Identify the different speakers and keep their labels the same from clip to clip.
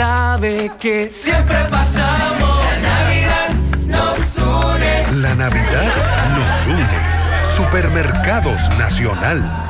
Speaker 1: sabe que siempre pasamos. La Navidad nos une.
Speaker 2: La Navidad nos une. Supermercados Nacional.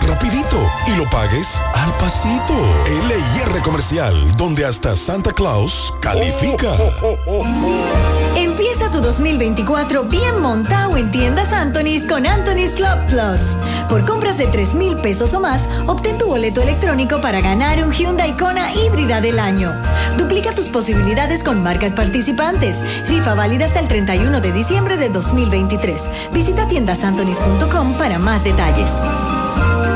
Speaker 3: rapidito y lo pagues al pasito. LIR Comercial, donde hasta Santa Claus califica.
Speaker 4: Empieza tu 2024 bien montado en tiendas Anthony's con Anthony's Club Plus. Por compras de 3 mil pesos o más, obtén tu boleto electrónico para ganar un Hyundai Kona híbrida del año. Duplica tus posibilidades con marcas participantes. Rifa válida hasta el 31 de diciembre de 2023. Visita tiendasantonys.com para más detalles.
Speaker 5: Oh,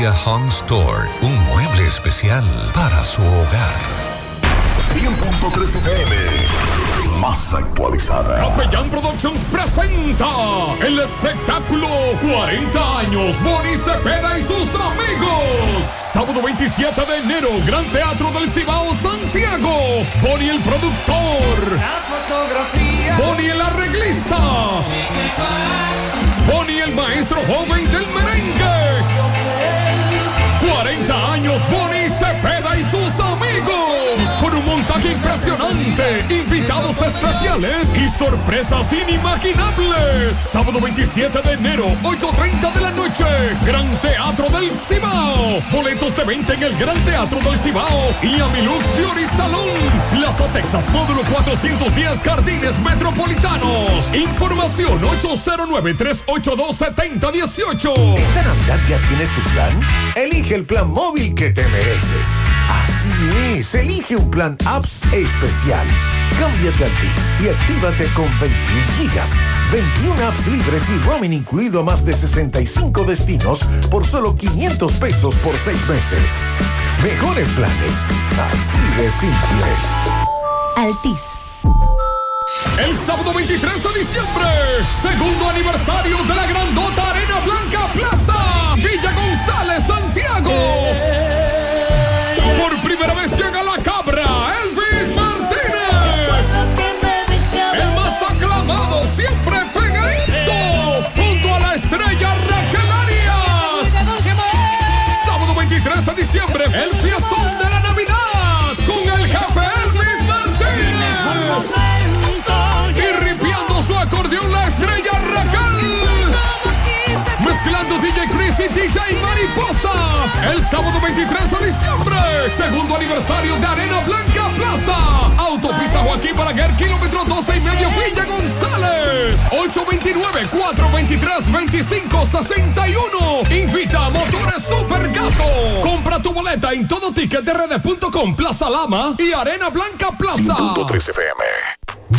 Speaker 5: Home Store, un mueble especial para su hogar.
Speaker 3: 100.3 FM, más actualizada.
Speaker 6: Capellán Productions presenta el espectáculo 40 años Bonnie Cepeda y sus amigos. Sábado 27 de enero, Gran Teatro del Cibao, Santiago. Bonnie el productor.
Speaker 1: La fotografía.
Speaker 6: Bonnie el arreglista. Bonnie el maestro joven del merengue. Especiales y sorpresas inimaginables. Sábado 27 de enero, 8.30 de la noche, Gran Teatro del Cibao. Boletos de venta en el Gran Teatro del Cibao y Amilux Beauty Salón. Plaza Texas, módulo 410, Jardines Metropolitanos. Información 809-382-7018.
Speaker 7: ¿Esta Navidad ya tienes tu plan? Elige el plan móvil que te mereces. Así es, elige un plan apps especial. Cámbiate a Altis y actívate con 21 gigas, 21 apps libres y roaming incluido a más de 65 destinos por solo 500 pesos por 6 meses. Mejores planes, así de simple.
Speaker 4: Altis.
Speaker 6: El sábado 23 de diciembre, segundo aniversario de la grandota Arena Blanca y DJ Mariposa. El sábado 23 de diciembre. Segundo aniversario de Arena Blanca Plaza. Autopista Joaquín Balaguer, kilómetro 12 y medio Villa González. 829-423-2561. Invita a Motores Super Gato. Compra tu boleta en todo ticket de red.com, Plaza Lama y Arena Blanca Plaza.
Speaker 3: 100.3 FM.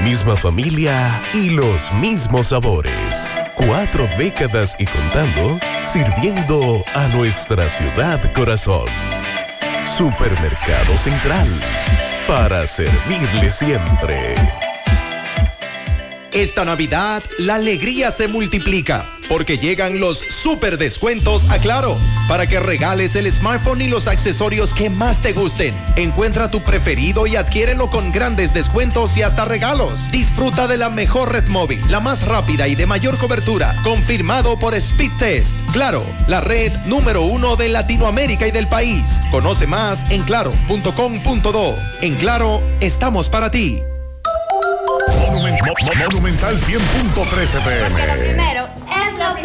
Speaker 8: Misma familia y los mismos sabores. Cuatro décadas y contando, sirviendo a nuestra ciudad corazón. Supermercado Central. Para servirle siempre.
Speaker 9: Esta Navidad, la alegría se multiplica.
Speaker 10: Porque llegan los super descuentos a Claro, para que regales el smartphone y los accesorios que más te gusten. Encuentra tu preferido y adquiérelo con grandes descuentos y hasta regalos. Disfruta de la mejor red móvil, la más rápida y de mayor cobertura, confirmado por Speed Test. Claro, la red número uno de Latinoamérica y del país. Conoce más en claro.com.do. En Claro, estamos para ti.
Speaker 11: Monumental 100.13 pm.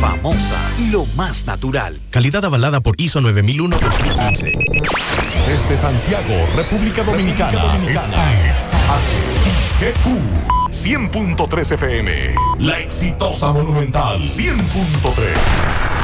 Speaker 12: Famosa, lo más natural.
Speaker 13: Calidad avalada por ISO 9001-2015.
Speaker 11: Desde Santiago, República Dominicana. Es HGQ 100.3 FM. La exitosa Monumental 100.3.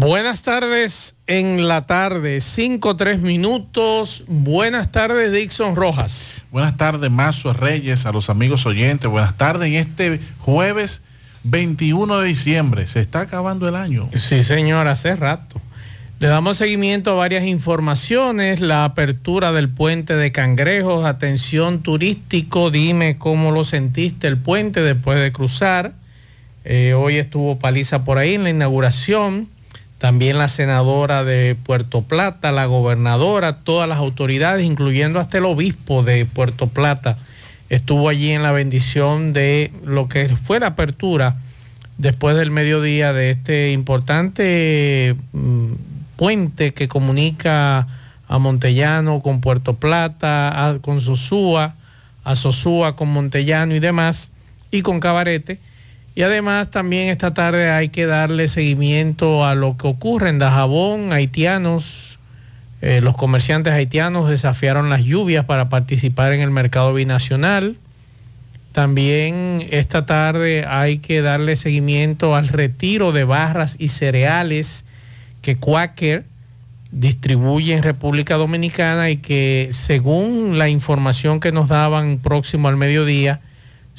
Speaker 14: Buenas tardes en la tarde, 5 3 minutos. Buenas tardes, Dixon Rojas.
Speaker 15: Buenas tardes, Mazo Reyes, a los amigos oyentes. Buenas tardes en este jueves 21 de diciembre. Se está acabando el año.
Speaker 14: Sí, señor, hace rato. Le damos seguimiento a varias informaciones, la apertura del puente de Cangrejos, atención turístico, dime cómo lo sentiste el puente después de cruzar. Eh, hoy estuvo Paliza por ahí en la inauguración también la senadora de Puerto Plata, la gobernadora, todas las autoridades, incluyendo hasta el obispo de Puerto Plata, estuvo allí en la bendición de lo que fue la apertura después del mediodía de este importante mm, puente que comunica a Montellano con Puerto Plata, a- con Sosúa, a Sosúa con Montellano y demás, y con Cabarete. Y además también esta tarde hay que darle seguimiento a lo que ocurre en Dajabón, haitianos. eh, los comerciantes haitianos desafiaron las lluvias para participar en el mercado binacional. También esta tarde hay que darle seguimiento al retiro de barras y cereales que Quaker distribuye en República Dominicana y que según la información que nos daban próximo al mediodía,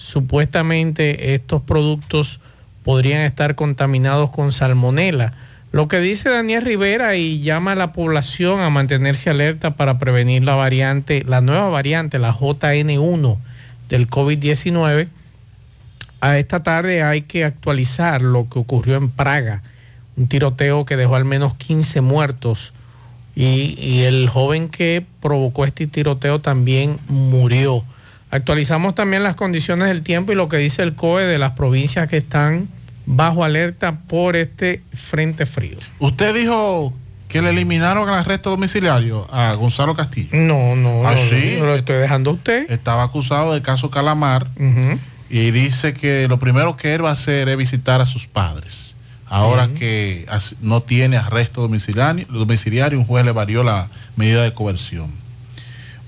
Speaker 14: supuestamente estos productos podrían estar contaminados con salmonela. Lo que dice Daniel Rivera y llama a la población a mantenerse alerta para prevenir la variante, la nueva variante, la JN1 del COVID-19. A esta tarde hay que actualizar lo que ocurrió en Praga, un tiroteo que dejó al menos 15 muertos y, y el joven que provocó este tiroteo también murió. Actualizamos también las condiciones del tiempo y lo que dice el COE de las provincias que están bajo alerta por este frente frío.
Speaker 15: Usted dijo que le eliminaron el arresto domiciliario a Gonzalo Castillo.
Speaker 14: No, no,
Speaker 15: ¿Ah,
Speaker 14: no,
Speaker 15: sí?
Speaker 14: no, lo estoy dejando a usted.
Speaker 15: Estaba acusado del caso Calamar y dice que lo primero que él va a hacer es visitar a sus padres. Ahora que no tiene arresto domiciliario, domiciliario, un juez le varió la medida de coerción.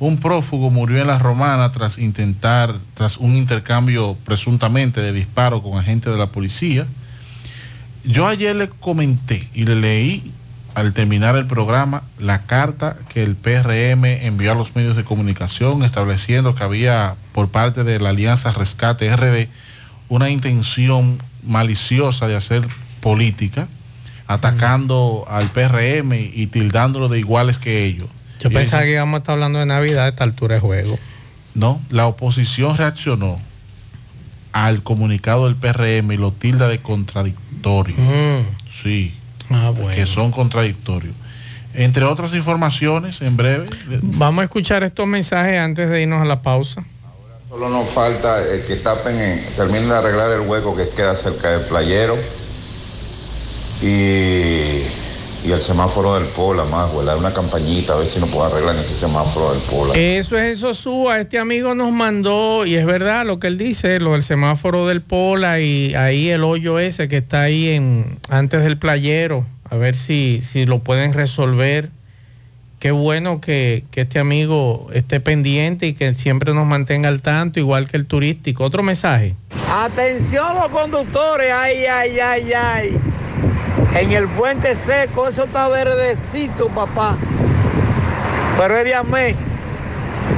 Speaker 15: Un prófugo murió en la Romana tras intentar, tras un intercambio presuntamente de disparo con agentes de la policía. Yo ayer le comenté y le leí al terminar el programa la carta que el PRM envió a los medios de comunicación estableciendo que había por parte de la Alianza Rescate RD una intención maliciosa de hacer política, atacando al PRM y tildándolo de iguales que ellos.
Speaker 14: Yo
Speaker 15: Y
Speaker 14: pensaba que íbamos a estar hablando de Navidad a esta altura de juego.
Speaker 15: no, la oposición reaccionó al comunicado del PRM y lo tilda de contradictorio. Sí,
Speaker 14: Ah, bueno.
Speaker 15: que son contradictorios. Entre otras informaciones, en breve.
Speaker 14: Vamos a escuchar estos mensajes antes de irnos a la pausa.
Speaker 16: Solo nos falta eh, que tapen, en- terminen de arreglar el hueco que queda cerca del playero y y el semáforo del Pola, más, dar una campañita a ver si nos puede arreglar en ese semáforo del Pola.
Speaker 14: Eso es eso, Súa. Este amigo nos mandó, y es verdad lo que él dice, lo del semáforo del Pola y ahí el hoyo ese que está ahí en, antes del playero. A ver si, si lo pueden resolver. Qué bueno que, que este amigo esté pendiente y que siempre nos mantenga al tanto, igual que el turístico. Otro mensaje.
Speaker 17: Atención los conductores, ay, ay, ay, ay. En el puente seco, eso está verdecito, papá. Pero es de.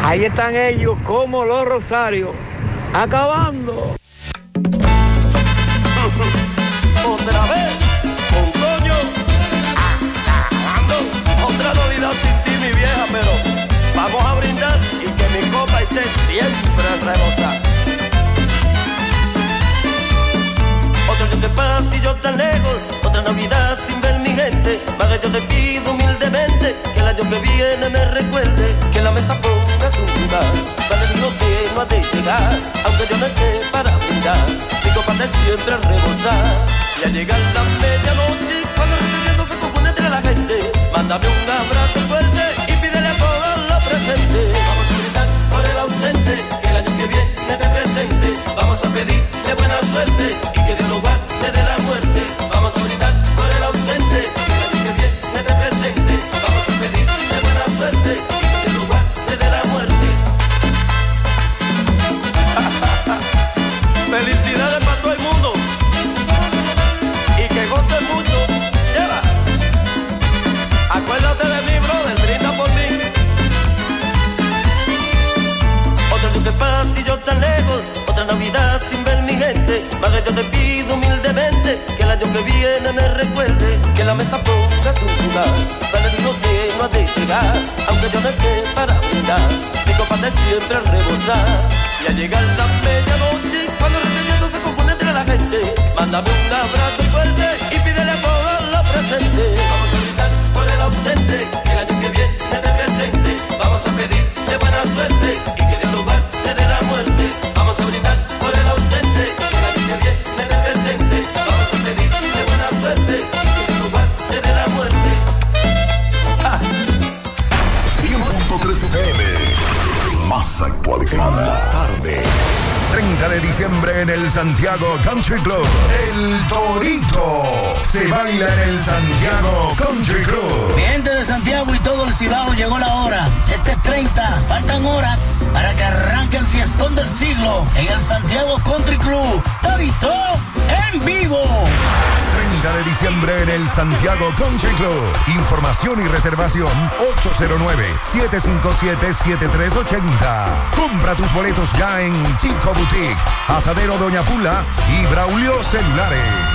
Speaker 17: Ahí están ellos como los rosarios, acabando.
Speaker 1: Otra vez, con Toño, acabando. Otra Navidad sin ti, mi vieja, pero vamos a brindar y que mi copa esté siempre rebosada. Que te pasa y yo tan lejos, otra Navidad sin ver mi gente. Que yo te pido humildemente que el año que viene me recuerde que la mesa ponga su lugar. El vino que no ha de llegar, aunque yo no esté para brindar. Mi copa de siempre rebosar. Y al llegar la medianoche, cuando el se compone entre la gente, mándame un abrazo fuerte y pídele a todos los presentes. Vamos a brindar por el ausente, que el año que viene te presente. Vamos a pedirle buena suerte y que Dios lo guarde de la muerte. La mesa ponga su lugar. El vino que no ha de llegar, aunque yo no esté para brindar. Mi copa de siempre al rebosar. Y al llegar la medianoche, cuando el viento se compone entre la gente, mándame un abrazo fuerte y pídele a todos los presentes. Vamos a brindar
Speaker 2: Santiago Country Club. El Torito. Se baila en el Santiago Country Club.
Speaker 18: Mi de Santiago y todo el Cibao llegó la hora. Este es 30, faltan horas para que arranque el fiestón del siglo en el Santiago Country Club. Torito en vivo.
Speaker 2: 30 de diciembre en el Santiago Country Club. Información y reservación 809-757-7380. Compra tus boletos ya en Chico Boutique, Asadero Doña Pula y Braulio Celulares.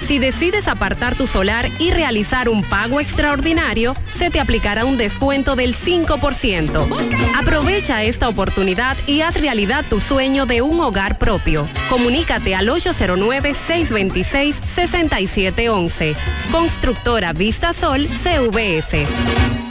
Speaker 19: si decides apartar tu solar y realizar un pago extraordinario, se te aplicará un descuento del 5%. Aprovecha esta oportunidad y haz realidad tu sueño de un hogar propio. Comunícate al 809-626-6711. Constructora Vista Sol CVS.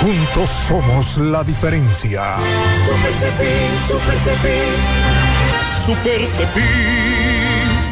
Speaker 20: Juntos somos la diferencia.
Speaker 1: Super Cepín, Super Cepín.
Speaker 21: Super Cepín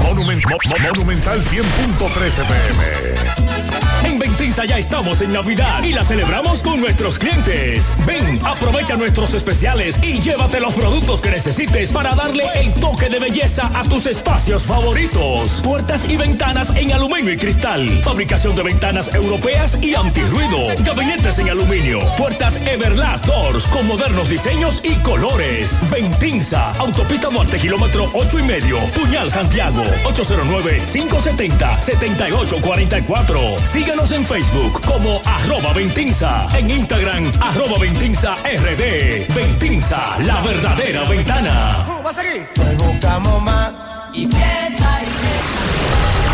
Speaker 11: Monument- Mo- Mo- Monumental 100.13 pm.
Speaker 22: En Ventinza ya estamos en Navidad y la celebramos con nuestros clientes. Ven, aprovecha nuestros especiales y llévate los productos que necesites para darle el toque de belleza a tus espacios favoritos. Puertas y ventanas en aluminio y cristal. Fabricación de ventanas europeas y antirruido. Gabinetes en aluminio. Puertas Everlast Doors con modernos diseños y colores. Ventinza, Autopista Norte, kilómetro 8 y medio. Puñal Santiago, 809-570-7844. En Facebook como arroba Ventinza. En Instagram, arroba Ventinza RD. Ventinza, la verdadera ventana.
Speaker 23: ¿Vas aquí? Pues buscamos más. Y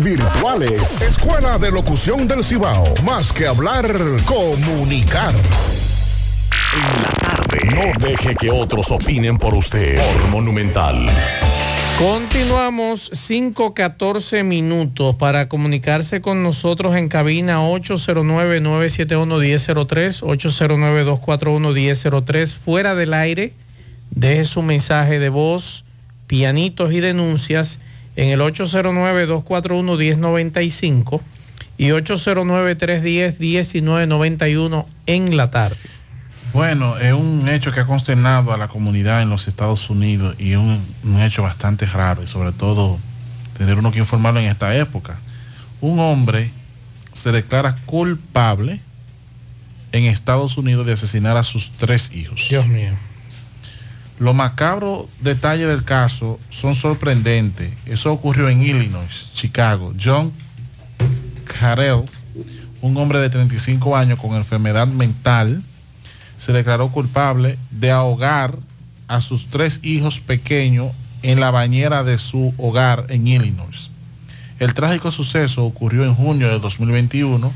Speaker 24: virtuales.
Speaker 20: Escuela de Locución del Cibao. Más que hablar, comunicar.
Speaker 11: No deje que otros opinen por usted. Por Monumental.
Speaker 14: Continuamos 5-14 minutos para comunicarse con nosotros en cabina 809-971-1003, 809-241-1003, fuera del aire. Deje su mensaje de voz, pianitos y denuncias en el 809-241-1095 y 809-310-1991 en la tarde.
Speaker 15: Bueno, es un hecho que ha consternado a la comunidad en los Estados Unidos y un, un hecho bastante raro y sobre todo tener uno que informarlo en esta época. Un hombre se declara culpable en Estados Unidos de asesinar a sus tres hijos.
Speaker 14: Dios mío.
Speaker 15: Los macabros detalles del caso son sorprendentes. Eso ocurrió en Illinois, Chicago. John Carell, un hombre de 35 años con enfermedad mental, se declaró culpable de ahogar a sus tres hijos pequeños en la bañera de su hogar en Illinois. El trágico suceso ocurrió en junio de 2021,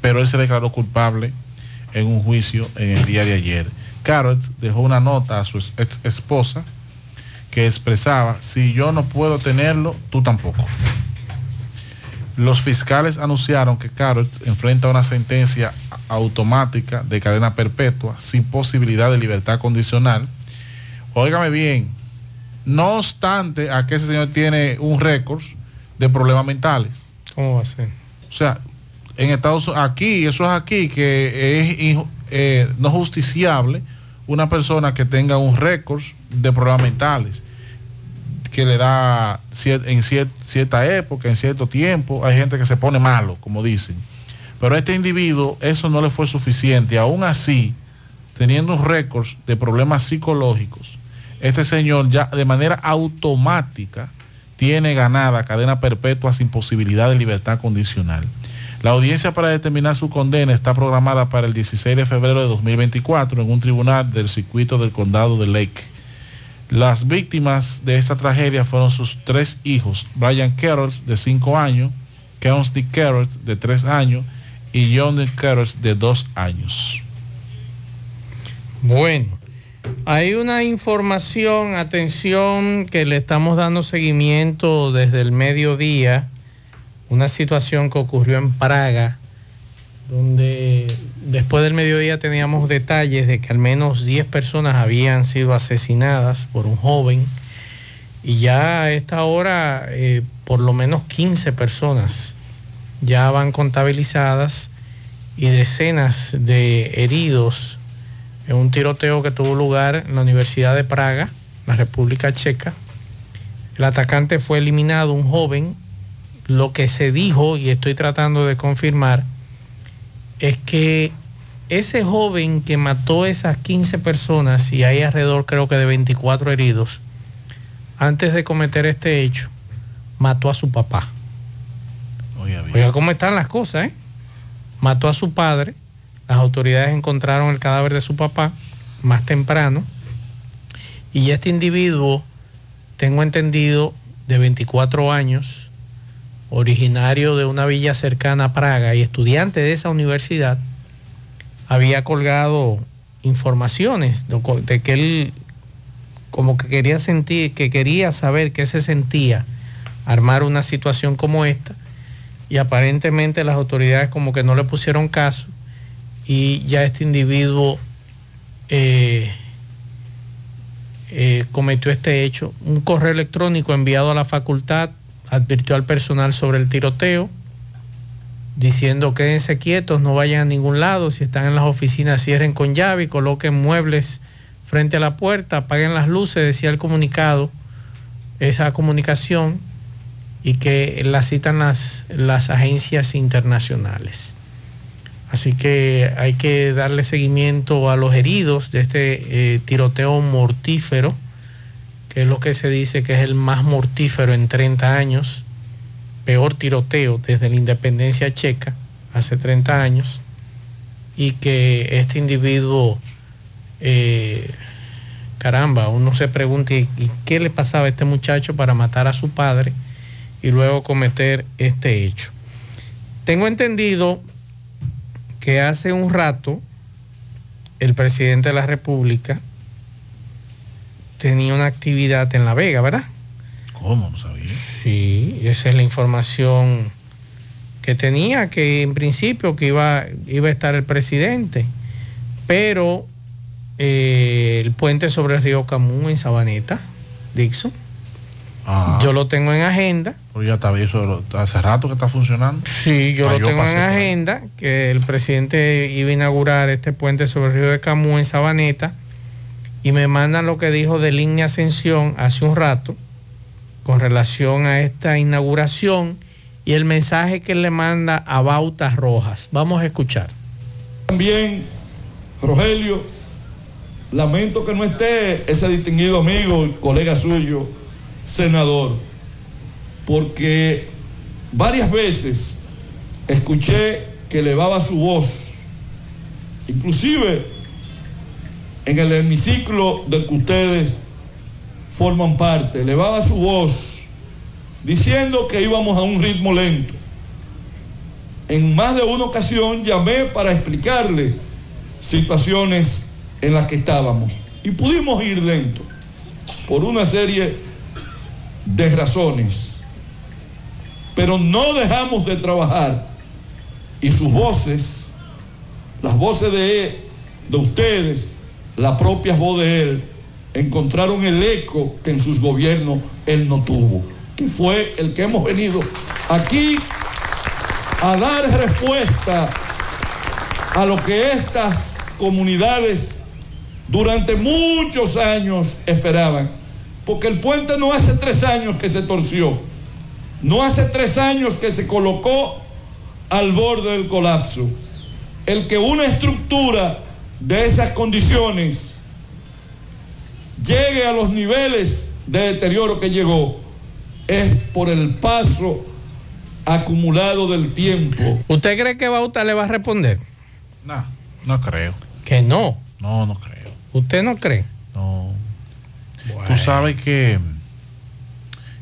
Speaker 15: pero él se declaró culpable en un juicio en el día de ayer. Carrot dejó una nota a su ex esposa que expresaba, si yo no puedo tenerlo, tú tampoco. Los fiscales anunciaron que Carrot enfrenta una sentencia automática de cadena perpetua sin posibilidad de libertad condicional. Óigame bien, No obstante, a que ese señor tiene un récord de problemas mentales.
Speaker 14: ¿Cómo va a ser?
Speaker 15: O sea, en Estados Unidos, aquí, eso es aquí, que es eh, no justiciable una persona que tenga un récord de problemas mentales, que le da en cier- cierta época, en cierto tiempo, hay gente que se pone malo, como dicen. Pero a este individuo eso no le fue suficiente. Aún así, teniendo un récord de problemas psicológicos, este señor ya de manera automática tiene ganada cadena perpetua sin posibilidad de libertad condicional. La audiencia para determinar su condena está programada para el 16 de febrero de 2024 en un tribunal del circuito del condado de Lake. Las víctimas de esta tragedia fueron sus tres hijos, Brian Carrolls de 5 años, Keonsti Carrolls de 3 años y John Carrolls de 2 años.
Speaker 14: Bueno, hay una información, atención, que le estamos dando seguimiento desde el mediodía, una situación que ocurrió en Praga, donde después del mediodía teníamos detalles de que al menos 10 personas habían sido asesinadas por un joven y ya a esta hora eh, por lo menos 15 personas ya van contabilizadas y decenas de heridos en un tiroteo que tuvo lugar en la Universidad de Praga, la República Checa. El atacante fue eliminado, un joven. Lo que se dijo, y estoy tratando de confirmar, es que ese joven que mató esas 15 personas, y hay alrededor creo que de 24 heridos, antes de cometer este hecho, mató a su papá. Oiga cómo están las cosas, ¿eh? Mató a su padre. Las autoridades encontraron el cadáver de su papá más temprano. Y este individuo, tengo entendido, de 24 años, originario de una villa cercana a Praga y estudiante de esa universidad, había colgado informaciones de que él como que quería sentir, que quería saber qué se sentía armar una situación como esta y aparentemente las autoridades como que no le pusieron caso y ya este individuo eh, eh, cometió este hecho. Un correo electrónico enviado a la facultad advirtió al personal sobre el tiroteo, diciendo quédense quietos, no vayan a ningún lado, si están en las oficinas cierren con llave y coloquen muebles frente a la puerta, apaguen las luces, decía el comunicado, esa comunicación, y que la citan las, las agencias internacionales. Así que hay que darle seguimiento a los heridos de este eh, tiroteo mortífero, que es lo que se dice que es el más mortífero en 30 años, peor tiroteo desde la independencia checa, hace 30 años, y que este individuo, eh, caramba, uno se pregunta, ¿y qué le pasaba a este muchacho para matar a su padre y luego cometer este hecho? Tengo entendido que hace un rato el presidente de la República tenía una actividad en La Vega, ¿verdad?
Speaker 15: ¿Cómo? No sabía.
Speaker 14: Sí, esa es la información que tenía, que en principio que iba, iba a estar el presidente, pero eh, el puente sobre el río Camún en Sabaneta, Dixon,
Speaker 15: Ah,
Speaker 14: yo lo tengo en agenda.
Speaker 15: pero ya está bien, eso hace rato que está funcionando.
Speaker 14: Sí, yo
Speaker 15: Ah,
Speaker 14: lo tengo en agenda, que el presidente iba a inaugurar este puente sobre el río de Camú en Sabaneta y me mandan lo que dijo de línea Ascensión hace un rato con relación a esta inauguración y el mensaje que le manda a Bautas Rojas. Vamos a escuchar.
Speaker 6: También, Rogelio, lamento que no esté ese distinguido amigo, colega suyo, senador, porque varias veces escuché que elevaba su voz, inclusive en el hemiciclo del que ustedes forman parte, elevaba su voz diciendo que íbamos a un ritmo lento. En más de una ocasión llamé para explicarle situaciones en las que estábamos y pudimos ir lento por una serie de razones. Pero no dejamos de trabajar y sus voces, las voces de, de ustedes, la propia voz de él, encontraron el eco que en sus gobiernos él no tuvo, que fue el que hemos venido aquí a dar respuesta a lo que estas comunidades durante muchos años esperaban. Porque el puente no hace tres años que se torció, no hace tres años que se colocó al borde del colapso. El que una estructura de esas condiciones llegue a los niveles de deterioro que llegó es por el paso acumulado del tiempo.
Speaker 14: ¿Usted cree que Bauta le va a responder?
Speaker 15: No, no creo.
Speaker 14: Que no.
Speaker 15: No, no creo.
Speaker 14: ¿Usted no cree?
Speaker 15: No. Tú sabes que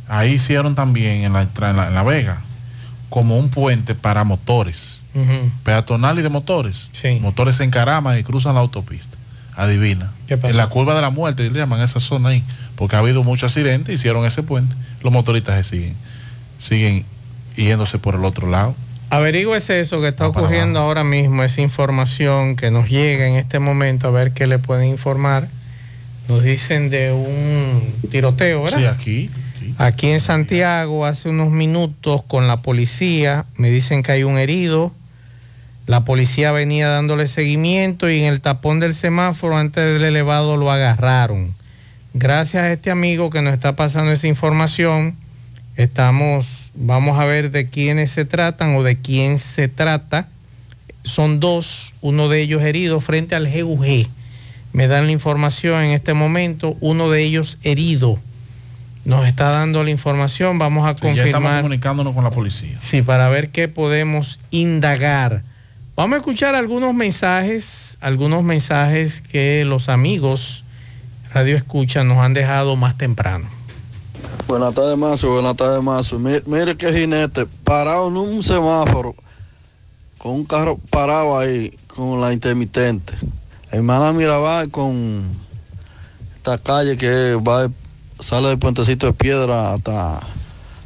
Speaker 15: ahí hicieron también en la, en la, en la Vega como un puente para motores, peatonal y de motores. Motores se encaraman y cruzan la autopista. Adivina. En la curva de la muerte, le llaman esa zona ahí, porque ha habido muchos accidentes, hicieron ese puente. Los motoristas se siguen, siguen yéndose por el otro lado.
Speaker 14: Averígüese eso que está ocurriendo ahora mismo, esa información que nos llega en este momento, a ver qué le pueden informar. Nos dicen de un tiroteo, ¿verdad?
Speaker 15: Sí, aquí.
Speaker 14: Aquí en Santiago, hace unos minutos con la policía, me dicen que hay un herido. La policía venía dándole seguimiento y en el tapón del semáforo antes del elevado lo agarraron. Gracias a este amigo que nos está pasando esa información, estamos, vamos a ver de quiénes se tratan o de quién se trata. Son dos, uno de ellos herido frente al GUG. Me dan la información en este momento, uno de ellos herido nos está dando la información, vamos a
Speaker 15: Sí, ya estamos
Speaker 14: confirmar.
Speaker 15: comunicándonos con la policía.
Speaker 14: Sí, para ver qué podemos indagar. Vamos a escuchar algunos mensajes, algunos mensajes que los amigos Radio Escucha nos han dejado más temprano.
Speaker 25: Buenas tardes, Mazo. Buenas tardes, Mazo. Mi- Mire qué jinete, parado en un semáforo, con un carro parado ahí, con la intermitente. Hermana Mirabal con esta calle que sale del puentecito de piedra hasta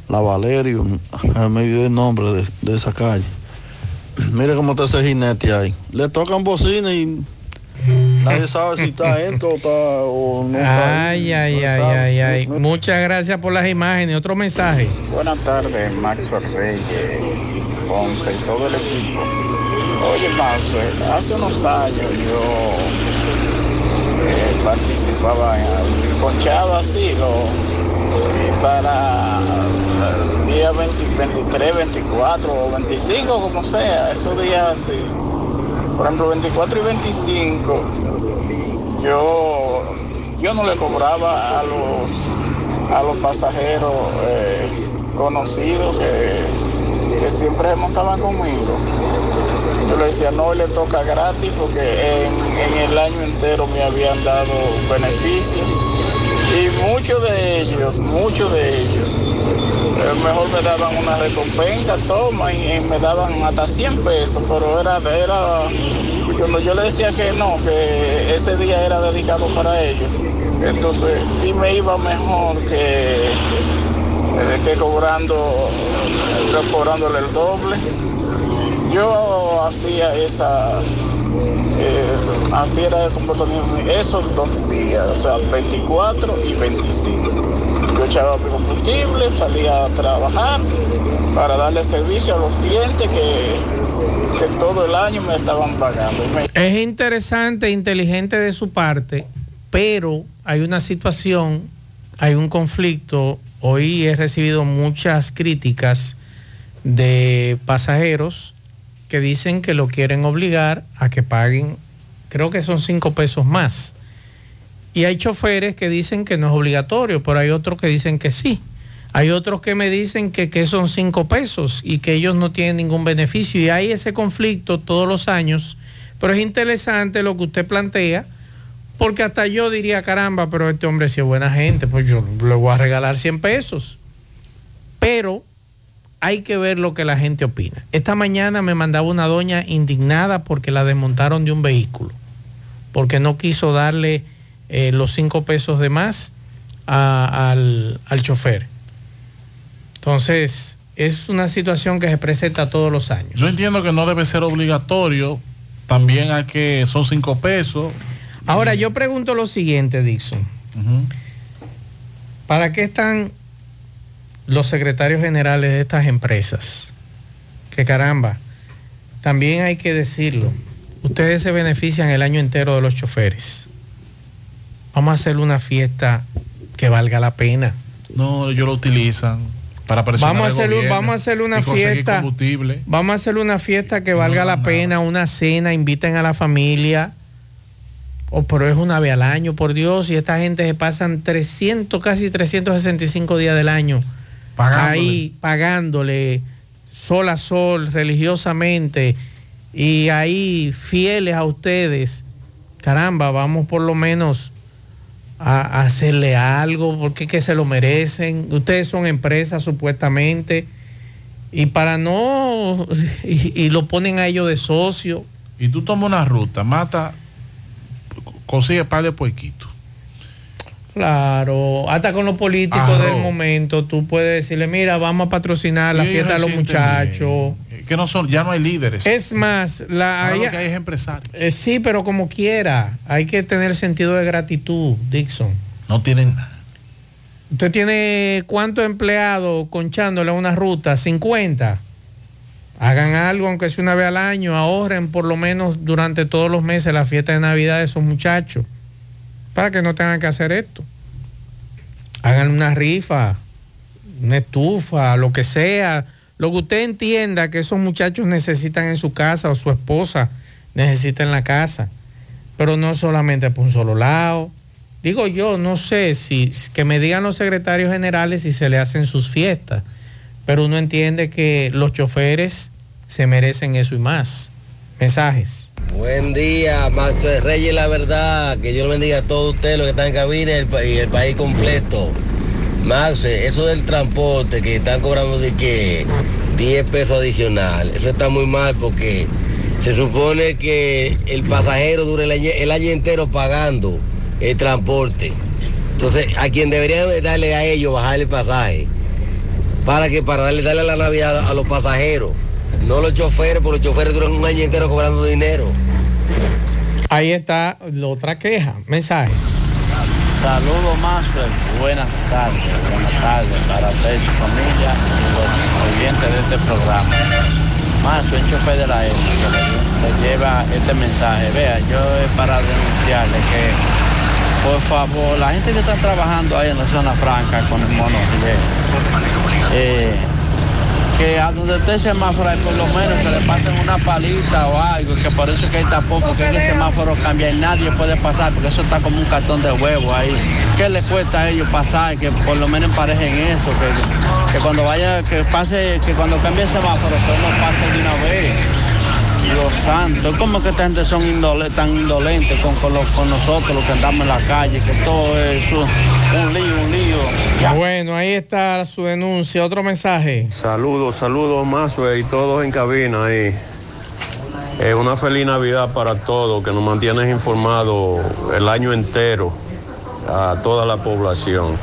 Speaker 25: la Valerio. Me olvidé el nombre de esa calle. Mire cómo está ese jinete ahí. Le tocan bocina y nadie sabe si está adentro o, está, o no está.
Speaker 14: Ay, ay, ay, ay, ay. Muchas gracias por las imágenes. Otro mensaje.
Speaker 26: Buenas tardes, Maxo Reyes, Ponce y todo el equipo. Oye, Maxo, hace unos años yo eh, participaba en ponchaba así, lo, y para día 20 23, 24 o 25, como sea, esos días así. Por ejemplo, 24 y 25, yo, yo no le cobraba a los, a los pasajeros eh, conocidos que, que siempre montaban conmigo. Yo le decía, no, le toca gratis porque en, en el año entero me habían dado beneficios. Y muchos de ellos, muchos de ellos, mejor me daban una recompensa, toma, y, me daban hasta 100 pesos, pero era, era, cuando yo le decía que no, que ese día era dedicado para ellos, entonces, y me iba mejor que, eh, que cobrando, cobrándole el doble. Yo hacía esa, eh, así era el comportamiento esos dos días, o sea, 24 y 25. Yo echaba mi combustible, salía a trabajar para darle servicio a los clientes que, que todo el año me estaban pagando.
Speaker 14: Es interesante inteligente de su parte, pero hay una situación, hay un conflicto. Hoy he recibido muchas críticas de pasajeros que dicen que lo quieren obligar a que paguen, creo que son cinco pesos más. Y hay choferes que dicen que no es obligatorio, pero hay otros que dicen que sí. Hay otros que me dicen que, son cinco pesos y que ellos no tienen ningún beneficio. Y hay ese conflicto todos los años. Pero es interesante lo que usted plantea, porque hasta yo diría, caramba, pero este hombre si es buena gente, pues yo le voy a regalar 100 pesos. Pero hay que ver lo que la gente opina. Esta mañana me mandaba una doña indignada porque la desmontaron de un vehículo, porque no quiso darle eh, los cinco pesos de más a- al, al chofer. Entonces, es una situación que se presenta todos los años.
Speaker 15: Yo entiendo que no debe ser obligatorio. También hay que, son cinco pesos.
Speaker 14: Ahora, yo pregunto lo siguiente, Dixon. ¿Para qué están los secretarios generales de estas empresas? Que caramba, también hay que decirlo, ustedes se benefician el año entero de los choferes. Vamos a hacer una fiesta que valga la pena.
Speaker 15: No, ellos lo utilizan para presionar
Speaker 14: Vamos a, hacer,
Speaker 15: gobierno
Speaker 14: vamos a hacer una fiesta.
Speaker 15: combustible.
Speaker 14: Vamos a hacer una fiesta que valga la pena, una cena, inviten a la familia. Oh, pero es una vez al año, por Dios, y esta gente se pasan 300, casi 365 días del año
Speaker 15: Pagándole.
Speaker 14: ahí pagándole sol a sol, religiosamente, y ahí fieles a ustedes. Caramba, vamos por lo menos a, a hacerle algo, porque es que se lo merecen. Ustedes son empresas supuestamente, y para no, y, y lo ponen a ellos de socio.
Speaker 15: Y tú tomas una ruta, mata, consigue par de puerquitos.
Speaker 14: Claro, hasta con los políticos del momento, tú puedes decirle, mira, vamos a patrocinar la fiesta de los muchachos.
Speaker 15: Que no son, ya no hay líderes.
Speaker 14: Es más, la,
Speaker 15: Ahora lo que hay es empresarios.
Speaker 14: eh, sí, pero como quiera, hay que tener sentido de gratitud, Dixon.
Speaker 15: No tienen nada.
Speaker 14: Usted tiene cuántos empleados conchándole una ruta, 50. Hagan algo, aunque sea una vez al año, ahorren por lo menos durante todos los meses la fiesta de Navidad de esos muchachos, para que no tengan que hacer esto. Hagan una rifa, una estufa, lo que sea, lo que usted entienda que esos muchachos necesitan en su casa o su esposa necesita en la casa, pero no solamente por un solo lado. Digo yo, no sé si que me digan los secretarios generales si se le hacen sus fiestas, pero uno entiende que los choferes se merecen eso y más. Mensajes.
Speaker 27: Buen día, Maestro de Reyes, la verdad. Que Dios bendiga a todos ustedes, los que están en cabina el, y el país completo. Max, eso del transporte que están cobrando de que 10 pesos adicional, eso está muy mal porque se supone que el pasajero dure el año, entero pagando el transporte. Entonces, a quien debería darle a ellos bajar el pasaje, para que para darle, darle la Navidad a, a los pasajeros, no los choferes, porque los choferes duran un año entero cobrando dinero.
Speaker 14: Ahí está la otra queja. Mensajes.
Speaker 28: Saludos Maxwell, buenas tardes, buenas tardes para usted y su familia y los oyentes de este programa. Maxwell, chofer de la E, que le, le lleva este mensaje. Vea, yo es para denunciarle que, por favor, la gente que está trabajando ahí en la zona franca con el mono que a donde esté semáforo hay por lo menos que le pasen una palita o algo, que por eso es que hay tampoco que el semáforo cambia y nadie puede pasar, porque eso está como un cartón de huevo ahí. ¿Qué le cuesta a ellos pasar? Que por lo menos emparejen eso, que, que cuando vaya, que pase, que cuando cambie el semáforo, que no pase de una vez. Dios santo, ¿cómo que esta gente son indole- tan indolentes con, con, los- con nosotros, los que andamos en la calle, que todo es un, lío, un lío? Ya.
Speaker 14: Bueno, ahí está su denuncia. Otro mensaje.
Speaker 29: Saludos, saludos Mazue y todos en cabina ahí. Eh, una feliz Navidad para todos, que nos mantienen informados el año entero a toda la población.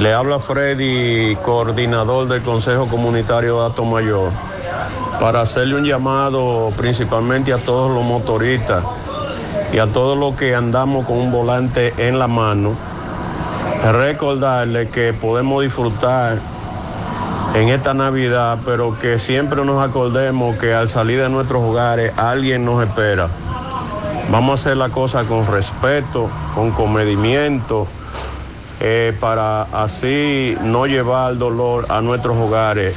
Speaker 29: Le habla Freddy, coordinador del Consejo Comunitario de Ato Mayor, para hacerle un llamado principalmente a todos los motoristas y a todos los que andamos con un volante en la mano. Recordarle que podemos disfrutar en esta Navidad, pero que siempre nos acordemos que al salir de nuestros hogares alguien nos espera. Vamos a hacer la cosa con respeto, con comedimiento, eh, para así no llevar dolor a nuestros hogares.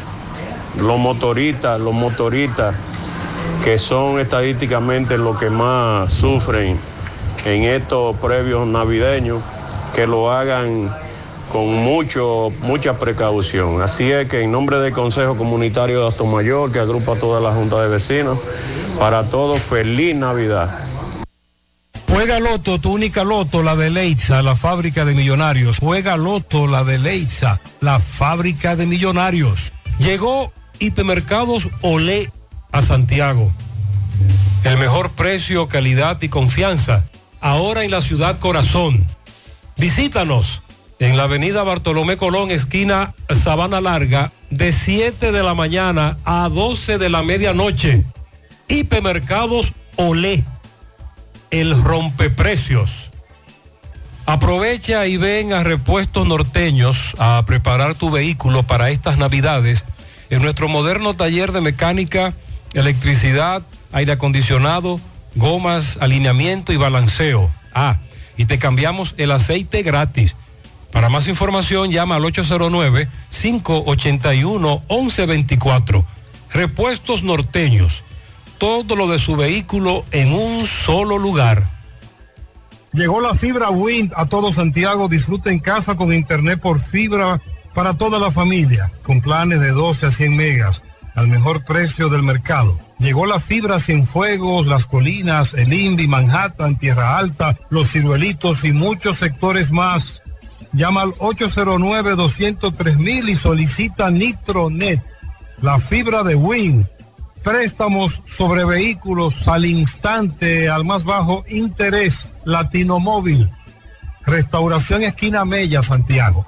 Speaker 29: Los motoristas, los motoristas que son estadísticamente los que más sufren en estos previos navideños, que lo hagan con mucho, mucha precaución. Así es que en nombre del Consejo Comunitario de Astomayor, que agrupa a toda la Junta de Vecinos, para todos, feliz Navidad.
Speaker 30: Juega Loto, tu única Loto, la de Leitza, la fábrica de millonarios. Juega Loto, la de Leitza, la fábrica de millonarios. Llegó Hipermercados Olé a Santiago. El mejor precio, calidad y confianza. Ahora en la ciudad corazón. Visítanos en la avenida Bartolomé Colón, esquina Sabana Larga, de 7 de la mañana a 12 de la medianoche. Hipermercados Olé el rompeprecios.
Speaker 31: Aprovecha y ven a Repuestos Norteños a preparar tu vehículo para estas navidades en nuestro moderno taller de mecánica, electricidad, aire acondicionado, gomas, alineamiento y balanceo. Ah, y te cambiamos el aceite gratis. Para más información llama al 809-581-1124. Repuestos norteños. Todo lo de su vehículo en un solo lugar.
Speaker 30: Llegó la fibra Wind a todo Santiago. Disfruta en casa con internet por fibra para toda la familia, con planes de 12 a 100 megas, al mejor precio del mercado. Llegó la fibra Cienfuegos, Las Colinas, El Indy, Manhattan, Tierra Alta, Los Ciruelitos y muchos sectores más. Llama al 809-203 y solicita Nitronet, la fibra de Win. Préstamos sobre vehículos al instante, al más bajo interés, Latino Móvil. Restauración Esquina Mella, Santiago.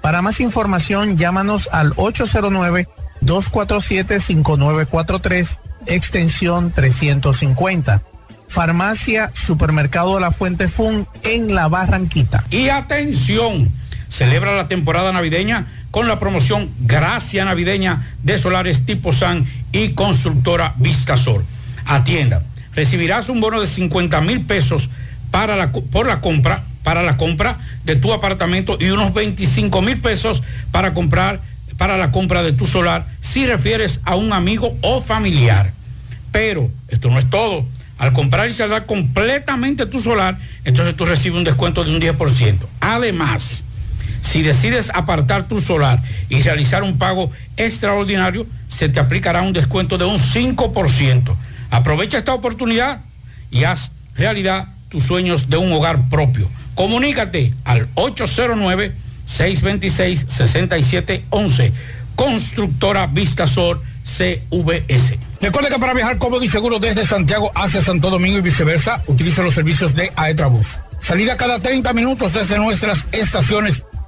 Speaker 14: Para más información llámanos al 809-247-5943 extensión 350. Farmacia Supermercado la Fuente Fun en La Barranquita.
Speaker 32: Y atención, celebra la temporada navideña con la promoción Gracia Navideña de Solares Tipo San y Constructora Vistasol. Atienda, recibirás un bono de 50 mil pesos para la, por la compra, para la compra de tu apartamento y unos 25 mil pesos para comprar para la compra de tu solar si refieres a un amigo o familiar. Pero esto no es todo. Al comprar y saldar completamente tu solar, entonces tú recibes un descuento de un 10%. Además, si decides apartar tu solar y realizar un pago extraordinario, se te aplicará un descuento de un 5%. Aprovecha esta oportunidad y haz realidad tus sueños de un hogar propio. Comunícate al 809 626-6711. Constructora Vistasor CVS. Recuerde que para viajar cómodo y seguro desde Santiago hacia Santo Domingo y viceversa, utilice los servicios de Aetrabús. Salida cada 30 minutos desde nuestras estaciones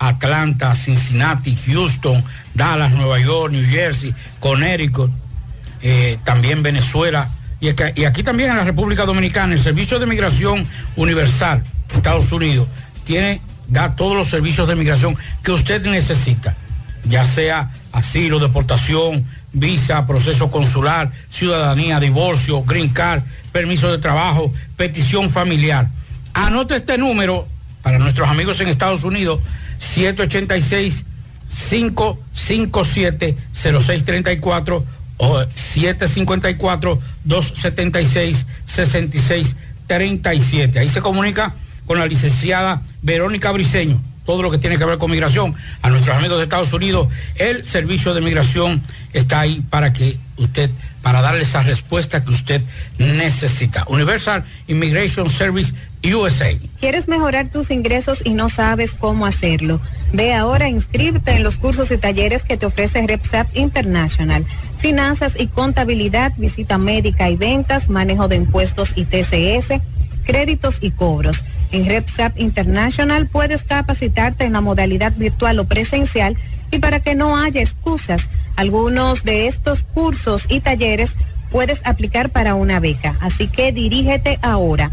Speaker 32: Atlanta, Cincinnati, Houston, Dallas, Nueva York, New Jersey, Connecticut, eh, también Venezuela y aquí, también en la República Dominicana. El Servicio de Migración Universal, Estados Unidos, tiene, da todos los servicios de migración que usted necesita ya sea asilo, deportación, visa, proceso consular, ciudadanía, divorcio, green card, permiso de trabajo, petición familiar. Anote este número para nuestros amigos en Estados Unidos, 786 557 0634 o 754 276 6637. Ahí se comunica con la licenciada Verónica Briceño todo lo que tiene que ver con migración, a nuestros amigos de Estados Unidos, el servicio de migración está ahí para que usted, para darle esa respuesta que usted necesita. Universal Immigration Service USA.
Speaker 33: ¿Quieres mejorar tus ingresos y no sabes cómo hacerlo? Ve ahora, inscríbete en los cursos y talleres que te ofrece RepSap International. Finanzas y contabilidad, visita médica y ventas, manejo de impuestos y TCS, créditos y cobros. En RedSap International puedes capacitarte en la modalidad virtual o presencial y para que no haya excusas, algunos de estos cursos y talleres puedes aplicar para una beca. Así que dirígete ahora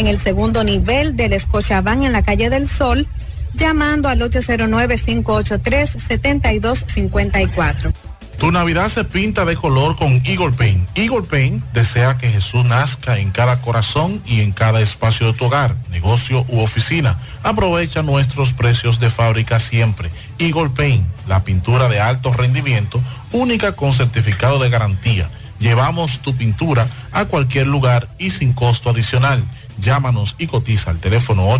Speaker 33: en el segundo nivel del Escochabán en la calle del Sol, llamando al 809-583-7254.
Speaker 15: Tu Navidad se pinta de color con Eagle Paint. Eagle Paint desea que Jesús nazca en cada corazón y en cada espacio de tu hogar, negocio u oficina. Aprovecha nuestros precios de fábrica siempre. Eagle Paint, la pintura de alto rendimiento, única con certificado de garantía. Llevamos tu pintura a cualquier lugar y sin costo adicional. Llámanos y cotiza al teléfono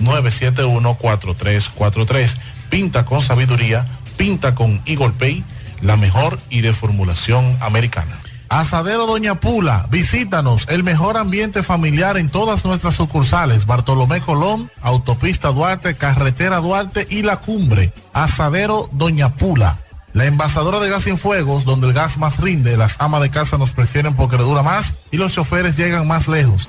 Speaker 15: 809-971-4343. Pinta con sabiduría, pinta con Eagle Paint la mejor y de formulación americana. Asadero Doña Pula, visítanos, el mejor ambiente familiar en todas nuestras sucursales, Bartolomé Colón, Autopista Duarte, Carretera Duarte y La Cumbre. Asadero Doña Pula. La envasadora de gas sin fuegos, donde el gas más rinde, las amas de casa nos prefieren porque le dura más y los choferes llegan más lejos.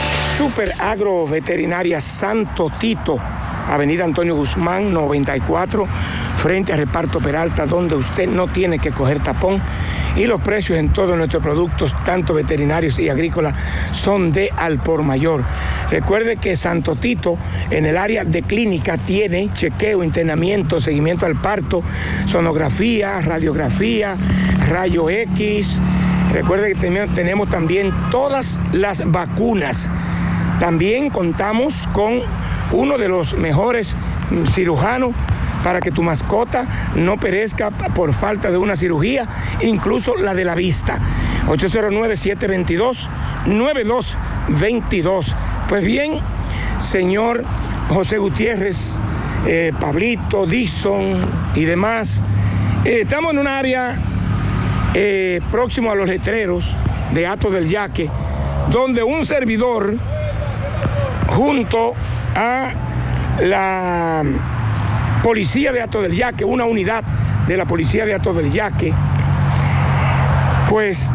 Speaker 34: Super Agro Veterinaria Santo Tito, Avenida Antonio Guzmán 94, frente a Reparto Peralta, donde usted no tiene que coger tapón. Y los precios en todos nuestros productos, tanto veterinarios y agrícolas, son de al por mayor. Recuerde que Santo Tito en el área de clínica tiene chequeo, internamiento, seguimiento al parto, sonografía, radiografía, rayo X. Recuerde que tenemos también todas las vacunas. También contamos con uno de los mejores cirujanos para que tu mascota no perezca por falta de una cirugía, incluso la de la vista. 809-722-9222. Pues bien, señor José Gutiérrez, eh, Pablito, Dixon y demás, eh, estamos en un área eh, próximo a los letreros de Ato del Yaque, donde un servidor junto a la policía de Ato del Yaque, una unidad de la policía de Ato del Yaque, pues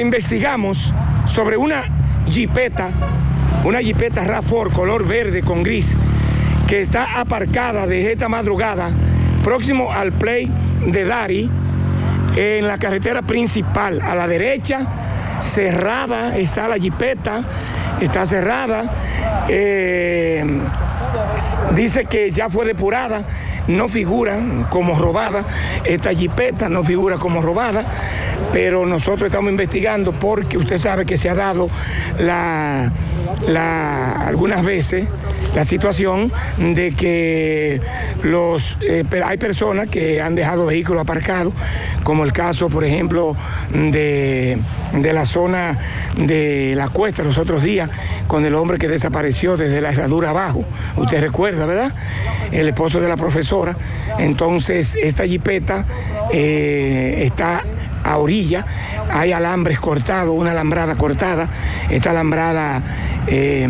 Speaker 34: investigamos sobre una jipeta, una jipeta RAFOR color verde con gris, que está aparcada desde esta madrugada, próximo al play de Dari, en la carretera principal, a la derecha, cerrada está la jipeta, está cerrada. Eh, dice que ya fue depurada, no figura como robada, esta jipeta no figura como robada, pero nosotros estamos investigando porque usted sabe que se ha dado la, algunas veces la situación de que los, eh, hay personas que han dejado vehículos aparcados, como el caso, por ejemplo, de, de la zona de la cuesta los otros días, con el hombre que desapareció desde la herradura abajo. Usted recuerda, ¿verdad? El esposo de la profesora. Entonces, esta jipeta eh, está a orilla, hay alambres cortados, una alambrada cortada, esta alambrada eh,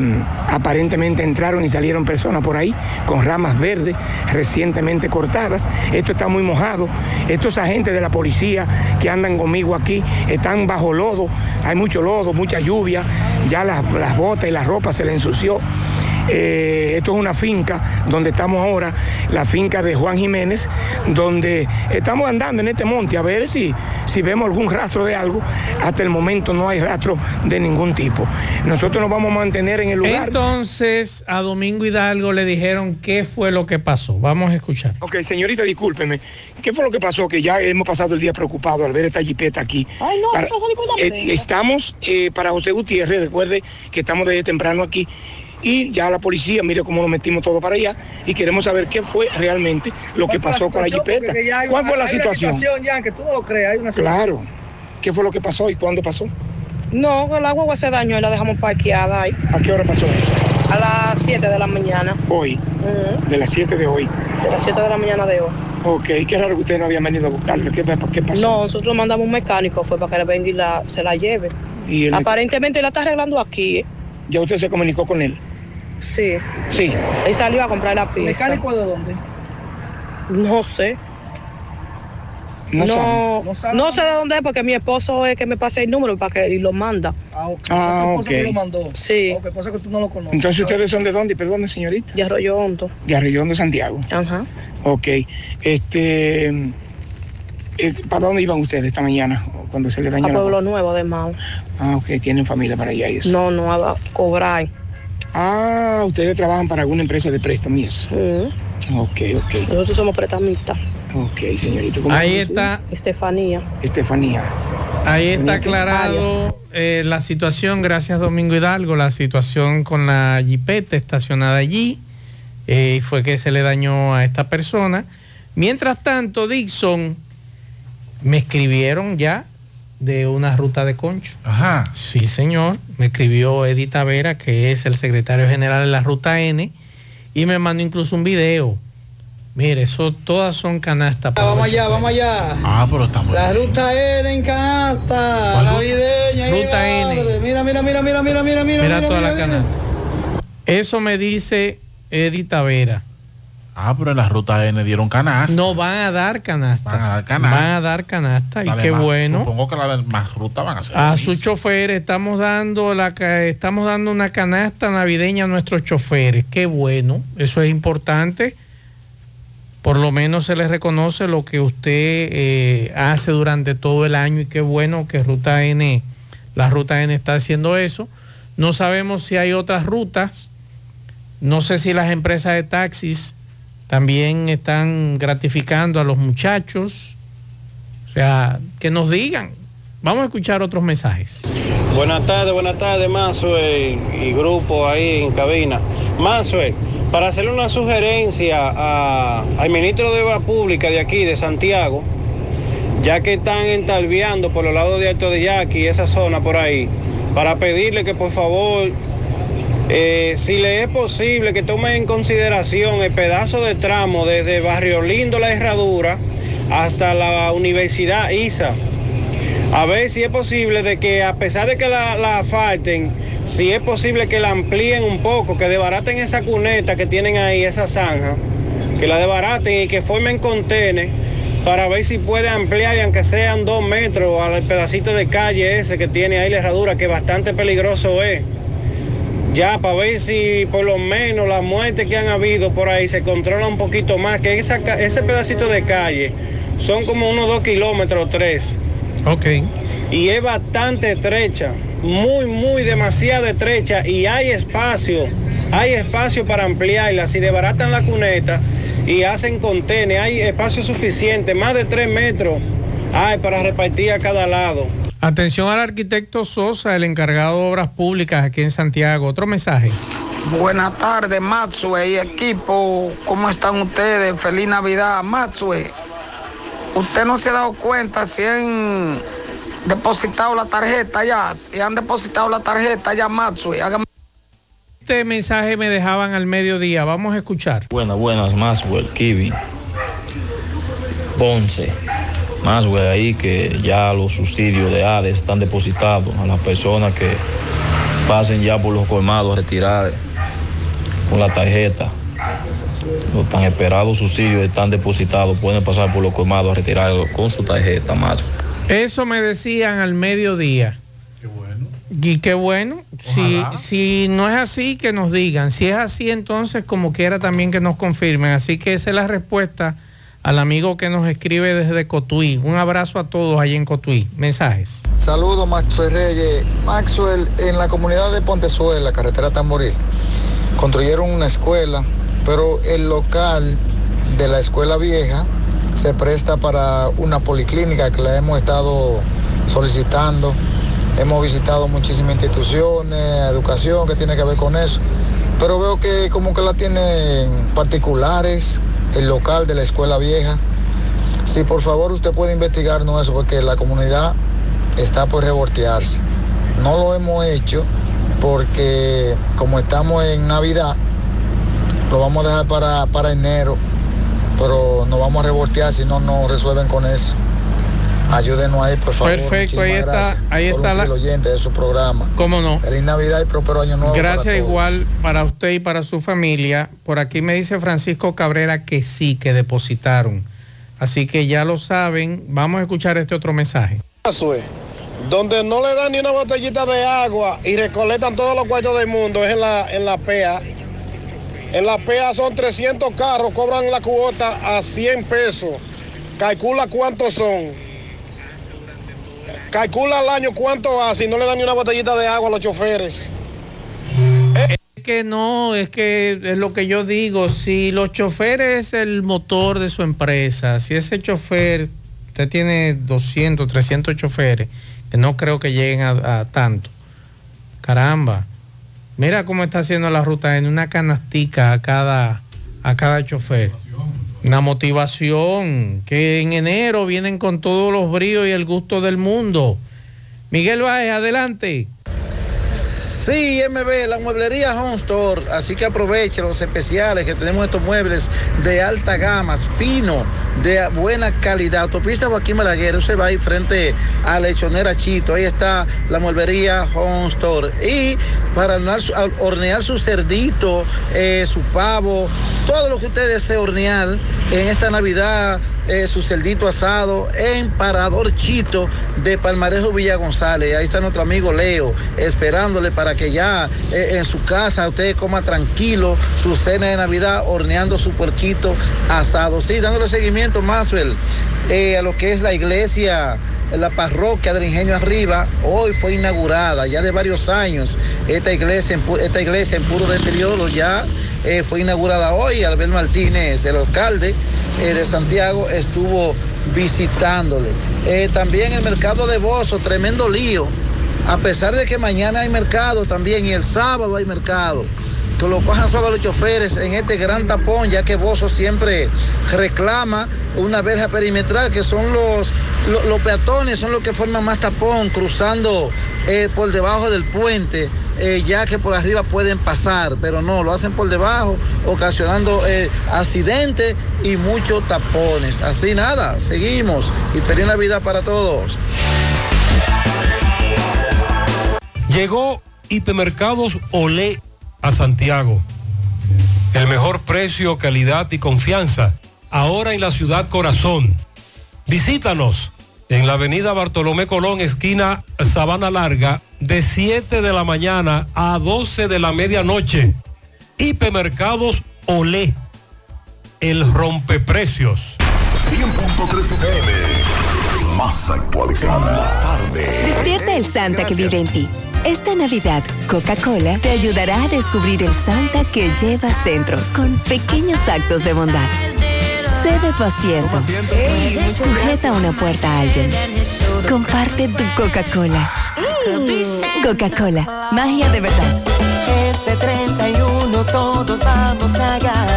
Speaker 34: aparentemente entraron y salieron personas por ahí con ramas verdes recientemente cortadas. Esto está muy mojado. Estos agentes de la policía que andan conmigo aquí están bajo lodo. Hay mucho lodo, mucha lluvia. Ya las, las botas y la ropa se le ensució. Eh, esto es una finca donde estamos ahora, la finca de Juan Jiménez, donde estamos andando en este monte a ver si, si vemos algún rastro de algo. Hasta el momento no hay rastro de ningún tipo. Nosotros nos vamos a mantener en el lugar.
Speaker 14: Entonces, a Domingo Hidalgo le dijeron qué fue lo que pasó. Vamos a escuchar.
Speaker 34: Ok, señorita, discúlpeme. ¿Qué fue lo que pasó? Que ya hemos pasado el día preocupado al ver esta jipeta aquí.
Speaker 35: Ay, no,
Speaker 34: Para-
Speaker 35: no pasó ni por la
Speaker 34: eh, estamos eh, para José Gutiérrez, recuerde que estamos desde temprano aquí. Y ya la policía, mire cómo nos metimos todo para allá y queremos saber qué fue realmente lo que pasó con la jipeta. ¿Cuál
Speaker 35: una-
Speaker 34: fue la situación?
Speaker 35: ya, que tú no lo creas, hay una situación.
Speaker 34: Claro. ¿Qué fue lo que pasó y cuándo pasó?
Speaker 35: No, el agua se dañó y la dejamos parqueada ahí.
Speaker 34: ¿A qué hora pasó eso?
Speaker 35: A las 7 de la mañana.
Speaker 34: Hoy, de las 7 de hoy.
Speaker 35: De las 7 de la mañana de hoy.
Speaker 34: Ok, qué raro que ustedes no habían venido a buscarlo. ¿Qué, qué pasó?
Speaker 35: No, nosotros mandamos un mecánico, fue para que le venga y la, se la lleve.
Speaker 34: Y el-
Speaker 35: Aparentemente la está arreglando aquí. ¿eh?
Speaker 34: ¿Ya usted se comunicó con él?
Speaker 35: Sí.
Speaker 34: Sí.
Speaker 35: Él salió a comprar la pizza.
Speaker 36: ¿Mecánico de dónde?
Speaker 35: No sé.
Speaker 34: No
Speaker 35: No,
Speaker 34: sabe.
Speaker 35: no, sé de dónde es porque mi esposo es que me pase el número para que y lo manda.
Speaker 36: Ah, ok.
Speaker 34: Ah,
Speaker 36: ¿Tu esposo que lo mandó?
Speaker 35: Sí.
Speaker 36: Ok, pasa que tú no lo conoces.
Speaker 34: Entonces ustedes son de dónde, perdón, señorita?
Speaker 35: De Arroyo Hondo.
Speaker 34: De Arroyón de Santiago.
Speaker 35: Ajá.
Speaker 34: Ok. Este, eh, ¿para dónde iban ustedes esta mañana cuando se le
Speaker 35: A
Speaker 34: dañó la
Speaker 35: Pueblo Nuevo de Mao.
Speaker 34: Ah, ok, tienen familia para allá y eso.
Speaker 35: No, no, a cobrar.
Speaker 34: Ah, ustedes trabajan para alguna empresa de préstamo y eso. Ok, ok.
Speaker 35: Nosotros somos prestamistas.
Speaker 34: Ok, señorita. ¿cómo
Speaker 14: Ahí está.
Speaker 35: Estefanía.
Speaker 34: Estefanía.
Speaker 14: Ahí está aclarado eh, la situación, gracias Domingo Hidalgo, la situación con la jipeta estacionada allí, eh, y fue que se le dañó a esta persona. Mientras tanto, Dixon, me escribieron ya de una ruta de concho.
Speaker 37: Ajá.
Speaker 14: Sí, señor. Me escribió Edita Vera, que es el secretario general de la ruta N, y me mandó incluso un video. Mire, eso todas son canastas. para
Speaker 36: Vamos allá, vamos allá.
Speaker 37: Ah, pero estamos.
Speaker 36: La ruta N en canasta,
Speaker 14: ¿Cuál
Speaker 36: navideña. ahí
Speaker 14: Ruta
Speaker 36: va,
Speaker 14: N.
Speaker 36: Mira, mira, mira, mira, mira, mira, mira.
Speaker 14: Mira toda la
Speaker 36: mira.
Speaker 14: canasta. Eso me dice Edita Vera.
Speaker 37: Ah, pero en la ruta N dieron canasta.
Speaker 14: No van a dar canastas.
Speaker 37: Van a dar canasta.
Speaker 14: Van a dar canasta. Y
Speaker 37: Dale,
Speaker 14: qué
Speaker 37: más.
Speaker 14: bueno.
Speaker 37: Supongo que la más ruta van a ser.
Speaker 14: A sus choferes estamos dando la estamos dando una canasta navideña a nuestros choferes. Qué bueno, eso es importante. Por lo menos se les reconoce lo que usted eh, hace durante todo el año y qué bueno que Ruta N, la Ruta N está haciendo eso. No sabemos si hay otras rutas. No sé si las empresas de taxis también están gratificando a los muchachos. O sea, que nos digan. Vamos a escuchar otros mensajes.
Speaker 38: Buenas tardes, buenas tardes, Mazue y grupo ahí en cabina. Mazue, para hacerle una sugerencia al ministro de Obras Públicas de aquí, de Santiago, ya que están entalviando por los lados de Alto de Yaqui, esa zona por ahí, para pedirle que por favor, eh, si le es posible, que tome en consideración el pedazo de tramo desde Barrio Lindo, La Herradura, hasta la Universidad ISA a ver si es posible de que a pesar de que la, la asfalten, si es posible que la amplíen un poco, que desbaraten esa cuneta que tienen ahí, esa zanja, que la desbaraten y que formen contenes para ver si puede ampliar y aunque sean dos metros al pedacito de calle ese que tiene ahí la herradura, que bastante peligroso es. Ya para ver si por lo menos las muertes que han habido por ahí se controla un poquito más, que esa ese pedacito de calle son como unos dos kilómetros, tres
Speaker 14: Ok.
Speaker 38: y es bastante estrecha, muy, muy demasiado estrecha y hay espacio, hay espacio para ampliarla. Si desbaratan la cuneta y hacen contenes, hay espacio suficiente, más de tres metros hay para repartir a cada lado.
Speaker 14: Atención al arquitecto Sosa, el encargado de obras públicas aquí en Santiago. Otro mensaje.
Speaker 39: Buenas tardes, Maxue y equipo. ¿Cómo están ustedes? Feliz Navidad, Maxue. Usted no se ha dado cuenta si han depositado la tarjeta ya, si han depositado la tarjeta ya, Maxue. Hágame
Speaker 14: Este mensaje me dejaban al mediodía. Vamos a escuchar.
Speaker 40: Buenas, buenas, Maswell, Kiwi, Ponce, Maswell ahí que ya los subsidios de ADE están depositados a las personas que pasen ya por los colmados a retirar con la tarjeta. Los tan esperados subsidios están depositados, pueden pasar por los colmados a retirar con su tarjeta, Maswell.
Speaker 14: Eso me decían al mediodía. Y qué bueno, si, si no es así, que nos digan. Si es así, entonces como quiera también que nos confirmen. Así que esa es la respuesta al amigo que nos escribe desde Cotuí. Un abrazo a todos allí en Cotuí. Mensajes.
Speaker 41: Saludos, Maxwell Reyes. Maxwell, en la comunidad de Pontezuela, carretera Tamboril, construyeron una escuela, pero el local de la escuela vieja se presta para una policlínica que la hemos estado solicitando. Hemos visitado muchísimas instituciones, educación que tiene que ver con eso, pero veo que como que la tienen particulares, el local de la escuela vieja. Si por favor usted puede investigarnos eso, porque la comunidad está por revoltearse. No lo hemos hecho porque como estamos en Navidad, lo vamos a dejar para, para enero, pero nos vamos a revoltear si no nos resuelven con eso.
Speaker 42: Ayúdenos ahí, por favor.
Speaker 14: Perfecto, ahí está,
Speaker 42: gracias
Speaker 14: ahí
Speaker 42: por
Speaker 14: está
Speaker 42: un
Speaker 14: la-
Speaker 42: oyente de su programa.
Speaker 14: ¿Cómo no?
Speaker 42: Feliz Navidad y próspero año nuevo.
Speaker 14: Gracias
Speaker 42: para
Speaker 14: igual para usted y para su familia. Por aquí me dice Francisco Cabrera que sí, que depositaron. Así que ya lo saben. Vamos a escuchar este otro mensaje.
Speaker 43: Donde no le dan ni una botellita de agua y recolectan todos los cuartos del mundo es en la, en la PEA. En la PEA son 300 carros, cobran la cuota a 100 pesos. Calcula cuántos son. Calcula al año cuánto hace y no le dan ni una botellita de agua a los choferes.
Speaker 14: Es que no, es que es lo que yo digo. Si los choferes es el motor de su empresa, si ese chofer, usted tiene 200, 300 choferes, que no creo que lleguen a, a tanto. Caramba, mira cómo está haciendo la ruta en una canastica a cada, a cada chofer. Una motivación, que en enero vienen con todos los bríos y el gusto del mundo. Miguel Báez, adelante.
Speaker 44: Sí, MB, la mueblería Home Store, así que aproveche los especiales que tenemos estos muebles de alta gama, fino, de buena calidad. Autopista Joaquín Malaguer, usted va ahí frente a Lechonera Chito, ahí está la mueblería Home Store. Y para hornear su, cerdito, eh, su pavo, todo lo que usted desee hornear en esta Navidad, eh, su celdito asado en Parador Chito de Palmarejo Villa González. Ahí está nuestro amigo Leo, esperándole para que ya eh, en su casa usted coma tranquilo su cena de Navidad, horneando su puerquito asado. Sí, dándole seguimiento, Maxwell, eh, a lo que es la iglesia la parroquia del Ingenio Arriba hoy fue inaugurada ya de varios años. Esta iglesia, esta iglesia en puro deterioro ya eh, fue inaugurada hoy. Albert Martínez, el alcalde eh, de Santiago, estuvo visitándole. Eh, también el mercado de Bozo, tremendo lío. A pesar de que mañana hay mercado también y el sábado hay mercado que lo cojan solo los choferes en este gran tapón, ya que Bozo siempre reclama una verja perimetral, que son los, lo- los, peatones, son los que forman más tapón, cruzando eh, por debajo del puente, eh, ya que por arriba pueden pasar, pero no, lo hacen por debajo, ocasionando eh, accidentes y muchos tapones. Así nada, seguimos y feliz Navidad para todos.
Speaker 30: Llegó Hipermercados Olé a Santiago. El mejor precio, calidad y confianza. Ahora en la ciudad corazón. Visítanos en la avenida Bartolomé Colón, esquina Sabana Larga, de 7 de la mañana a 12 de la medianoche. Hipermercados Olé. El rompeprecios.
Speaker 45: 100.3 FM. Más actualizada. Tarde.
Speaker 21: Despierta el Santa que vive en ti. Esta Navidad, Coca-Cola te ayudará a descubrir el Santa que llevas dentro con pequeños actos de bondad. Cede tu asiento. Sujeta una puerta a alguien. Comparte tu Coca-Cola. Mm, Coca-Cola, magia de verdad.
Speaker 46: Este 31 todos vamos a ganar.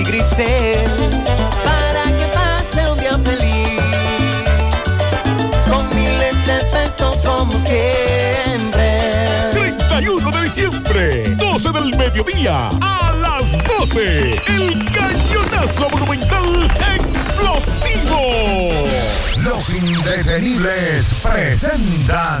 Speaker 46: Y Grisel. Para que pase un día feliz con miles de pesos como siempre.
Speaker 11: 31 de diciembre, 12 del mediodía, a las 12, el cañonazo monumental explosivo.
Speaker 45: Los indetenibles presentan.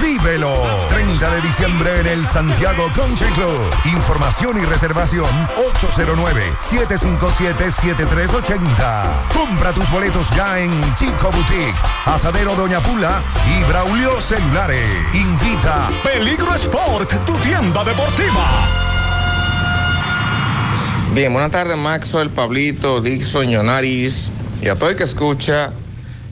Speaker 45: Vívelo. 30 de diciembre en el Santiago Country Club. Información y reservación 809-757-7380. Compra tus boletos ya en Chico Boutique, Asadero Doña Pula y Braulio Celulares. Invita
Speaker 11: Peligro Sport, tu tienda deportiva.
Speaker 47: Bien, buenas tardes, Maxo, el Pablito, Dixon, Yonaris y a todo el que escucha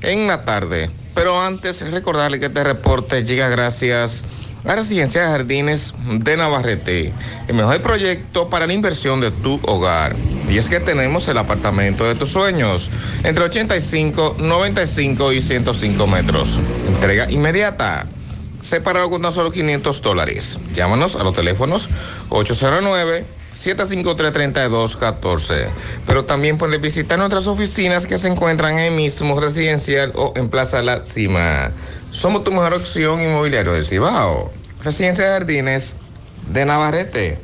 Speaker 47: en la tarde. Pero antes, recordarle que este reporte llega gracias a Residencia de Jardines de Navarrete, el mejor proyecto para la inversión de tu hogar. Y es que tenemos el apartamento de tus sueños, entre 85, 95 y 105 metros. Entrega inmediata. Separado con tan solo 500 dólares. Llámanos a los teléfonos 809 753-3214. Pero también puedes visitar nuestras oficinas que se encuentran en mismo residencial o en Plaza La Cima. Somos tu mejor opción inmobiliario del Cibao. Residencia de Jardines de Navarrete.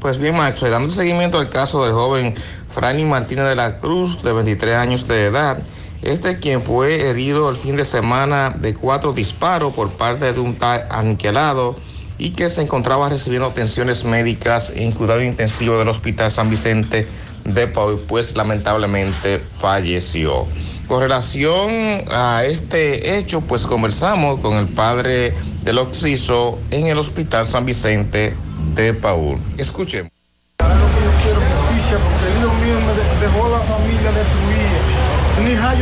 Speaker 47: Pues bien, Macho, dando seguimiento al caso del joven Franny Martínez de la Cruz, de 23 años de edad, este quien fue herido el fin de semana de cuatro disparos por parte de un tal aniquilado y que se encontraba recibiendo atenciones médicas en cuidado intensivo del Hospital San Vicente de Pau, pues lamentablemente falleció. Con relación a este hecho, pues conversamos con el padre del occiso en el Hospital San Vicente de Paul. Escuchemos.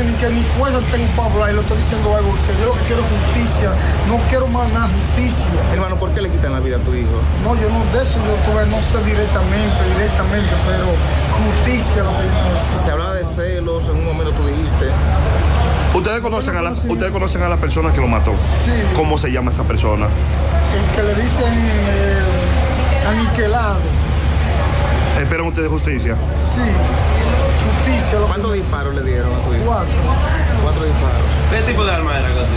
Speaker 48: Ni que ni fuerza tengo para hablar y lo estoy diciendo algo usted. Yo lo que quiero es justicia. No quiero más nada, justicia.
Speaker 47: Hermano, ¿por qué le quitan la vida a tu hijo?
Speaker 48: No, yo no de eso yo todavía no sé directamente, directamente, pero justicia lo que yo necesito.
Speaker 47: Se hablaba de celos, en un momento tú dijiste.
Speaker 49: ¿Ustedes conocen, a la, ¿Ustedes conocen a la persona que lo mató? ¿Cómo se llama esa persona?
Speaker 48: El que le dicen eh, aniquilado.
Speaker 49: ¿Esperan ustedes justicia?
Speaker 48: Sí, Lo
Speaker 47: ¿Cuántos disparos le dieron a tu hijo?
Speaker 48: Cuatro.
Speaker 47: Cuatro disparos.
Speaker 50: ¿Qué tipo de arma era que tú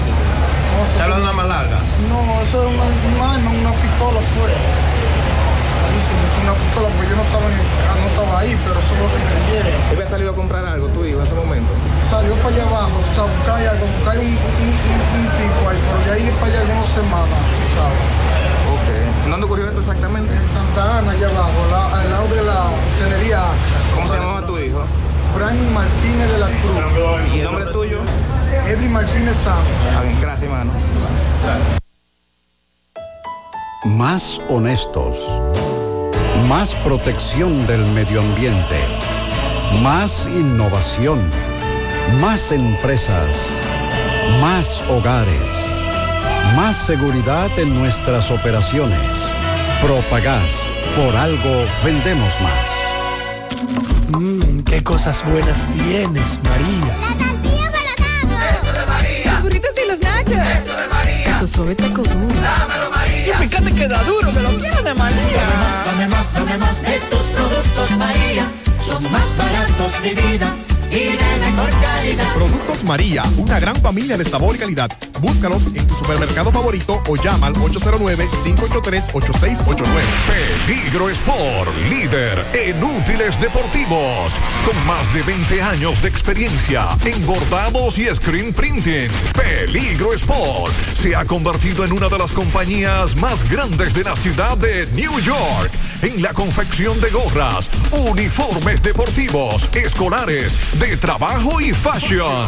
Speaker 50: ¿Está hablando de una más larga?
Speaker 48: No, eso es una, un arma, una pistola fue. Una pistola porque yo no estaba, en el- no estaba ahí, pero eso es lo que me dijeron.
Speaker 47: ¿Él había salido a comprar algo tu hijo en ese momento?
Speaker 48: Salió para allá abajo, o sea, buscar algo, buscar un, un, un- un tipo ahí, pero de ahí para allá no más nada, tú sabes.
Speaker 47: Ok. ¿Dónde ocurrió esto exactamente?
Speaker 48: Brani Martínez de la Cruz.
Speaker 47: ¿Y el nombre tuyo?
Speaker 48: Ebri Martínez Santos.
Speaker 47: Ah, bien, Gracias, hermano.
Speaker 51: Más honestos. Más protección del medio ambiente. Más innovación. Más empresas. Más hogares. Más seguridad en nuestras operaciones. Propagás. Por algo vendemos más.
Speaker 52: Mmm, qué cosas buenas tienes, María.
Speaker 53: Eso de María. Los burritos y los nachos. Eso de María.
Speaker 52: Taco suave, taco duro.
Speaker 53: Dámelo, María.
Speaker 52: Y fíjate que da duro, que lo quiero de María.
Speaker 53: Dame más, dame más de tus productos, María. Son más baratos de vida y de mejor calidad.
Speaker 54: Productos María, una gran familia de sabor y calidad. Búscalos en tu supermercado favorito o llama al 809-583-8689.
Speaker 11: Peligro Sport, líder en útiles deportivos, con más de 20 años de experiencia en bordados y screen printing. Peligro Sport se ha convertido en una de las compañías más grandes de la ciudad de New York en la confección de gorras, uniformes deportivos, escolares, de trabajo y fashion.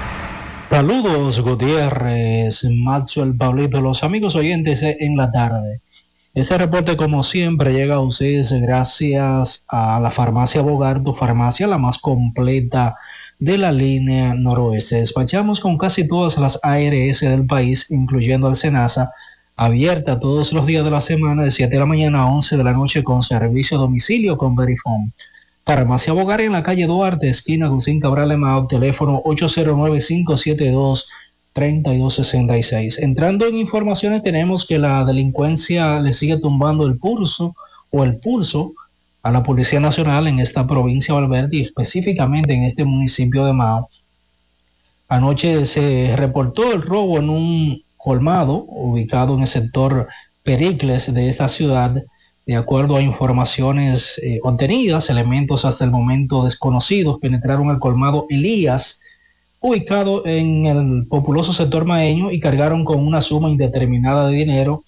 Speaker 55: Saludos Gutiérrez, Macho, el Pablito, los amigos oyentes en la tarde. Este reporte como siempre llega a ustedes gracias a la farmacia Bogar, tu farmacia la más completa de la línea noroeste. Despachamos con casi todas las ARS del país, incluyendo al Senasa, abierta todos los días de la semana de 7 de la mañana a 11 de la noche con servicio a domicilio con Verifone. Farmacia Bogar en la calle Duarte, esquina Gusín Cabral Emao, teléfono 809-572-3266. Entrando en informaciones, tenemos que la delincuencia le sigue tumbando el pulso o el pulso a la Policía Nacional en esta provincia de Valverde y específicamente en este municipio de Mao. Anoche se reportó el robo en un colmado ubicado en el sector Pericles de esta ciudad. De acuerdo a informaciones eh, obtenidas, elementos hasta el momento desconocidos penetraron el colmado Elías ubicado en el populoso sector maeño y cargaron con una suma indeterminada de dinero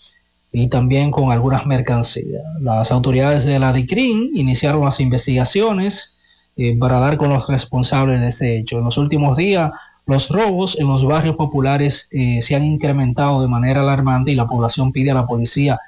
Speaker 55: y también con algunas mercancías. Las autoridades de la DICRIN iniciaron las investigaciones eh, para dar con los responsables de este hecho. En los últimos días, los robos en los barrios populares eh, se han incrementado de manera alarmante y la población pide a la policía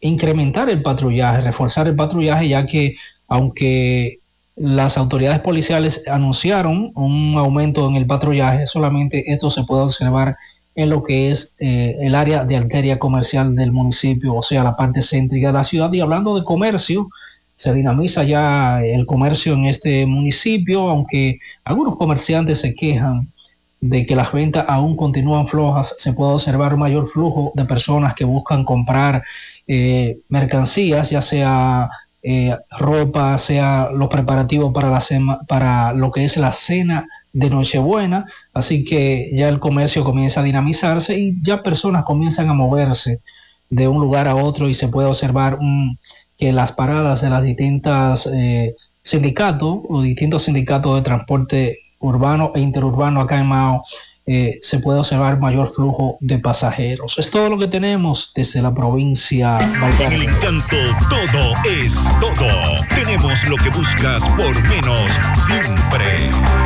Speaker 55: incrementar el patrullaje, reforzar el patrullaje, ya que aunque las autoridades policiales anunciaron un aumento en el patrullaje, solamente esto se puede observar en lo que es eh, el área de arteria comercial del municipio, o sea, la parte céntrica de la ciudad. Y hablando de comercio, se dinamiza ya el comercio en este municipio, aunque algunos comerciantes se quejan de que las ventas aún continúan flojas, se puede observar un mayor flujo de personas que buscan comprar eh, mercancías, ya sea eh, ropa, sea los preparativos para, la para lo que es la cena de Nochebuena, así que ya el comercio comienza a dinamizarse y ya personas comienzan a moverse de un lugar a otro y se puede observar que las paradas de las distintas eh, sindicatos o distintos sindicatos de transporte urbano e interurbano acá en Mao eh, se puede observar mayor flujo de pasajeros. Es todo lo que tenemos desde la provincia
Speaker 56: En el encanto todo es todo. Tenemos lo que buscas por menos siempre.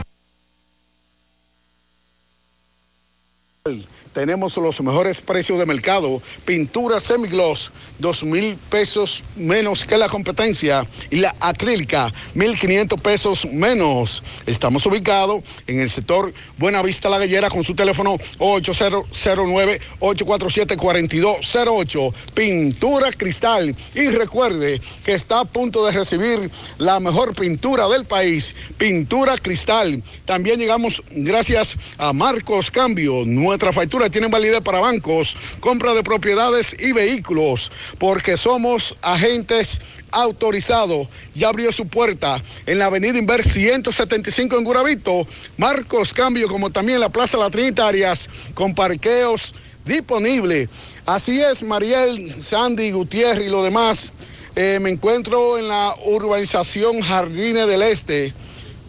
Speaker 57: Tenemos los mejores precios de mercado. Pintura semigloss, dos mil pesos menos que la competencia. Y la acrílica, mil quinientos pesos menos. Estamos ubicados en el sector Buenavista La Gallera con su teléfono 8009-847-4208. Pintura cristal. Y recuerde que está a punto de recibir la mejor pintura del país. Pintura cristal. También llegamos gracias a Marcos Cambio. Nuestra factura tiene validez para bancos, compra de propiedades y vehículos, porque somos agentes autorizados. Ya abrió su puerta en la avenida Inver 175 en Guravito. Marcos Cambio, como también la Plaza La Trinitarias, con parqueos disponibles. Así es, Mariel, Sandy, Gutiérrez y lo demás. Eh, me encuentro en la urbanización Jardines del Este,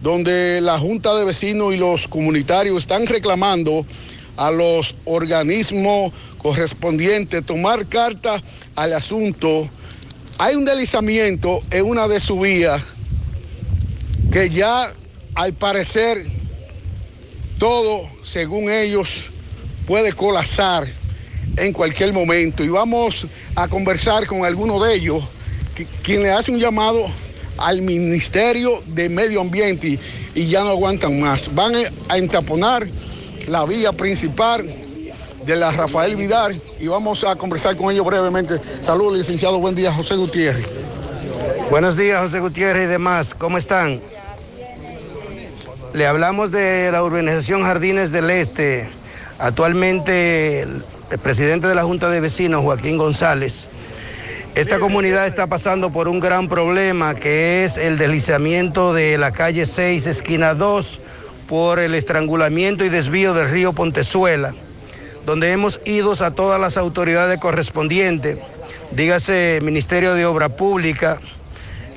Speaker 57: donde la Junta de Vecinos y los comunitarios están reclamando a los organismos correspondientes tomar carta al asunto. Hay un deslizamiento en una de sus vías que ya al parecer todo, según ellos, puede colapsar en cualquier momento. Y vamos a conversar con alguno de ellos, que- quien le hace un llamado al Ministerio de Medio Ambiente y, y ya no aguantan más. Van a entaponar la vía principal de la Rafael Vidal y vamos a conversar con ellos brevemente. Saludos, licenciado. Buen día, José Gutiérrez.
Speaker 58: Buenos días, José Gutiérrez y demás. ¿Cómo están? Le hablamos de la urbanización Jardines del Este. Actualmente el, presidente de la Junta de Vecinos, Joaquín González. Esta comunidad está pasando por un gran problema que es el deslizamiento de la calle 6, esquina 2, por el estrangulamiento y desvío del río Pontezuela, donde hemos ido a todas las autoridades correspondientes dígase Ministerio de Obra Pública,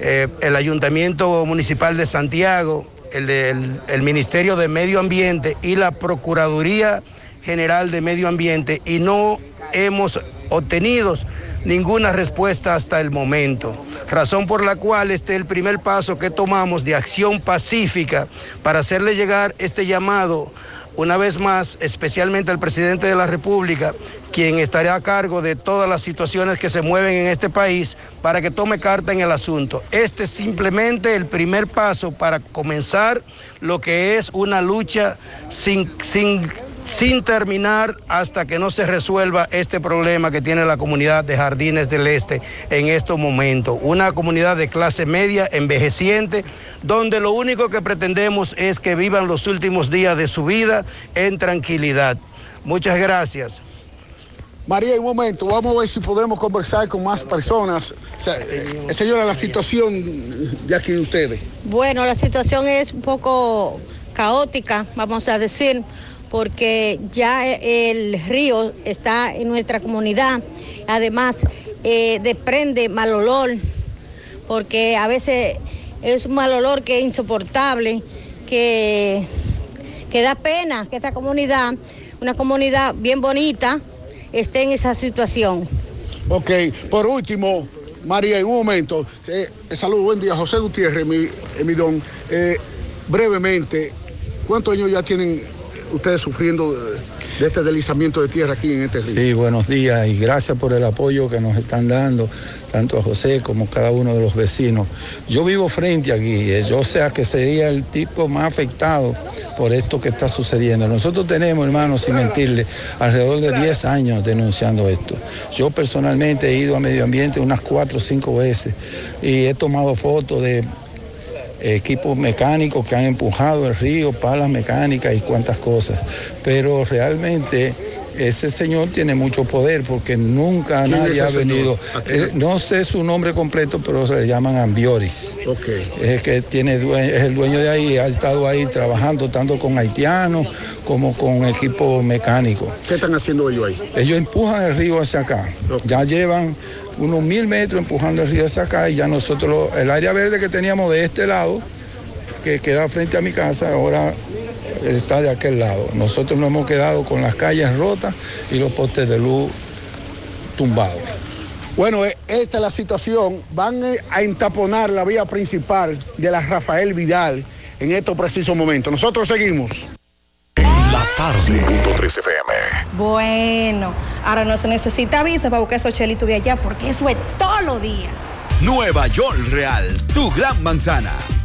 Speaker 58: eh, el Ayuntamiento Municipal de Santiago, el, del- el Ministerio de Medio Ambiente y la Procuraduría General de Medio Ambiente y no hemos obtenido ninguna respuesta hasta el momento. Razón por la cual este es el primer paso que tomamos de acción pacífica para hacerle llegar este llamado una vez más, especialmente al presidente de la República, quien estará a cargo de todas las situaciones que se mueven en este país, para que tome carta en el asunto. Este es simplemente el primer paso para comenzar lo que es una lucha sin, sin, sin terminar hasta que no se resuelva este problema que tiene la comunidad de Jardines del Este en estos momentos. Una comunidad de clase media, envejeciente, donde lo único que pretendemos es que vivan los últimos días de su vida en tranquilidad. Muchas gracias.
Speaker 57: María, un momento, vamos a ver si podemos conversar con más personas. O sea, eh, señora, la situación de aquí de ustedes.
Speaker 59: Bueno, la situación es un poco caótica, vamos a decir, porque ya el río está en nuestra comunidad. Además, eh, desprende mal olor, porque a veces es un mal olor que es insoportable, que, que da pena que esta comunidad, una comunidad bien bonita, esté en esa situación.
Speaker 57: Ok, por último, María, en un momento, eh, salud, buen día, José Gutiérrez, mi, eh, don. Eh, brevemente, ¿cuántos años ya tienen ustedes sufriendo de, de este deslizamiento de tierra aquí en este río?
Speaker 60: Sí, buenos días y gracias por el apoyo que nos están dando, tanto a José como cada uno de los vecinos. Yo vivo frente aquí, eh, yo sea que sería el tipo más afectado por esto que está sucediendo. Nosotros tenemos, hermano, sin mentirle, alrededor de 10 años denunciando esto. Yo personalmente he ido a medio ambiente unas 4 o 5 veces y he tomado fotos de equipos mecánicos que han empujado el río, palas mecánicas y cuantas cosas. Pero realmente ese señor tiene mucho poder porque nunca
Speaker 57: ¿Quién
Speaker 60: nadie
Speaker 57: es
Speaker 60: ha venido. Eh, no sé su nombre completo, pero se le llaman Ambioris. Es el que tiene es el dueño de ahí, ha estado ahí trabajando tanto con haitianos como con equipo mecánico.
Speaker 57: ¿Qué están haciendo ellos ahí?
Speaker 60: Ellos empujan el río hacia acá. Ya llevan unos mil metros empujando el río hacia acá y ya nosotros, el área verde que teníamos de este lado, que queda frente a mi casa, ahora está de aquel lado. Nosotros nos hemos quedado con las calles rotas y los postes de luz tumbados.
Speaker 57: Bueno, eh, esta es la situación. Van eh, a entaponar la vía principal de la Rafael Vidal en estos precisos momentos. Nosotros seguimos.
Speaker 11: La tarde. 5.3 FM.
Speaker 61: Bueno, ahora no se necesita visa para buscar esos chelitos de allá porque eso es todos los días.
Speaker 62: Nueva York Real, tu gran manzana.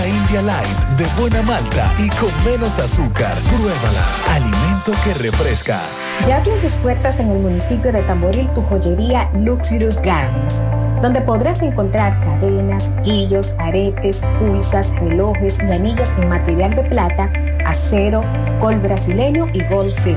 Speaker 63: India Light, de buena malta
Speaker 64: y con menos azúcar. Pruébala. Alimento que refresca.
Speaker 33: Ya abrió sus puertas en el municipio de Tamboril tu joyería Luxurious Garments, donde podrás encontrar cadenas, guillos, aretes, pulsas, relojes y anillos en material de plata, acero, gol brasileño y gol C.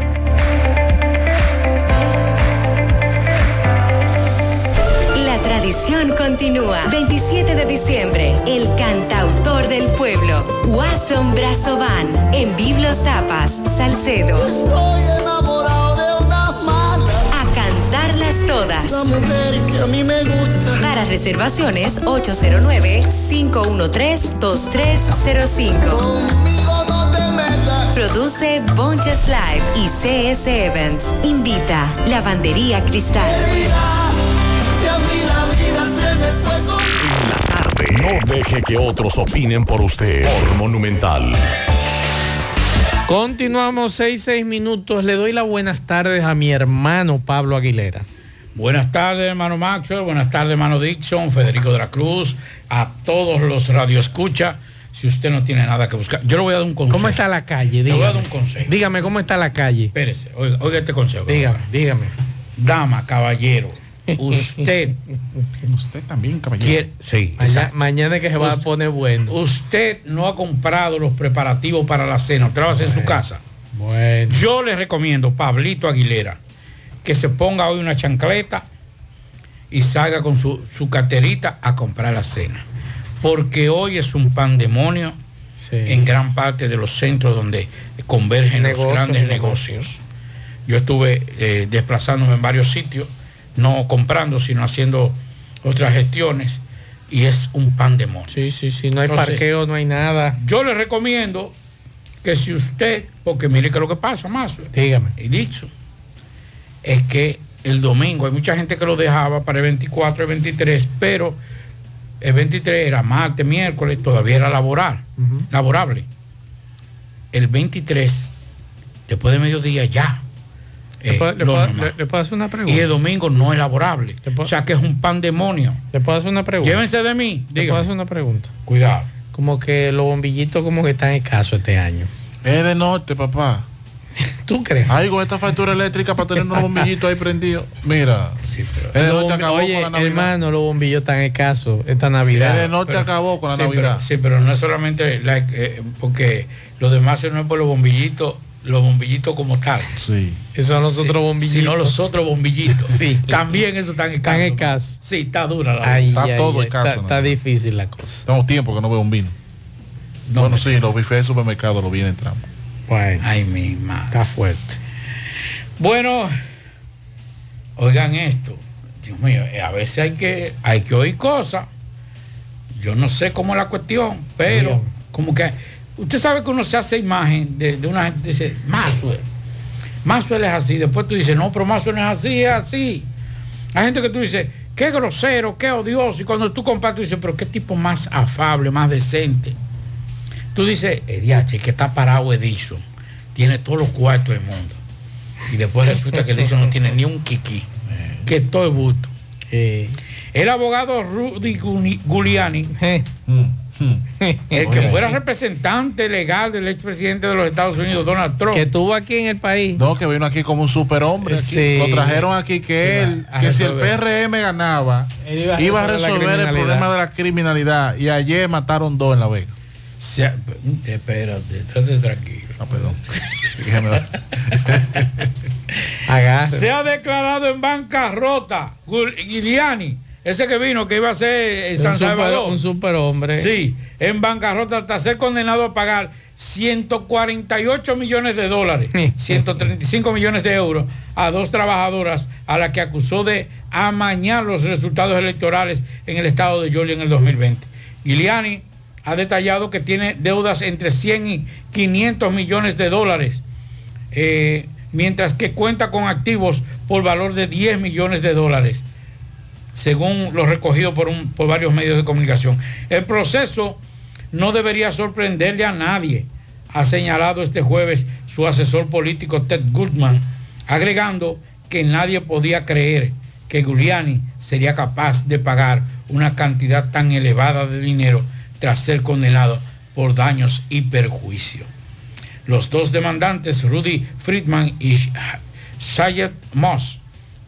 Speaker 65: Tradición
Speaker 21: continúa. 27 de diciembre, el cantautor del pueblo, Wasson Brazovan, en Biblos Tapas, Salcedo.
Speaker 66: Estoy enamorado de una mala.
Speaker 21: A cantarlas todas.
Speaker 66: La mujer que a mí me gusta.
Speaker 21: Para reservaciones, 809-513-2305.
Speaker 66: Conmigo no te metas.
Speaker 21: Produce Bonches Live y CS Events. Invita Lavandería Cristal.
Speaker 11: No deje que otros opinen por usted. Por Monumental.
Speaker 14: Continuamos 6, 6 minutos. Le doy las buenas tardes a mi hermano Pablo Aguilera.
Speaker 32: Buenas tardes, hermano Maxwell. Buenas tardes, hermano Dixon, Federico de la Cruz, a todos los radioescucha. Si usted no tiene nada que buscar, yo le voy a dar un consejo.
Speaker 14: ¿Cómo está la calle?
Speaker 32: Le voy a
Speaker 14: Dígame.
Speaker 32: dar un consejo.
Speaker 14: Dígame, ¿cómo está la calle?
Speaker 32: Espérese, oiga, oiga este consejo.
Speaker 14: Dígame, dígame.
Speaker 32: Dama, caballero, usted.
Speaker 15: usted también, caballero.
Speaker 32: quiere- sí,
Speaker 14: mañana es que se va a poner bueno.
Speaker 32: Usted no ha comprado los preparativos para la cena, usted lo va a hacer en su casa.
Speaker 14: Bueno.
Speaker 32: Yo le recomiendo, Pablito Aguilera, que se ponga hoy una chancleta y salga con su, su carterita a comprar la cena. Porque hoy es un pandemonio en gran parte de los centros donde convergen
Speaker 14: Negocios,
Speaker 32: los grandes
Speaker 14: negocios.
Speaker 32: negocios. Yo estuve eh, desplazándome en varios sitios, no comprando, sino haciendo otras gestiones, y es un pandemonio.
Speaker 14: Sí, sí, sí, no hay
Speaker 32: Entonces,
Speaker 14: parqueo, no hay nada.
Speaker 32: Yo le recomiendo que si usted, porque mire que lo que pasa más,
Speaker 14: dígame,
Speaker 32: y dicho, es que el domingo hay mucha gente que lo dejaba para el 24, el 23, pero el 23 era martes, miércoles, todavía era laboral, laborable. El 23, después de mediodía ya.
Speaker 14: ¿Le
Speaker 32: eh,
Speaker 14: puedo, le puedo-
Speaker 32: normal.
Speaker 14: le- le puedo hacer una pregunta?
Speaker 32: y el domingo no es laborable. O sea que es un pandemonio.
Speaker 14: ¿Le puedo hacer una pregunta?
Speaker 32: Llévense de mí.
Speaker 14: ¿Le puedo
Speaker 32: dígame.
Speaker 14: hacer una pregunta?
Speaker 32: Cuidado.
Speaker 14: Como que los bombillitos como que están escasos este año.
Speaker 15: Es de norte, papá.
Speaker 14: ¿Tú crees?
Speaker 15: Ay, con esta factura eléctrica para tener unos bombillitos ahí prendidos. Mira. Es de
Speaker 14: Los
Speaker 15: norte acabó
Speaker 14: Oye,
Speaker 15: con la Navidad.
Speaker 14: hermano, los bombillos están escasos esta Navidad.
Speaker 15: Sí, de norte acabó con la
Speaker 32: sí,
Speaker 15: Navidad.
Speaker 32: Pero, sí, pero no es solamente la- eh, porque los demás no es por los bombillitos, los bombillitos como tal.
Speaker 15: Sí.
Speaker 14: Esos son los otros bombillitos.
Speaker 32: Sino los otros bombillitos.
Speaker 14: Sí.
Speaker 32: También eso están
Speaker 14: Están
Speaker 32: escasos.
Speaker 14: escasos.
Speaker 32: Sí, está dura la
Speaker 14: Ay,
Speaker 15: Está
Speaker 14: ay,
Speaker 15: todo
Speaker 14: ay,
Speaker 15: escaso,
Speaker 14: Está,
Speaker 15: ¿no?
Speaker 14: está difícil la cosa.
Speaker 15: Tengo tiempo que no veo un vino. bueno, sí, los bifes de supermercado lo vienen entrando.
Speaker 14: Bueno.
Speaker 32: Ay, mi madre.
Speaker 14: Está fuerte.
Speaker 32: Bueno, oigan esto. Dios mío, eh, a veces hay que, hay que oír cosas. Yo no sé cómo es la cuestión, pero como que usted sabe que uno se hace imagen de, de una gente dice, Maxwell. Maxwell es así. Después tú dices, no, pero Maxwell no es así, es así. Hay gente que tú dices, qué grosero, qué odioso. Y cuando tú compartes, tú dices, pero qué tipo más afable, más decente. Tú dices, Ediache, que está parado Edison. Tiene todos los cuartos del mundo. Y después resulta que Edison no tiene ni un kiki. Que todo es busto. El abogado Rudy Giuliani, el que fuera representante legal del expresidente de los Estados Unidos, Donald Trump.
Speaker 14: Que estuvo aquí en el país.
Speaker 15: No, que vino aquí como un superhombre. aquí.
Speaker 14: Sí.
Speaker 15: Lo trajeron aquí que él,
Speaker 14: a
Speaker 15: que si el. PRM ganaba,
Speaker 14: Él iba
Speaker 15: iba
Speaker 14: a resolver
Speaker 15: el problema de la criminalidad. Y ayer mataron dos en La Vega.
Speaker 32: Se- espérate, estate tranquilo.
Speaker 15: Ah, perdón.
Speaker 32: Se ha declarado en bancarrota Giuliani, ese que vino, que iba a ser
Speaker 14: Un
Speaker 32: San
Speaker 14: super-
Speaker 32: Salvador.
Speaker 14: un superhombre.
Speaker 32: Sí, en bancarrota hasta ser condenado a pagar 148 millones de dólares, 135 millones de euros a dos trabajadoras a las que acusó de amañar los resultados electorales en el estado de Georgia en el 2020. Giuliani ha detallado que tiene deudas entre 100 y 500 millones de dólares, eh, mientras que cuenta con activos por valor de 10 millones de dólares según lo recogido por, varios medios de comunicación. El proceso no debería sorprenderle a nadie, ha señalado este jueves su asesor político Ted Goodman, agregando que nadie podía creer que Giuliani sería capaz de pagar una cantidad tan elevada de dinero tras ser condenado por daños y perjuicio. Los dos demandantes, Rudy Friedman y Sayed Moss,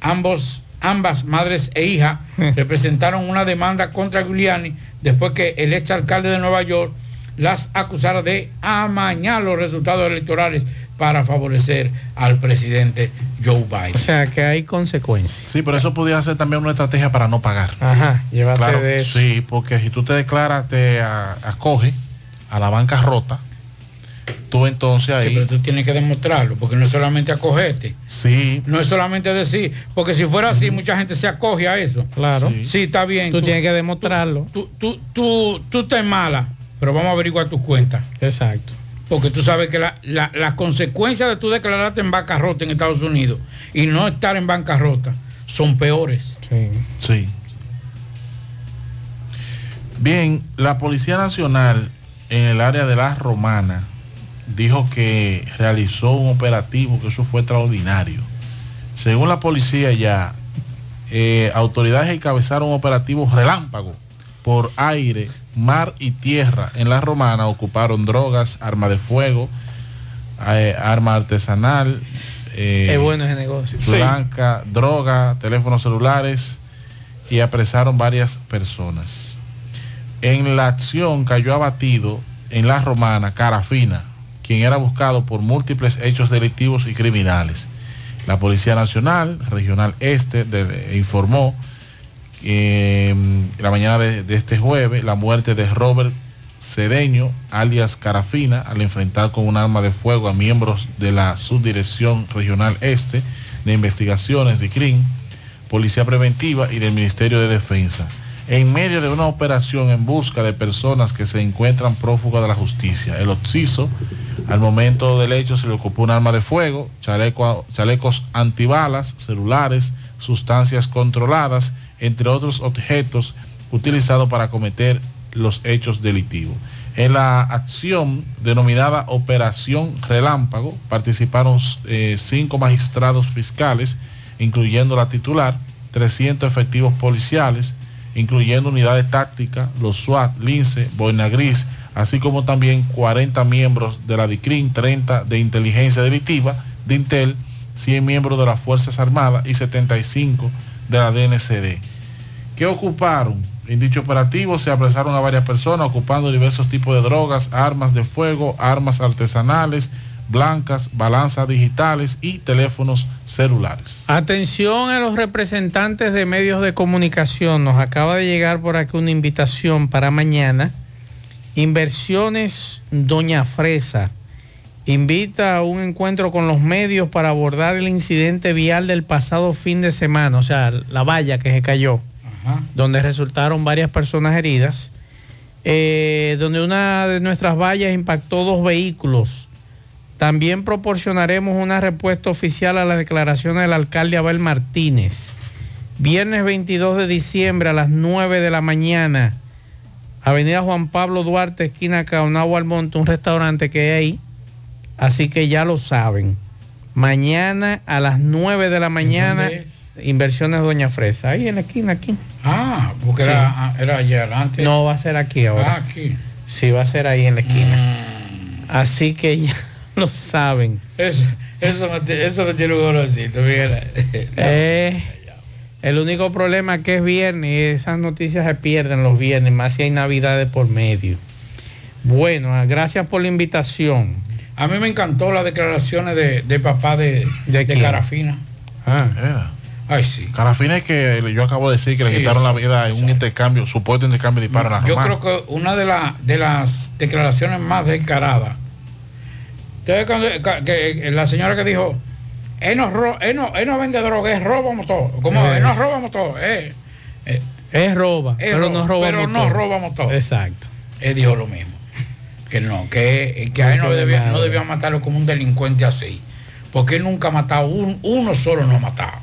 Speaker 32: ambos, ambas madres e hija, representaron una demanda contra Giuliani después que el ex alcalde de Nueva York las acusara de amañar los resultados electorales para favorecer al presidente Joe Biden.
Speaker 14: O sea que hay consecuencias.
Speaker 15: Sí, pero eso podría ser también una estrategia para no pagar.
Speaker 14: Ajá, llévate
Speaker 15: Claro,
Speaker 14: de eso.
Speaker 15: Sí, porque si tú te declaras, te acoge a la bancarrota, tú entonces ahí...
Speaker 32: Sí, pero tú tienes que demostrarlo, porque no es solamente acogerte.
Speaker 15: Sí.
Speaker 32: No es solamente decir, porque si fuera así, mucha gente se acoge a eso.
Speaker 14: Claro.
Speaker 32: Sí, está bien.
Speaker 14: Tú tienes que demostrarlo.
Speaker 32: Tú, tú, tú, tú estás mala, pero vamos a averiguar tus cuentas.
Speaker 14: Exacto.
Speaker 32: Porque tú sabes que la- la- las consecuencias de tú declararte en bancarrota en Estados Unidos y no estar en bancarrota son peores.
Speaker 15: Sí. Bien, la Policía Nacional en el área de la Romana dijo que realizó un operativo, que eso fue extraordinario. Según la policía ya, eh, autoridades encabezaron un operativo relámpago por aire, mar y tierra en la Romana. Ocuparon drogas, arma de fuego, eh, arma artesanal. eh,
Speaker 14: es bueno ese negocio.
Speaker 15: blanca, droga, teléfonos celulares y apresaron varias personas. En la acción cayó abatido en la romana Carafina, quien era buscado por múltiples hechos delictivos y criminales. La Policía Nacional Regional Este informó eh, la mañana de, de este jueves la muerte de Robert Cedeño, alias Carafina, al enfrentar con un arma de fuego a miembros de la Subdirección Regional Este de Investigaciones de CRIM, Policía Preventiva y del Ministerio de Defensa, en medio de una operación en busca de personas que se encuentran prófugas de la justicia. El occiso, al momento del hecho, se le ocupó un arma de fuego, chaleco- chalecos antibalas, celulares, sustancias controladas, entre otros objetos utilizados para cometer los hechos delictivos. En la acción denominada Operación Relámpago participaron eh, cinco magistrados fiscales, incluyendo la titular, 300 efectivos policiales, incluyendo unidades tácticas, los SWAT, Lince, Boina Gris, así como también 40 miembros de la DICRIN, 30 de inteligencia delictiva, de Intel, 100 miembros de las Fuerzas Armadas y 75 de la DNCD. ¿Qué ocuparon? En dicho operativo se apresaron a varias personas ocupando diversos tipos de drogas, armas de fuego, armas artesanales, blancas, balanzas digitales y teléfonos celulares.
Speaker 14: Atención a los representantes de medios de comunicación. Nos acaba de llegar por aquí una invitación para mañana. Inversiones Doña Fresa invita a un encuentro con los medios para abordar el incidente vial del pasado fin de semana, o sea, la valla que se cayó, donde resultaron varias personas heridas, eh, donde una de nuestras vallas impactó dos vehículos. También proporcionaremos una respuesta oficial a las declaraciones del alcalde Abel Martínez. Viernes 22 de diciembre a las 9 de la mañana, Avenida Juan Pablo Duarte, esquina Caonagua Almonte, un restaurante que hay ahí. Así que ya lo saben. Mañana a las 9 de la mañana, Inversiones Doña Fresa. Ahí en la esquina, aquí.
Speaker 32: Ah, porque
Speaker 14: Sí.
Speaker 32: era, era allá adelante.
Speaker 14: No, va a ser aquí ahora.
Speaker 32: Ah, aquí.
Speaker 14: Sí, va a ser ahí en la esquina. Así que ya lo saben.
Speaker 32: Eso, eso, no, eso no tiene un olorcito, mira.
Speaker 14: Eh, el único problema que es viernes y esas noticias se pierden los viernes, más si hay navidades por medio. Bueno, ah, gracias por la invitación.
Speaker 32: A mí me encantó las declaraciones de, de papá de, de? Carafina.
Speaker 14: Ah.
Speaker 32: Ay, sí.
Speaker 15: Carafina es que yo acabo de decir que le
Speaker 32: Sí,
Speaker 15: quitaron la vida en un intercambio, supuesto intercambio de disparos
Speaker 32: Yo creo que una de, la- de las declaraciones más descaradas. Ustedes cuando que la señora que dijo, él no, ro- él no, él no vende droga, es roba motor. Como
Speaker 14: Eh,
Speaker 32: él no roba motor, eh, eh,
Speaker 14: Es roba,
Speaker 32: es
Speaker 14: pero
Speaker 32: roba,
Speaker 14: no roba
Speaker 32: pero
Speaker 14: motor.
Speaker 32: no roba motor.
Speaker 14: Exacto.
Speaker 32: Él dijo lo mismo. Que no, que, que a él no debía,
Speaker 14: de
Speaker 32: no debía matarlo como un delincuente así. Porque él nunca ha matado un- uno solo, no ha matado.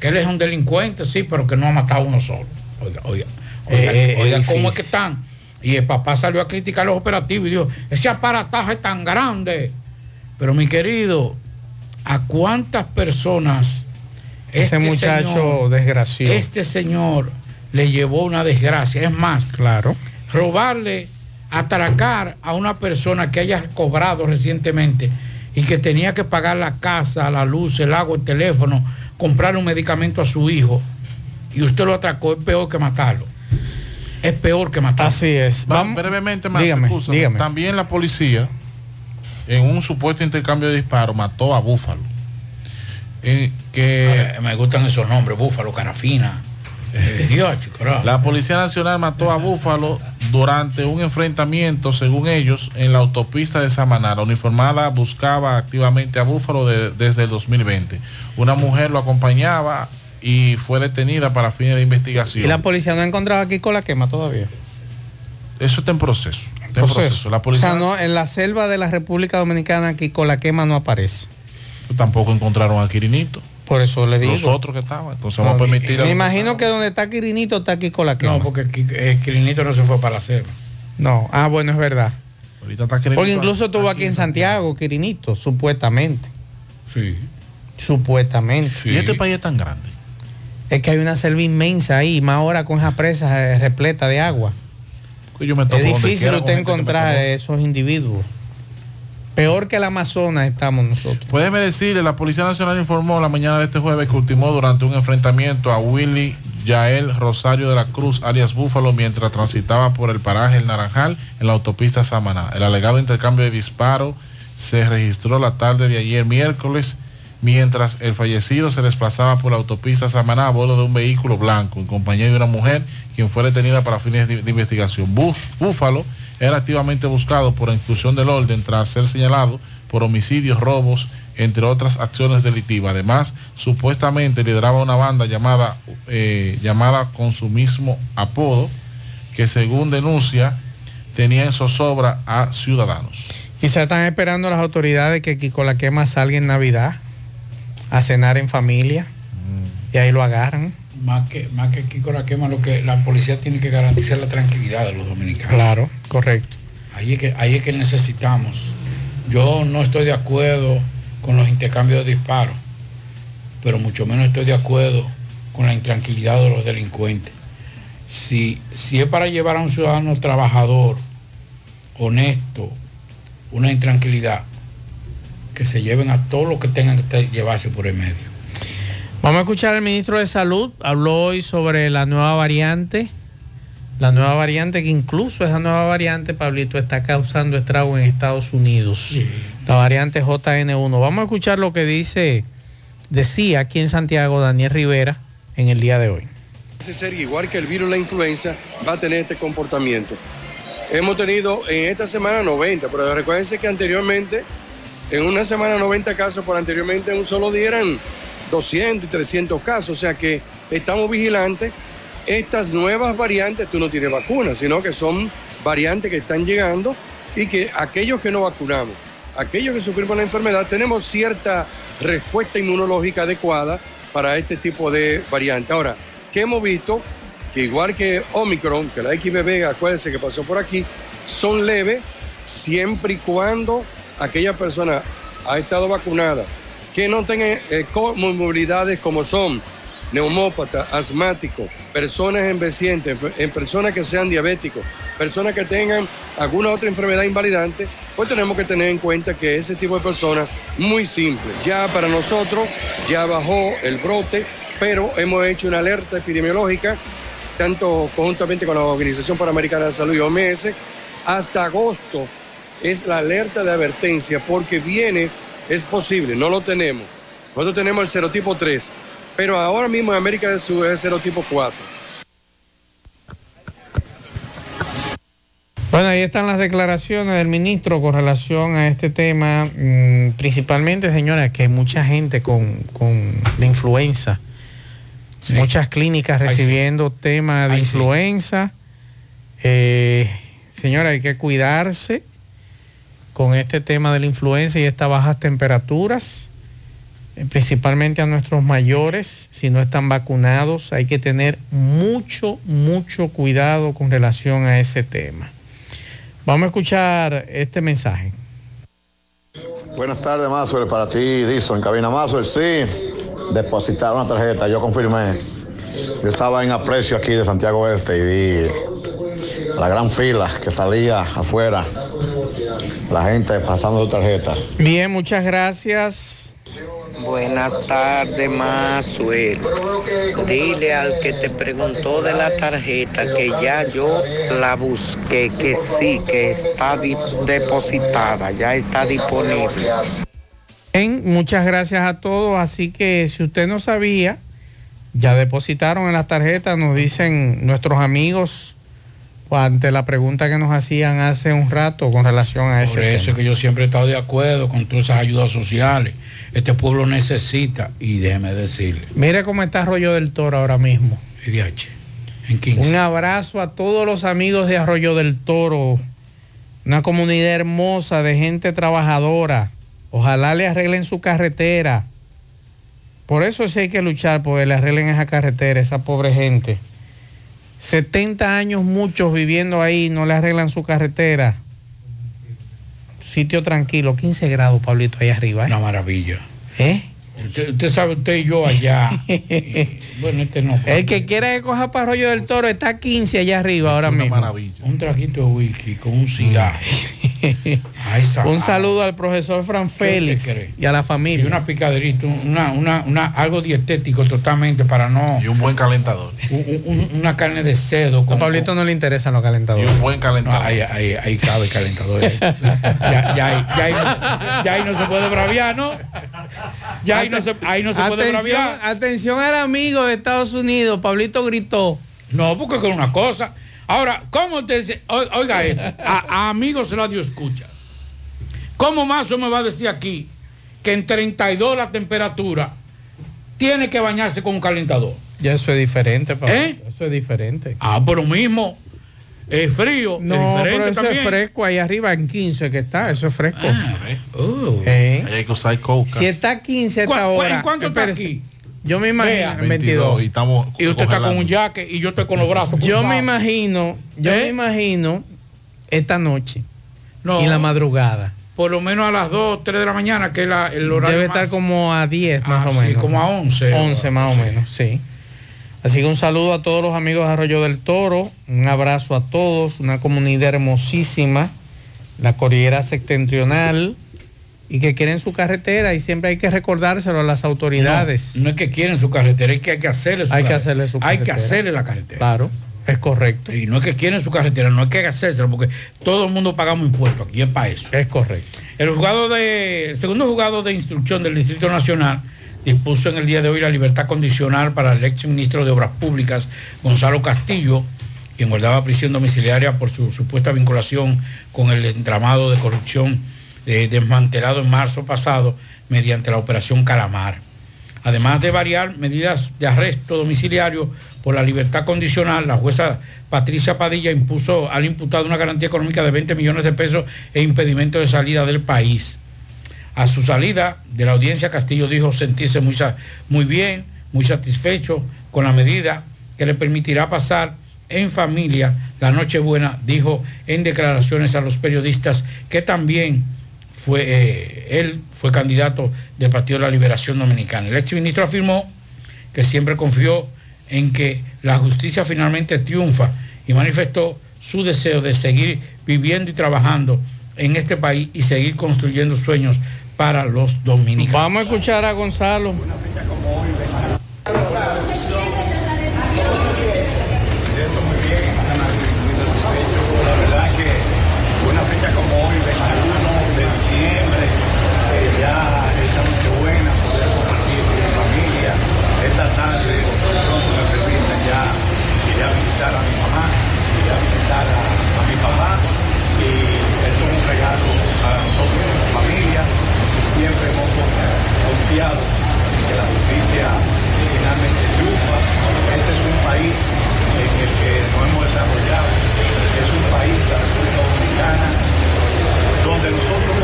Speaker 32: Que él es un delincuente, sí, pero que no ha matado uno solo. Oiga, oiga, oiga,
Speaker 14: Eh, eh,
Speaker 32: oiga,
Speaker 14: es
Speaker 32: ¿cómo es que están? Y el papá salió a criticar los operativos y dijo, ese aparataje es tan grande. Pero mi querido, ¿a cuántas personas
Speaker 14: Ese muchacho
Speaker 32: señor-
Speaker 14: desgració.
Speaker 32: Este señor le llevó una desgracia. Es más,
Speaker 14: claro.
Speaker 32: robarle, atracar a una persona que haya cobrado recientemente y que tenía que pagar la casa, la luz, el agua, el teléfono, comprar un medicamento a su hijo y usted lo atracó, es peor que matarlo. Es peor que matarlo.
Speaker 14: Así es.
Speaker 15: Va, brevemente más,
Speaker 14: dígame,
Speaker 15: excúsame.
Speaker 14: dígame.
Speaker 15: También la policía en un supuesto intercambio de disparos mató a Búfalo. Eh, que
Speaker 32: me gustan esos nombres, Búfalo, Carafina. Eh, Dios.
Speaker 15: La Policía Nacional mató a Búfalo durante un enfrentamiento, según ellos, en la autopista de Samaná. La uniformada buscaba activamente a Búfalo de- desde el 2020. Una mujer lo acompañaba y fue detenida para fines de investigación.
Speaker 14: Y la policía no ha encontrado aquí con la quema todavía.
Speaker 15: Eso está en proceso. En proceso. La
Speaker 14: O
Speaker 15: policía
Speaker 14: sea, no, en la selva de la República Dominicana aquí con la quema no aparece.
Speaker 15: tampoco encontraron a Quirinito.
Speaker 14: Por eso le digo.
Speaker 15: Los otros que estaban. Entonces vamos a permitir a-
Speaker 14: Me imagino que donde está Quirinito está aquí con la quema.
Speaker 32: No, porque eh, Quirinito no se fue para la selva.
Speaker 14: No, ah, bueno, es verdad.
Speaker 15: Ahorita está Quirinito
Speaker 14: Porque incluso estuvo aquí en Santiago, Quirinito, supuestamente.
Speaker 32: Sí.
Speaker 14: Supuestamente.
Speaker 15: ¿Y este país es tan grande?
Speaker 14: Es que hay una selva inmensa ahí, más ahora con esa presa eh, repleta de agua.
Speaker 15: Yo me topo
Speaker 14: es difícil
Speaker 15: quiera
Speaker 14: usted encontrar esos individuos. Peor que el Amazonas estamos nosotros.
Speaker 15: Puede decirle, la Policía Nacional informó la mañana de este jueves que ultimó durante un enfrentamiento a Willy Yael Rosario de la Cruz, alias Búfalo, mientras transitaba por el paraje El Naranjal en la autopista Samaná. El alegado intercambio de disparos se registró la tarde de ayer miércoles, mientras el fallecido se desplazaba por la autopista Samaná a bordo de un vehículo blanco en compañía de una mujer quien fue detenida para fines de, investigación. Bú- Búfalo era activamente buscado por inclusión del orden tras ser señalado por homicidios, robos, entre otras acciones delictivas. Además, supuestamente lideraba una banda llamada, eh, llamada con su mismo apodo, que según denuncia tenía en zozobra a ciudadanos.
Speaker 14: Quizás están esperando las autoridades que Kiko la quema salga en Navidad a cenar en familia
Speaker 15: Mm.
Speaker 14: y ahí lo agarran.
Speaker 32: Más que, más que Kiko la quema, lo que la policía tiene que garantizar la tranquilidad de los dominicanos.
Speaker 14: Claro, correcto.
Speaker 32: Ahí es que, ahí es que necesitamos. Yo no estoy de acuerdo con los intercambios de disparos, pero mucho menos estoy de acuerdo con la intranquilidad de los delincuentes. Si, si es para llevar a un ciudadano trabajador, honesto, una intranquilidad, que se lleven a todo lo que tengan que llevarse por el medio.
Speaker 14: Vamos a escuchar al ministro de Salud. Habló hoy sobre la nueva variante. La nueva variante que incluso esa nueva variante, Pablito, está causando estrago en Estados Unidos. La variante JN1. Vamos a escuchar lo que dice, decía aquí en Santiago Daniel Rivera en el día de hoy.
Speaker 67: Parece ser igual que el virus de la influenza va a tener este comportamiento. Hemos tenido en esta semana 90, pero recuérdense que anteriormente, en una semana 90 casos, por anteriormente en un solo día eran 200 y 300 casos. O sea que estamos vigilantes. Estas nuevas variantes, tú no tienes vacunas, sino que son variantes que están llegando y que aquellos que no vacunamos, aquellos que sufrimos la enfermedad, tenemos cierta respuesta inmunológica adecuada para este tipo de variante. Ahora, que hemos visto que igual que Omicron, que la XBB, acuérdense que pasó por aquí, son leves siempre y cuando aquella persona ha estado vacunada, que no tenga eh, comorbilidades como son neumópatas, asmáticos, personas envejecientes, en personas que sean diabéticos, personas que tengan alguna otra enfermedad invalidante, pues tenemos que tener en cuenta que ese tipo de personas, muy simple. Ya para nosotros, ya bajó el brote, pero hemos hecho una alerta epidemiológica, tanto conjuntamente con la Organización Panamericana de Salud y OMS, hasta agosto es la alerta de advertencia porque viene, es posible, no lo tenemos. Nosotros tenemos el serotipo 3, pero ahora mismo en América del Sur es el serotipo 4.
Speaker 14: Bueno, ahí están las declaraciones del ministro con relación a este tema, mm, principalmente, señora, que hay mucha gente con, con la influenza, muchas clínicas
Speaker 32: Ay, sí.
Speaker 14: recibiendo temas de
Speaker 32: Ay, sí.
Speaker 14: influenza. Eh, señora, hay que cuidarse con este tema de la influenza y estas bajas temperaturas, eh, principalmente a nuestros mayores, si no están vacunados, hay que tener mucho, mucho cuidado con relación a ese tema. Vamos a escuchar este mensaje.
Speaker 68: Buenas tardes, Mazuel, para ti, Dison, cabina Mazuel, sí, depositar una tarjeta, yo confirmé. Yo estaba en aprecio aquí de Santiago Este y vi la gran fila que salía afuera, la gente pasando tarjetas.
Speaker 14: Bien, muchas gracias.
Speaker 69: Buenas tardes, Mazuel. Dile al que te preguntó de la tarjeta que ya yo la busqué, que sí, que está depositada, ya está disponible.
Speaker 14: Bien, muchas gracias a todos. Así que si usted no sabía, ya depositaron en las tarjetas, nos dicen nuestros amigos ante la pregunta que nos hacían hace un rato con relación a ese
Speaker 32: Por eso
Speaker 14: tema.
Speaker 32: que yo siempre he estado de acuerdo con todas esas ayudas sociales. Este pueblo necesita, y déjeme decirle,
Speaker 14: Mire cómo está Arroyo del Toro ahora mismo.
Speaker 32: IDH, en 15.
Speaker 14: Un abrazo a todos los amigos de Arroyo del Toro, una comunidad hermosa de gente trabajadora. Ojalá le arreglen su carretera. Por eso sí hay que luchar, porque le arreglen esa carretera, esa pobre gente. 70 años muchos viviendo ahí, no le arreglan su carretera. Sitio tranquilo, 15 grados, Pablito, ahí arriba. ¿eh?
Speaker 32: Una maravilla.
Speaker 14: ¿Eh?
Speaker 32: Usted, usted sabe, usted y yo allá. y, bueno, este no.
Speaker 14: El que quiera que coja para Arroyo del Toro está a 15 allá arriba ahora mismo.
Speaker 32: Un traguito de whisky con un cigarro. Ay,
Speaker 14: Un saludo al profesor Fran Félix y a la familia.
Speaker 32: Y una picaderita, una, una, una, algo dietético totalmente para no.
Speaker 15: Y un buen calentador.
Speaker 32: un- un- una carne de cerdo.
Speaker 14: A Pablito no le interesan los calentadores.
Speaker 15: Y un buen calentador.
Speaker 32: No, ahí, ahí, ahí cabe calentador. ya, ya, ahí- ya, ahí no, ya ahí no se puede braviar, ¿no? Ya ahí no se, ahí no se puede
Speaker 14: atención,
Speaker 32: braviar.
Speaker 14: atención al amigo de Estados Unidos, Pablito gritó.
Speaker 32: No, porque con una cosa. Ahora, ¿cómo te dice? Oiga, esto, a, a amigos radio escucha. ¿Cómo Mazo me va a decir aquí que en 32 la temperatura tiene que bañarse con un calentador?
Speaker 14: Ya eso es diferente, Pablito.
Speaker 32: ¿Eh?
Speaker 14: Eso es diferente.
Speaker 32: Ah, pero mismo. Es frío,
Speaker 14: No,
Speaker 32: es
Speaker 14: pero
Speaker 32: diferente
Speaker 14: eso
Speaker 32: también.
Speaker 14: es fresco ahí arriba en 15 que está, eso es fresco.
Speaker 32: Oh.
Speaker 14: Eh.
Speaker 15: Ahí hay que usar coca.
Speaker 14: Si está a 15 a esta
Speaker 32: ¿Cu- cu-
Speaker 14: hora.
Speaker 32: ¿En cuánto está
Speaker 14: espérese.
Speaker 32: aquí?
Speaker 14: Yo me imagino
Speaker 32: Vea.
Speaker 14: en 22.
Speaker 15: Y estamos
Speaker 32: Y usted está con un jaque y yo estoy con los brazos
Speaker 14: Yo me imagino, yo
Speaker 32: ¿Eh?
Speaker 14: me imagino esta noche
Speaker 32: No.
Speaker 14: y la madrugada.
Speaker 32: Por lo menos a las 2, 3 de la mañana, que es la- el horario
Speaker 14: Debe
Speaker 32: más-
Speaker 14: estar como a 10 más
Speaker 32: Ah,
Speaker 14: o
Speaker 32: sí,
Speaker 14: menos.
Speaker 32: como a 11.
Speaker 14: 11 más
Speaker 32: Sí.
Speaker 14: o menos, sí. Así que un saludo a todos los amigos de Arroyo del Toro, un abrazo a todos, una comunidad hermosísima, la Cordillera Septentrional, y que quieren su carretera y siempre hay que recordárselo a las autoridades.
Speaker 32: No, no es que quieren su carretera, es que hay que hacerle su
Speaker 14: Hay que
Speaker 32: carretera.
Speaker 14: hacerle su
Speaker 32: Hay que
Speaker 14: carretera.
Speaker 32: hacerle la carretera.
Speaker 14: Claro, es correcto.
Speaker 32: Y no es que quieren su carretera, no es que hacérselo, porque todo el mundo pagamos impuestos, aquí es para eso.
Speaker 14: Es correcto.
Speaker 32: El juzgado de, el segundo juzgado de instrucción del Distrito Nacional dispuso en el día de hoy la libertad condicional para el ex ministro de Obras Públicas, Gonzalo Castillo, quien guardaba prisión domiciliaria por su supuesta vinculación con el entramado de corrupción eh, desmantelado en marzo pasado mediante la operación Calamar. Además de variar medidas de arresto domiciliario por la libertad condicional, la jueza Patricia Padilla impuso al imputado una garantía económica de 20 millones de pesos e impedimento de salida del país. A su salida de la audiencia, Castillo dijo sentirse muy, muy bien, muy satisfecho con la medida que le permitirá pasar en familia la Nochebuena, dijo en declaraciones a los periodistas que también fue, eh, él fue candidato del Partido de la Liberación Dominicana. El exministro afirmó que siempre confió en que la justicia finalmente triunfa y manifestó su deseo de seguir viviendo y trabajando en este país y seguir construyendo sueños para los dominicanos.
Speaker 14: Vamos a escuchar a Gonzalo.
Speaker 70: que la justicia finalmente triunfa. Este es un país en
Speaker 45: el
Speaker 71: que nos hemos desarrollado, es un país,
Speaker 45: la República Dominicana, donde nosotros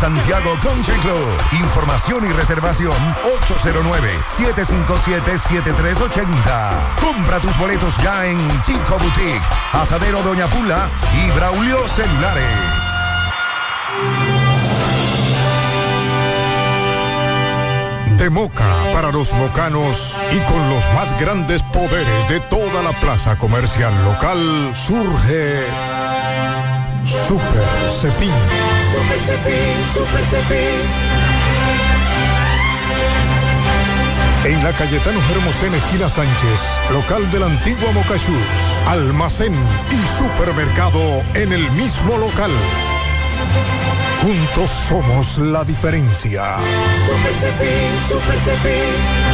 Speaker 45: Santiago Country Club. Información y reservación 809-757-7380. Compra tus boletos ya en Chico Boutique, Asadero Doña Pula y Braulio Celulares.
Speaker 20: De Moca para los mocanos y con los más grandes poderes de toda la plaza comercial local surge Super Cepín.
Speaker 72: Super Cepín, Super Cepín.
Speaker 20: En la Cayetano Hermosén, esquina Sánchez, local de la antigua Moca Shoes, almacén y supermercado en el mismo local. Juntos somos la diferencia.
Speaker 72: Super Cepín, Super Cepín.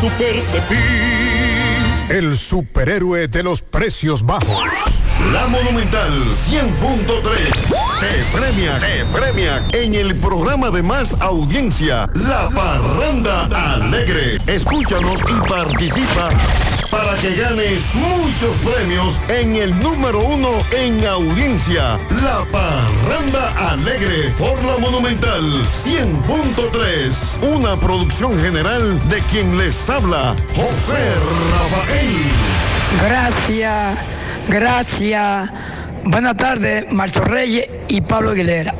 Speaker 20: Super Cepín. El superhéroe de los precios bajos.
Speaker 45: La Monumental 100.3 te premia, te premia en el programa de más audiencia, La Parranda Alegre. Escúchanos y participa para que ganes muchos premios en el número uno en audiencia, La Parranda Alegre por La Monumental 100.3. Una producción general de quien les habla, José Rafael.
Speaker 73: Gracias, gracias. Buenas tardes, Marcho Reyes y Pablo Aguilera.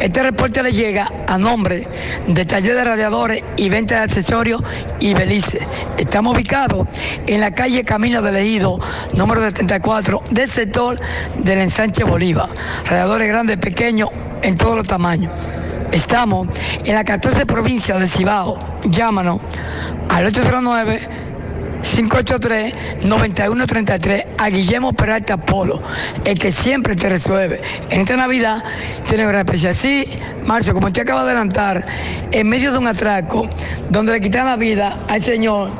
Speaker 73: Este reporte le llega a nombre de Taller de Radiadores y Venta de Accesorios y Belice. Estamos ubicados en la calle Camino del Ejido, número 74, del sector del ensanche Bolívar. Radiadores grandes, pequeños, en todos los tamaños. Estamos en la 14 provincia de Cibao. Llámanos al 809 583-9133 a Guillermo Peralta Polo, el que siempre te resuelve. En esta Navidad tiene gran especial. Sí, Marcio, como te acaba de adelantar, en medio de un atraco donde le quitan la vida al señor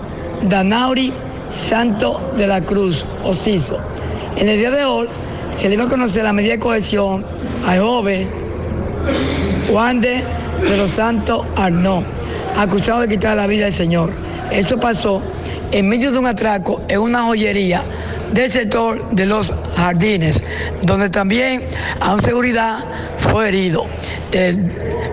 Speaker 73: Danauri Santo de la Cruz, Ociso. En el día de hoy se le iba a conocer la medida de cohesión al joven Juan de, de los Santos Arnó, acusado de quitar la vida al señor. Eso pasó en medio de un atraco en una joyería del sector de los jardines, donde también a un seguridad fue herido. Eh,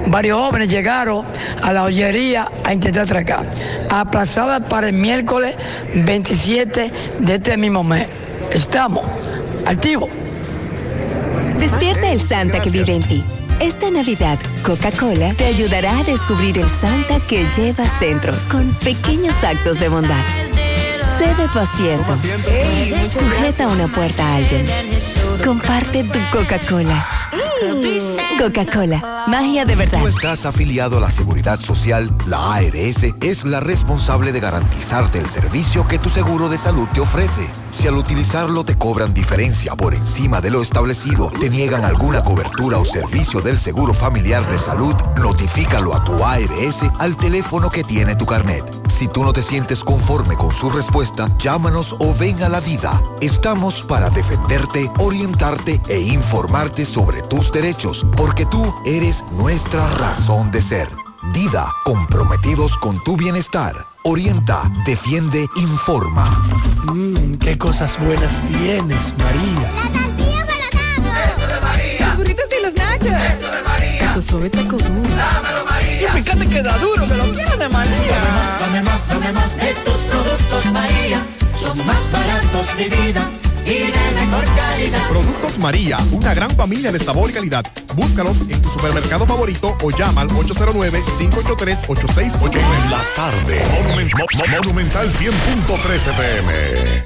Speaker 73: varios jóvenes llegaron a la joyería a intentar atracar, aplazada para el miércoles 27 de este mismo mes. Estamos activos.
Speaker 65: Despierta el Santa que vive en ti. Esta Navidad, Coca-Cola te ayudará a descubrir el Santa que llevas dentro con pequeños actos de bondad. Sé de tu asiento. Sujeta una puerta a alguien. Comparte tu Coca-Cola. Coca-Cola, magia de verdad.
Speaker 67: tú estás afiliado a la Seguridad Social, la ARS es la responsable de garantizarte el servicio que tu seguro de salud te ofrece. Si al utilizarlo te cobran diferencia por encima de lo establecido, te niegan alguna cobertura o servicio del seguro familiar de salud, notifícalo a tu ARS al teléfono que tiene tu carnet. Si tú no te sientes conforme con su respuesta, llámanos o ven a la vida. Estamos para defenderte, orientarte e informarte sobre tus derechos, porque tú eres nuestra razón de ser. Dida, comprometidos con tu bienestar. Orienta, defiende, informa.
Speaker 74: Mmm, qué cosas buenas tienes, María.
Speaker 72: Eso de María.
Speaker 74: Los burritos y los nachos.
Speaker 72: Eso de María.
Speaker 74: Tu suave taco duro.
Speaker 72: Dámelo, María.
Speaker 74: Y fíjate que da duro, que lo quiero de María.
Speaker 72: Dame más, dame más de tus productos, María. Son más baratos de vida y de mejor calidad.
Speaker 11: Productos María, una gran familia de sabor y calidad. Búscalos en tu supermercado favorito o llama al 809-583-8689.
Speaker 45: La tarde. Monumen- Mo- Mo- Monumental 100.13 pm.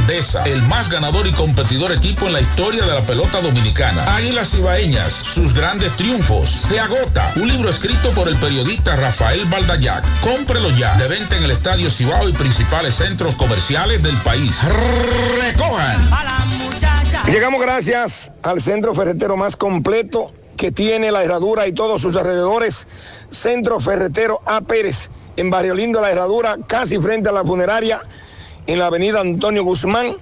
Speaker 75: grandeza, el más ganador y competidor equipo en la historia de la pelota dominicana. Águilas Ibaeñas, sus grandes triunfos. Se agota. Un libro escrito por el periodista Rafael Baldayac. Cómprelo ya. De venta en el Estadio Cibao y principales centros comerciales del país. Recojan.
Speaker 34: Llegamos gracias al centro ferretero más completo que tiene la herradura y todos sus alrededores. Centro Ferretero A. Pérez, en Barrio Lindo, la herradura, casi frente a la funeraria, en la avenida Antonio Guzmán.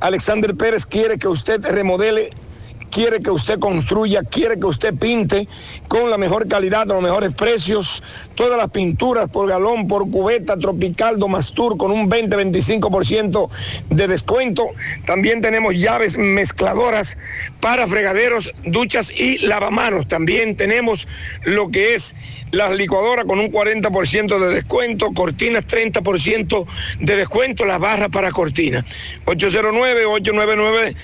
Speaker 34: Alexander Pérez quiere que usted remodele quiere que usted construya, quiere que usted pinte con la mejor calidad, los mejores precios, todas las pinturas por galón, por cubeta, tropical, domastur, con un 20-25% de descuento. También tenemos llaves mezcladoras para fregaderos, duchas y lavamanos. También tenemos lo que es las licuadoras con un 40% de descuento, cortinas 30% de descuento, la barra para cortina. 809 899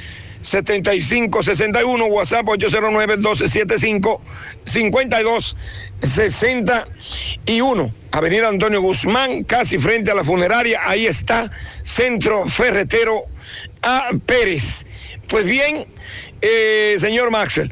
Speaker 34: 7561, WhatsApp 809-1275-5261. Avenida Antonio Guzmán, casi frente a la funeraria, ahí está Centro Ferretero A. Pérez. Pues bien, eh, señor Maxwell,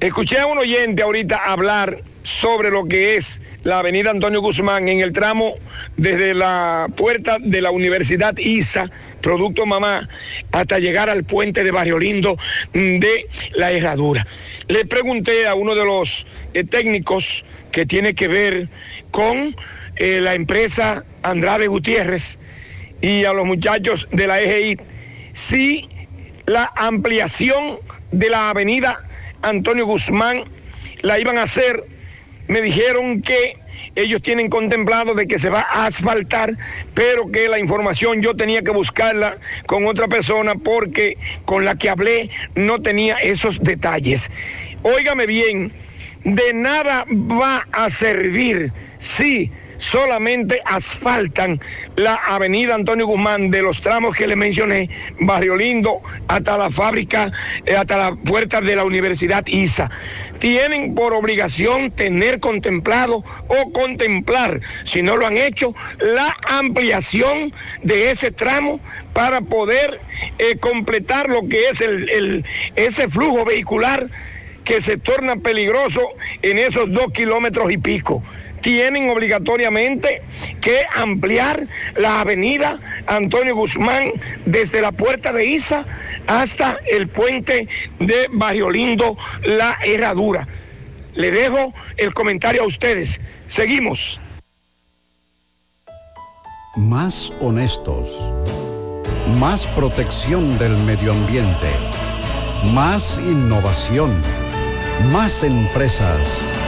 Speaker 34: escuché a un oyente ahorita hablar sobre lo que es la avenida Antonio Guzmán en el tramo desde la puerta de la Universidad ISA Producto Mamá, hasta llegar al puente de Barrio Lindo de la Herradura. Le pregunté a uno de los eh, técnicos que tiene que ver con eh, la empresa Andrade Gutiérrez y a los muchachos de la EGI si la ampliación de la avenida Antonio Guzmán la iban a hacer. Me dijeron que ellos tienen contemplado de que se va a asfaltar, pero que la información yo tenía que buscarla con otra persona porque con la que hablé no tenía esos detalles. Óigame bien, de nada va a servir si solamente asfaltan la avenida Antonio Guzmán de los tramos que le mencioné, Barrio Lindo, hasta la fábrica, eh, hasta la puerta de la Universidad ISA. Tienen por obligación tener contemplado o contemplar, si no lo han hecho, la ampliación de ese tramo para poder eh, completar lo que es el, ese flujo vehicular que se torna peligroso en esos dos kilómetros y pico. Tienen obligatoriamente que ampliar la avenida Antonio Guzmán desde la puerta de Isa hasta el puente de Barrio Lindo, la Herradura. Le dejo el comentario a ustedes. Seguimos.
Speaker 69: Más honestos. Más protección del medio ambiente. Más innovación. Más empresas.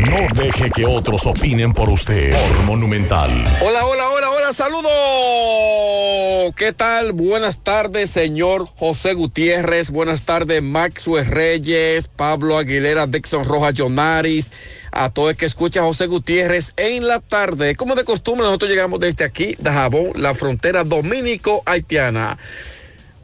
Speaker 11: No deje que otros opinen por usted. Monumental.
Speaker 76: Hola, hola, hola, hola, saludos. ¿Qué tal? Buenas tardes, señor José Gutiérrez. Buenas tardes, Maxwell Reyes, Pablo Aguilera, Dixon Rojas Jonaris. A todo el que escucha José Gutiérrez en la tarde. Como de costumbre, nosotros llegamos desde aquí, de Jabón, la frontera dominico-haitiana.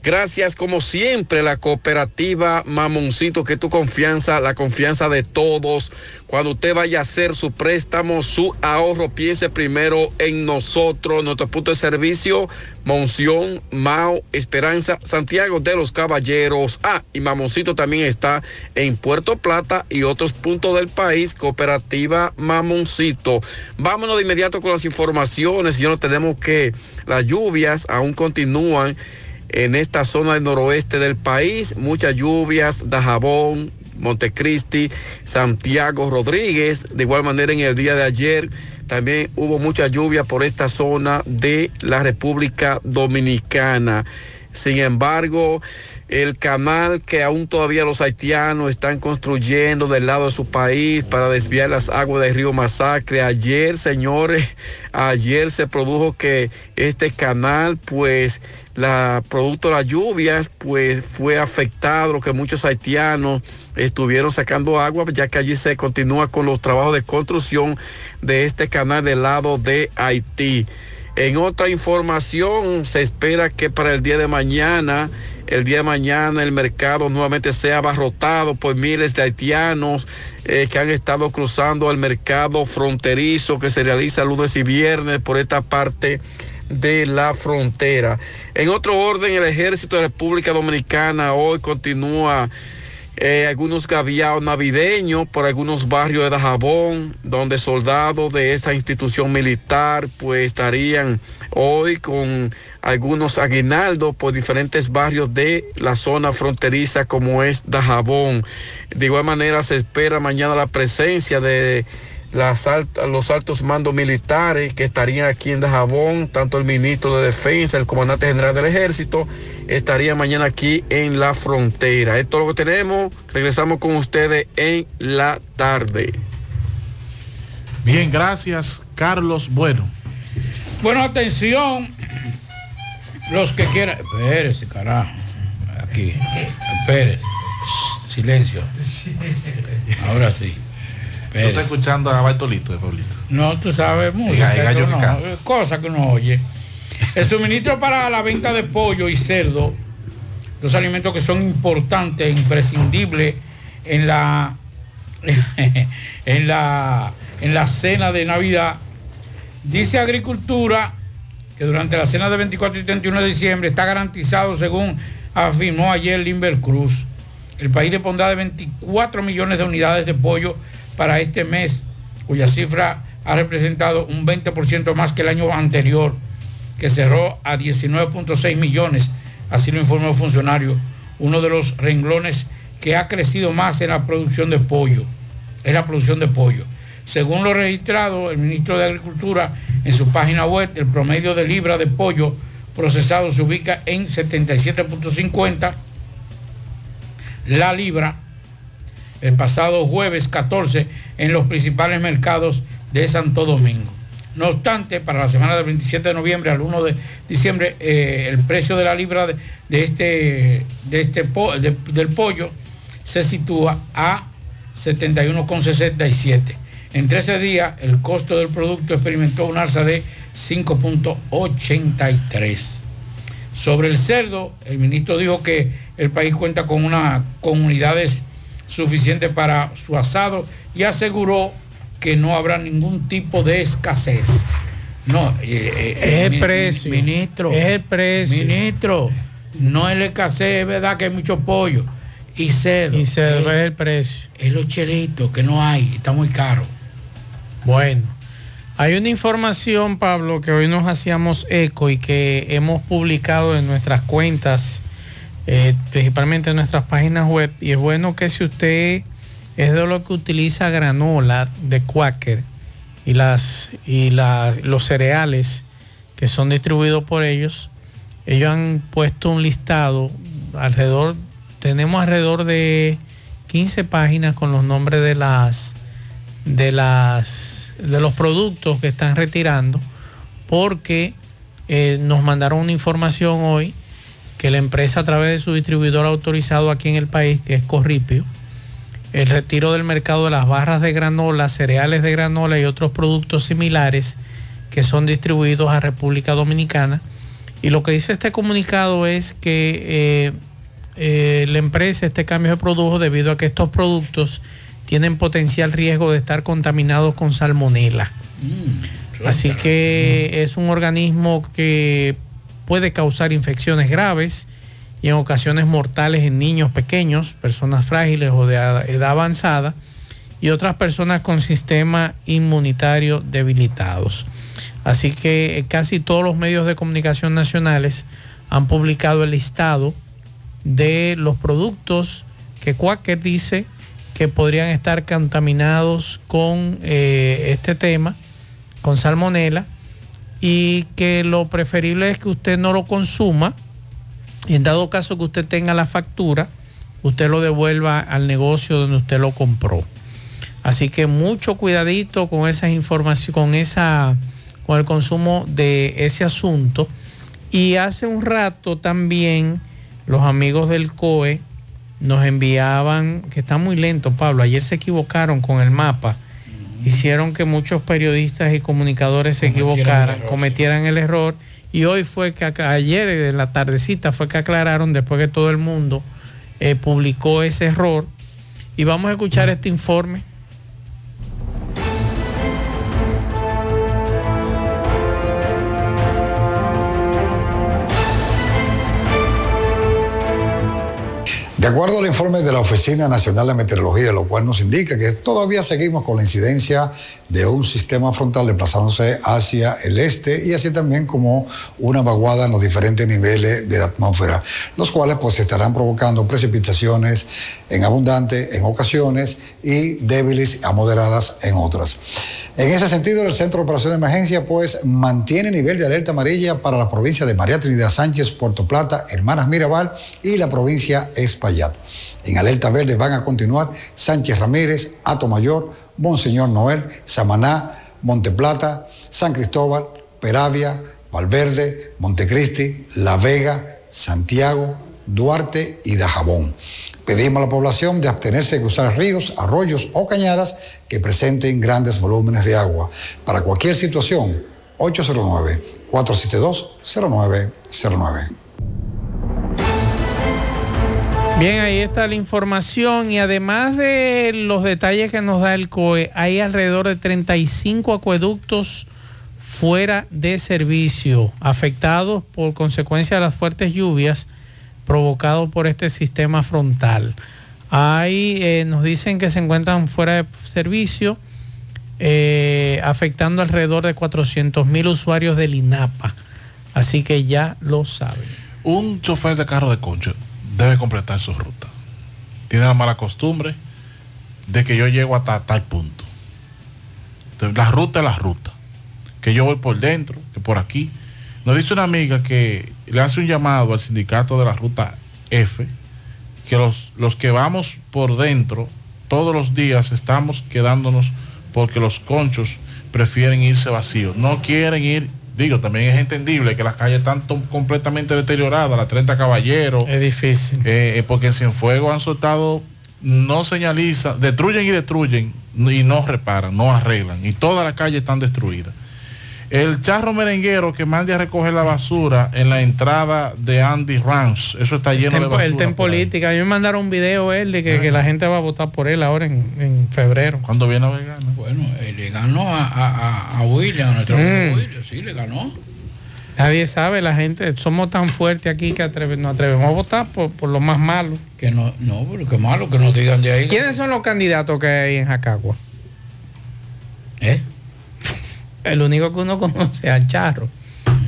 Speaker 76: Gracias como siempre la cooperativa Mamoncito, que tu confianza, la confianza de todos. Cuando usted vaya a hacer su préstamo, su ahorro, piense primero en nosotros, nuestro punto de servicio, Monción, Mao, Esperanza, Santiago de los Caballeros. Ah, y Mamoncito también está en Puerto Plata y otros puntos del país, cooperativa Mamoncito. Vámonos de inmediato con las informaciones. No tenemos que las lluvias aún continúan en esta zona del noroeste del país. Muchas lluvias, Dajabón, Montecristi, Santiago Rodríguez. De igual manera en el día de ayer también hubo mucha lluvia por esta zona de la República Dominicana. Sin embargo, el canal que aún todavía los haitianos están construyendo del lado de su país para desviar las aguas del río Masacre. Ayer, señores, ayer se produjo que este canal, pues, la, producto de las lluvias, pues fue afectado, que muchos haitianos estuvieron sacando agua, ya que allí se continúa con los trabajos de construcción de este canal del lado de Haití. En otra información, se espera que para el día de mañana, el día de mañana el mercado nuevamente sea abarrotado por miles de haitianos eh, que han estado cruzando el mercado fronterizo que se realiza lunes y viernes por esta parte de la frontera. En otro orden, el ejército de República Dominicana hoy continúa eh, algunos gaviados navideños por algunos barrios de Dajabón, donde soldados de esta institución militar pues estarían hoy con algunos aguinaldos por diferentes barrios de la zona fronteriza como es Dajabón. De igual manera se espera mañana la presencia de las alt- los altos mandos militares que estarían aquí en Dajabón, tanto el ministro de Defensa, el comandante general del ejército, estaría mañana aquí en la frontera. Esto es lo que tenemos. Regresamos con ustedes en la tarde.
Speaker 15: Bien, gracias, Carlos Bueno.
Speaker 32: Bueno, atención. Los que quieran. Espérese, carajo. Aquí. Espérese. Silencio. Ahora sí.
Speaker 15: Tú estás escuchando a Bartolito, eh, Pablito.
Speaker 32: No, tú sabes, música.
Speaker 15: El gallo
Speaker 32: que cosa que uno oye. El suministro para la venta de pollo y cerdo, dos alimentos que son importantes, e imprescindibles en la en la en la cena de Navidad. Dice Agricultura que durante la cena de 24 y 31 de diciembre está garantizado según afirmó ayer Limber Cruz. El país dispondrá de 24 millones de unidades de pollo para este mes, cuya cifra ha representado un 20% más que el año anterior, que cerró a 19.6 millones, así lo informó el funcionario, uno de los renglones que ha crecido más en la producción de pollo, es la producción de pollo. Según lo registrado, el ministro de Agricultura en su página web, el promedio de libra de pollo procesado se ubica en 77.50 la libra el pasado jueves 14 en los principales mercados de Santo Domingo. No obstante, para la semana del 27 de noviembre al 1 de diciembre, eh, el precio de la libra de, este, este del pollo se sitúa a 71,67. En 13 días, el costo del producto experimentó un alza de 5.83. Sobre el cerdo, el ministro dijo que el país cuenta con una con unidades suficientes para su asado y aseguró que no habrá ningún tipo de escasez. No, eh, eh,
Speaker 14: Es el
Speaker 32: mi-
Speaker 14: precio.
Speaker 32: Ministro.
Speaker 14: Es el precio.
Speaker 32: Ministro, no es la escasez, es verdad que hay mucho pollo. Y cerdo.
Speaker 14: Y se
Speaker 32: es,
Speaker 14: ve el precio.
Speaker 32: es los chelitos que no hay, está muy caro.
Speaker 14: Bueno, hay una información, Pablo, que hoy nos hacíamos eco y que hemos publicado en nuestras cuentas, eh, principalmente en nuestras páginas web. Y es bueno que si usted es de lo que utiliza granola de Quaker y, las, y los cereales que son distribuidos por ellos, ellos han puesto un listado alrededor, tenemos alrededor de 15 páginas con los nombres de las de las de los productos que están retirando porque eh, nos mandaron una información hoy que la empresa a través de su distribuidor autorizado aquí en el país que es Corripio el retiro del mercado de las barras de granola, cereales de granola y otros productos similares que son distribuidos a República Dominicana Y lo que dice este comunicado es que eh, eh, la empresa este cambio se produjo debido a que estos productos tienen potencial riesgo de estar contaminados con salmonela. Así que es un organismo que puede causar infecciones graves y en ocasiones mortales en niños pequeños, personas frágiles o de edad avanzada y otras personas con sistema inmunitario debilitados. Así que eh, casi todos los medios de comunicación nacionales han publicado el listado de los productos que Quaker dice que podrían estar contaminados con eh, este tema, con salmonela, y que lo preferible es que usted no lo consuma y en dado caso que usted tenga la factura, usted lo devuelva al negocio donde usted lo compró. Así que mucho cuidadito con esas informaciones, con esa, con el consumo de ese asunto. Y hace un rato también los amigos del COE nos enviaban, que está muy lento Pablo, ayer se equivocaron con el mapa, hicieron que muchos periodistas y comunicadores se
Speaker 32: Cometieran el
Speaker 14: equivocaran,
Speaker 32: error,
Speaker 14: cometieran el error. Y hoy fue que ayer en la tardecita fue que aclararon después que todo el mundo eh, publicó ese error. Y vamos a escuchar este informe.
Speaker 77: De acuerdo al informe de la Oficina Nacional de Meteorología, lo cual nos indica que todavía seguimos con la incidencia de un sistema frontal desplazándose hacia el este y así también como una vaguada en los diferentes niveles de la atmósfera, los cuales pues estarán provocando precipitaciones en abundante en ocasiones y débiles a moderadas en otras. En ese sentido, el Centro de Operación de Emergencia pues mantiene nivel de alerta amarilla para la provincia de María Trinidad Sánchez, Puerto Plata, Hermanas Mirabal y la provincia Espaillat. En alerta verde van a continuar Sánchez Ramírez, Ato Mayor, Monseñor Noel, Samaná, Monteplata, San Cristóbal, Peravia, Valverde, Montecristi, La Vega, Santiago, Duarte y Dajabón. Pedimos a la población de abstenerse de cruzar ríos, arroyos o cañadas que presenten grandes volúmenes de agua. Para cualquier situación, 809-472-0909.
Speaker 14: Bien, ahí está la información y además de los detalles que nos da el COE, hay alrededor de 35 acueductos fuera de servicio, afectados por consecuencia de las fuertes lluvias provocados por este sistema frontal. Ahí eh, nos dicen que se encuentran fuera de servicio, eh, afectando alrededor de 400 mil usuarios del INAPA. Así que ya lo saben.
Speaker 15: Un chofer de carro de concho debe completar su ruta. Tiene la mala costumbre de que yo llego hasta tal punto. Entonces, la ruta es la ruta. Que yo voy por dentro, que por aquí. Nos dice una amiga que le hace un llamado al sindicato de la ruta F, que los, los que vamos por dentro, todos los días estamos quedándonos porque los conchos prefieren irse vacíos. No quieren ir, digo, también es entendible que las calles están completamente deterioradas, la 30 Caballeros.
Speaker 14: Es difícil.
Speaker 15: Eh, porque en Cienfuegos han soltado, no señaliza, destruyen y destruyen y no reparan, no arreglan. Y todas las calles están destruidas. El charro merenguero que mande a recoger la basura en la entrada de Andy Ranch, eso está lleno de
Speaker 14: Tempo-
Speaker 15: basura.
Speaker 14: él está en política. A mí me mandaron un video él de que, que la gente va a votar por él ahora en, en febrero.
Speaker 15: ¿Cuándo viene a Vegana?
Speaker 32: Bueno, él le ganó a, a, a- a William, a nuestro
Speaker 14: Mm.
Speaker 32: William, sí, le ganó.
Speaker 14: Nadie sabe, la gente, somos tan fuertes aquí que atreve- nos atrevemos a votar por, por lo más malo.
Speaker 32: Que no, no, pero qué malo que nos digan de ahí.
Speaker 14: ¿Quiénes son los candidatos que hay en Jacagua?
Speaker 32: ¿Eh?
Speaker 14: El único que uno conoce es al Charro.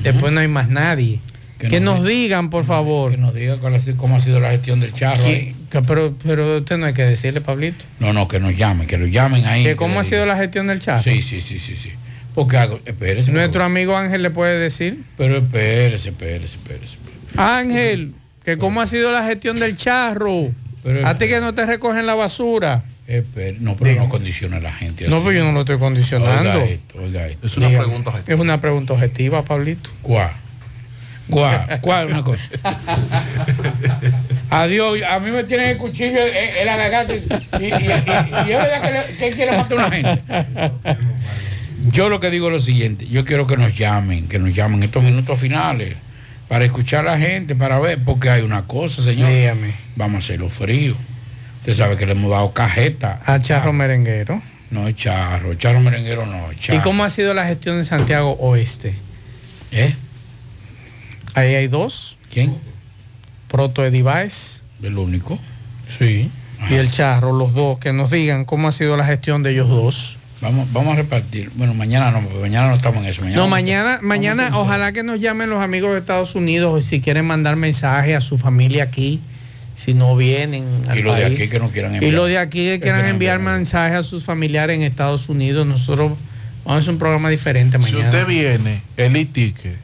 Speaker 14: Después no hay más nadie. Que,
Speaker 32: nos
Speaker 14: nos digan, por favor.
Speaker 32: Que nos diga cuál ha sido- cómo ha sido la gestión del charro ahí.
Speaker 14: Que- pero, pero usted no hay que decirle, Pablito.
Speaker 32: No, no, que nos llamen, que lo llamen ahí.
Speaker 14: Que ¿Cómo ha sido
Speaker 32: digan.
Speaker 14: la gestión del Charro?
Speaker 32: Sí, sí, sí, sí, sí. Porque hago, espérese.
Speaker 14: Nuestro amigo Ángel le puede decir.
Speaker 32: Pero espérese, espérese, espérese.
Speaker 14: Ángel, que cómo ha sido la gestión del charro.
Speaker 32: Pero-
Speaker 14: a ti que no te recogen la basura.
Speaker 32: Espere, no, pero no condiciona a la gente.
Speaker 14: No,
Speaker 32: así.
Speaker 14: pero yo no lo estoy condicionando.
Speaker 32: Oiga esto, oiga esto.
Speaker 15: Es una
Speaker 14: Dígame.
Speaker 15: pregunta objetiva.
Speaker 14: Es una pregunta objetiva, Pablito.
Speaker 32: ¿Cuál? ¿Cuál? ¿Cuál? Una cosa. Adiós, a mí me tienen el cuchillo en, en la garganta y, y- y- y- y es verdad que, le- que él quiere matar a una gente. Yo lo que digo es lo siguiente, yo quiero que nos llamen, que nos llamen en estos minutos finales, para para escuchar a la gente, para ver, porque hay una cosa, señor.
Speaker 14: Dígame.
Speaker 32: Vamos a hacerlo frío. Usted sabe que le hemos dado cajeta.
Speaker 14: Al charro merenguero.
Speaker 32: No charro, charro merenguero no, charro.
Speaker 14: ¿Y cómo ha sido la gestión de Santiago Oeste?
Speaker 32: ¿Eh?
Speaker 14: Ahí hay dos.
Speaker 32: ¿Quién?
Speaker 14: Proto Edivaes.
Speaker 32: El único.
Speaker 14: Sí. Y el charro, los dos, que nos digan cómo ha sido la gestión de ellos dos.
Speaker 32: Vamos, vamos a repartir. Bueno, mañana no, porque mañana no estamos en eso. Mañana
Speaker 14: No, mañana, mañana ojalá que nos llamen los amigos de Estados Unidos si quieren mandar mensaje a su familia aquí, si no vienen al
Speaker 32: Y los de aquí que no quieran
Speaker 14: Y
Speaker 32: enviar.
Speaker 14: los de aquí que quieran enviar mensajes a sus familiares en Estados Unidos, nosotros vamos a hacer un programa diferente
Speaker 15: Si
Speaker 14: mañana.
Speaker 15: usted viene, el e-ticket,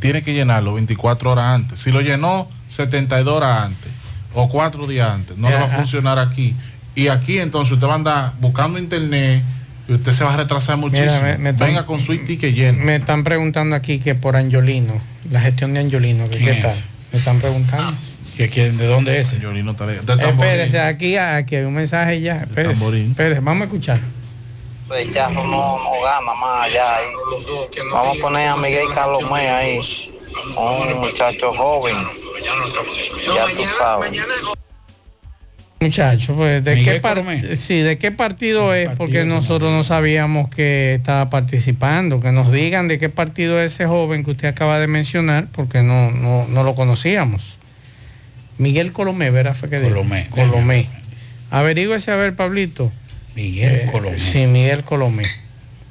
Speaker 15: tiene que llenarlo 24 horas antes. Si lo llenó 72 horas antes o 4 días antes, no le va a funcionar aquí. Y aquí entonces usted va a andar buscando internet y usted se va a retrasar muchísimo.
Speaker 14: Mira, me- me están-
Speaker 15: Venga con su e-ticket lleno.
Speaker 14: Me están preguntando aquí que por Angiolino, la gestión de Angiolino, que
Speaker 15: ¿Quién
Speaker 14: qué tal. Me están preguntando.
Speaker 32: ¿Que, que, ¿De dónde es?
Speaker 15: De
Speaker 14: Eh,
Speaker 15: Tamborín.
Speaker 14: Espérese, aquí, aquí hay un mensaje ya. Espérese, espérese, vamos a escuchar.
Speaker 78: Pues ya más allá ahí. Vamos a poner a Miguel Carlomé ahí. Un muchacho joven. Ya tú sabes.
Speaker 14: Muchacho, pues de
Speaker 32: Miguel
Speaker 14: qué par- sí, de qué partido es, porque nosotros no sabíamos que estaba participando, que nos digan de qué partido es ese joven que usted acaba de mencionar, porque no, no, no lo conocíamos. Miguel Colomé, ¿verdad? Fue que dijo?
Speaker 32: Colomé.
Speaker 14: Colomé. Averígüese a ver, Pablito.
Speaker 32: Miguel
Speaker 14: Eh,
Speaker 32: Colomé.
Speaker 14: Sí, Miguel Colomé.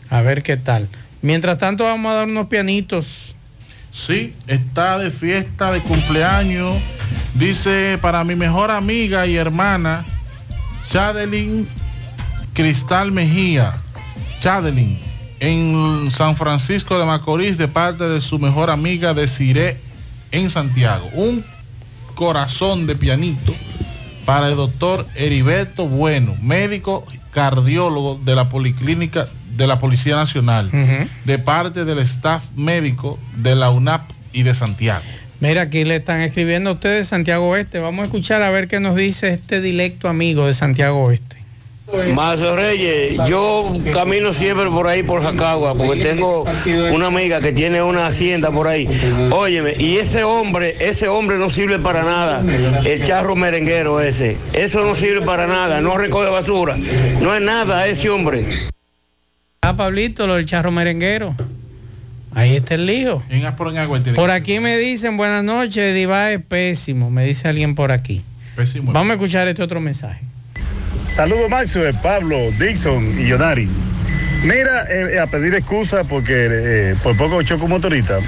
Speaker 14: A ver qué tal. Mientras tanto vamos a dar unos pianitos.
Speaker 15: Sí, está de fiesta de cumpleaños. Dice para mi mejor amiga y hermana, Chadelin Cristal Mejía. Chadelin, en San Francisco de Macorís, de parte de su mejor amiga de Cire en Santiago. Un corazón de pianito para el doctor Heriberto Bueno, médico cardiólogo de la Policlínica de la Policía Nacional, de parte del staff médico de la UNAP y de Santiago.
Speaker 14: Mira, aquí le están escribiendo a ustedes Santiago Oeste. Vamos a escuchar a ver qué nos dice este directo amigo de Santiago Oeste.
Speaker 79: Mazo Reyes, yo camino siempre por ahí por Jacagua, porque tengo una amiga que tiene una hacienda por ahí. Óyeme, y ese hombre, ese hombre no sirve para nada, el charro merenguero ese, eso no sirve para nada, no recoge basura, no es nada ese hombre.
Speaker 14: Ah, Pablito, lo del charro merenguero. Ahí está el lío.
Speaker 15: Por, en agua tiene
Speaker 14: Por
Speaker 15: que-
Speaker 14: aquí me dicen, buenas noches, Diva es pésimo, me dice alguien por aquí.
Speaker 15: Pésimo.
Speaker 14: Vamos a escuchar este otro mensaje.
Speaker 70: Saludos Maxwell, Pablo, Dixon y Yonari. Mira, eh, a pedir excusa porque eh, por poco choco un motorista.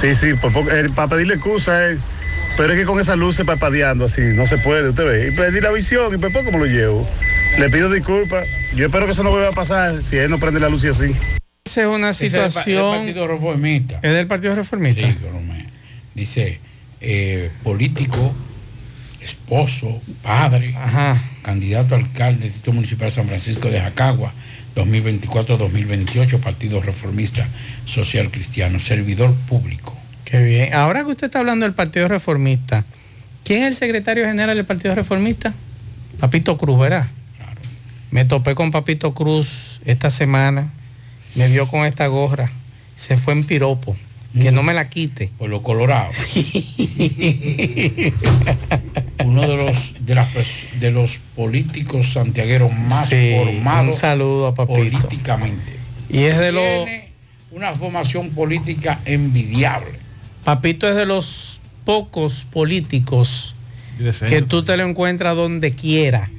Speaker 70: Sí, sí, por poco, eh, para pedirle excusa, eh, pero es que con esas luces parpadeando así, no se puede, usted ve. Y pedí la visión y por poco me lo llevo. Le pido disculpas. Yo espero que eso no vuelva a pasar si él no prende la luz y así.
Speaker 14: Esa es una
Speaker 32: Ese es el pa-
Speaker 14: situación.
Speaker 32: el Partido Reformista.
Speaker 14: ¿Es del Partido Reformista?
Speaker 32: Sí. Dice, eh, político, esposo, padre, candidato a alcalde del Distrito Municipal San Francisco de Jacagua, 2024-2028, Partido Reformista Social Cristiano, servidor público.
Speaker 14: Qué bien. Ahora que usted está hablando del Partido Reformista, ¿quién es el secretario general del Partido Reformista? Papito Cruz, ¿verdad? Me topé con Papito Cruz esta semana, me vio con esta gorra, se fue en piropo, que no me la quite.
Speaker 32: Por lo colorado. Uno de los de las de los políticos santiagueros más
Speaker 14: Sí,
Speaker 32: formados
Speaker 14: un saludo a Papito.
Speaker 32: políticamente.
Speaker 14: Y es de los...
Speaker 32: Tiene una formación política envidiable.
Speaker 14: Papito es de los pocos políticos que tú te lo encuentras donde quiera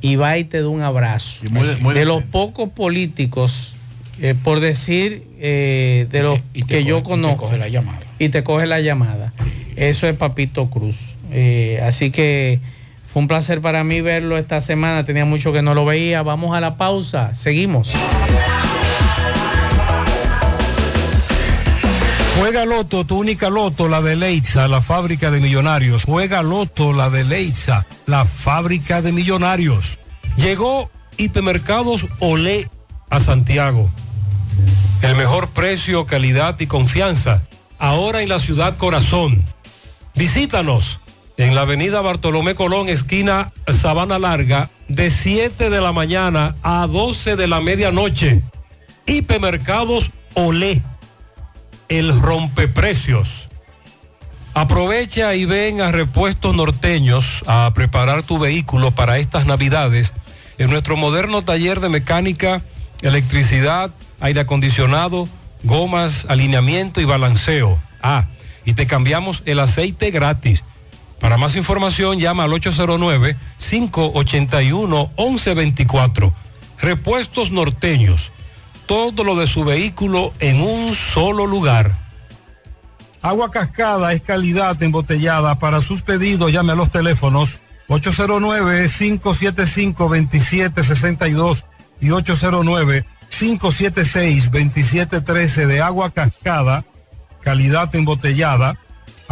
Speaker 14: y va y te da un abrazo.
Speaker 15: muy de- muy
Speaker 14: de
Speaker 15: de
Speaker 14: los pocos políticos, eh, por decir, eh, de los que yo conozco.
Speaker 32: coge la llamada.
Speaker 14: Y te coge la llamada. Eso es Papito Cruz. Eh, así que fue un placer para mí verlo esta semana. Tenía mucho que no lo veía. Vamos a la pausa. Seguimos.
Speaker 30: Juega Loto, tu única Loto, la de Leitza, la fábrica de millonarios. Juega Loto, la de Leitza, la fábrica de millonarios. Llegó Hipermercados Olé a Santiago. El mejor precio, calidad y confianza. Ahora en la ciudad corazón. Visítanos en la avenida Bartolomé Colón, esquina Sabana Larga, de 7 de la mañana a 12 de la medianoche. Hipermercados Olé el rompeprecios. Aprovecha y ven a Repuestos Norteños a preparar tu vehículo para estas navidades en nuestro moderno taller de mecánica, electricidad, aire acondicionado, gomas, alineamiento y balanceo. Ah, y te cambiamos el aceite gratis. Para más información llama al 809-581-1124. Repuestos Norteños. Todo lo de su vehículo en un solo lugar. Agua Cascada es calidad embotellada. Para sus pedidos llame a los teléfonos 809-575-2762 y 809-576-2713 de Agua Cascada, calidad embotellada.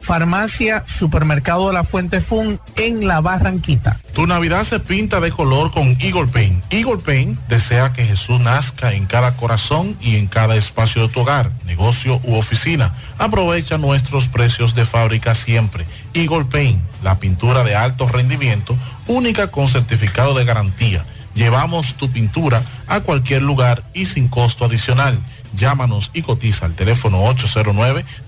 Speaker 14: Farmacia Supermercado de la Fuente Fun en La Barranquita.
Speaker 15: Tu Navidad se pinta de color con Eagle Paint. Eagle Paint desea que Jesús nazca en cada corazón y en cada espacio de tu hogar, negocio u oficina. Aprovecha nuestros precios de fábrica siempre. Eagle Paint, la pintura de alto rendimiento, única con certificado de garantía. Llevamos tu pintura a cualquier lugar y sin costo adicional. Llámanos y cotiza al teléfono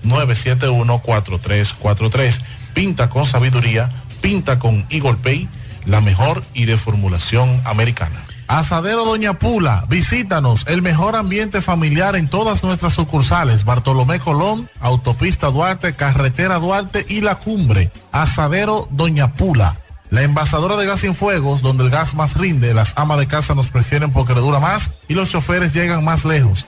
Speaker 15: 809-971-4343. Pinta con sabiduría, pinta con Eagle Pay, la mejor y de formulación americana. Asadero Doña Pula, visítanos, el mejor ambiente familiar en todas nuestras sucursales, Bartolomé Colón, Autopista Duarte, Carretera Duarte y La Cumbre. Asadero Doña Pula. La envasadora de gas sin fuegos, donde el gas más rinde, las amas de casa nos prefieren porque le dura más y los choferes llegan más lejos.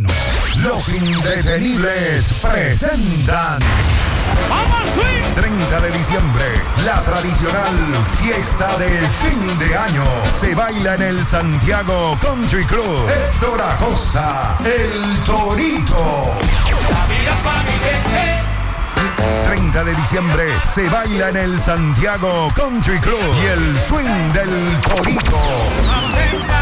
Speaker 45: Los indetenibles presentan. 30 de diciembre, la tradicional fiesta de fin de año. Se baila en el Santiago Country Club. Héctor Acosta, el Torito. 30 de diciembre se baila en el Santiago Country Club y el swing del Torito.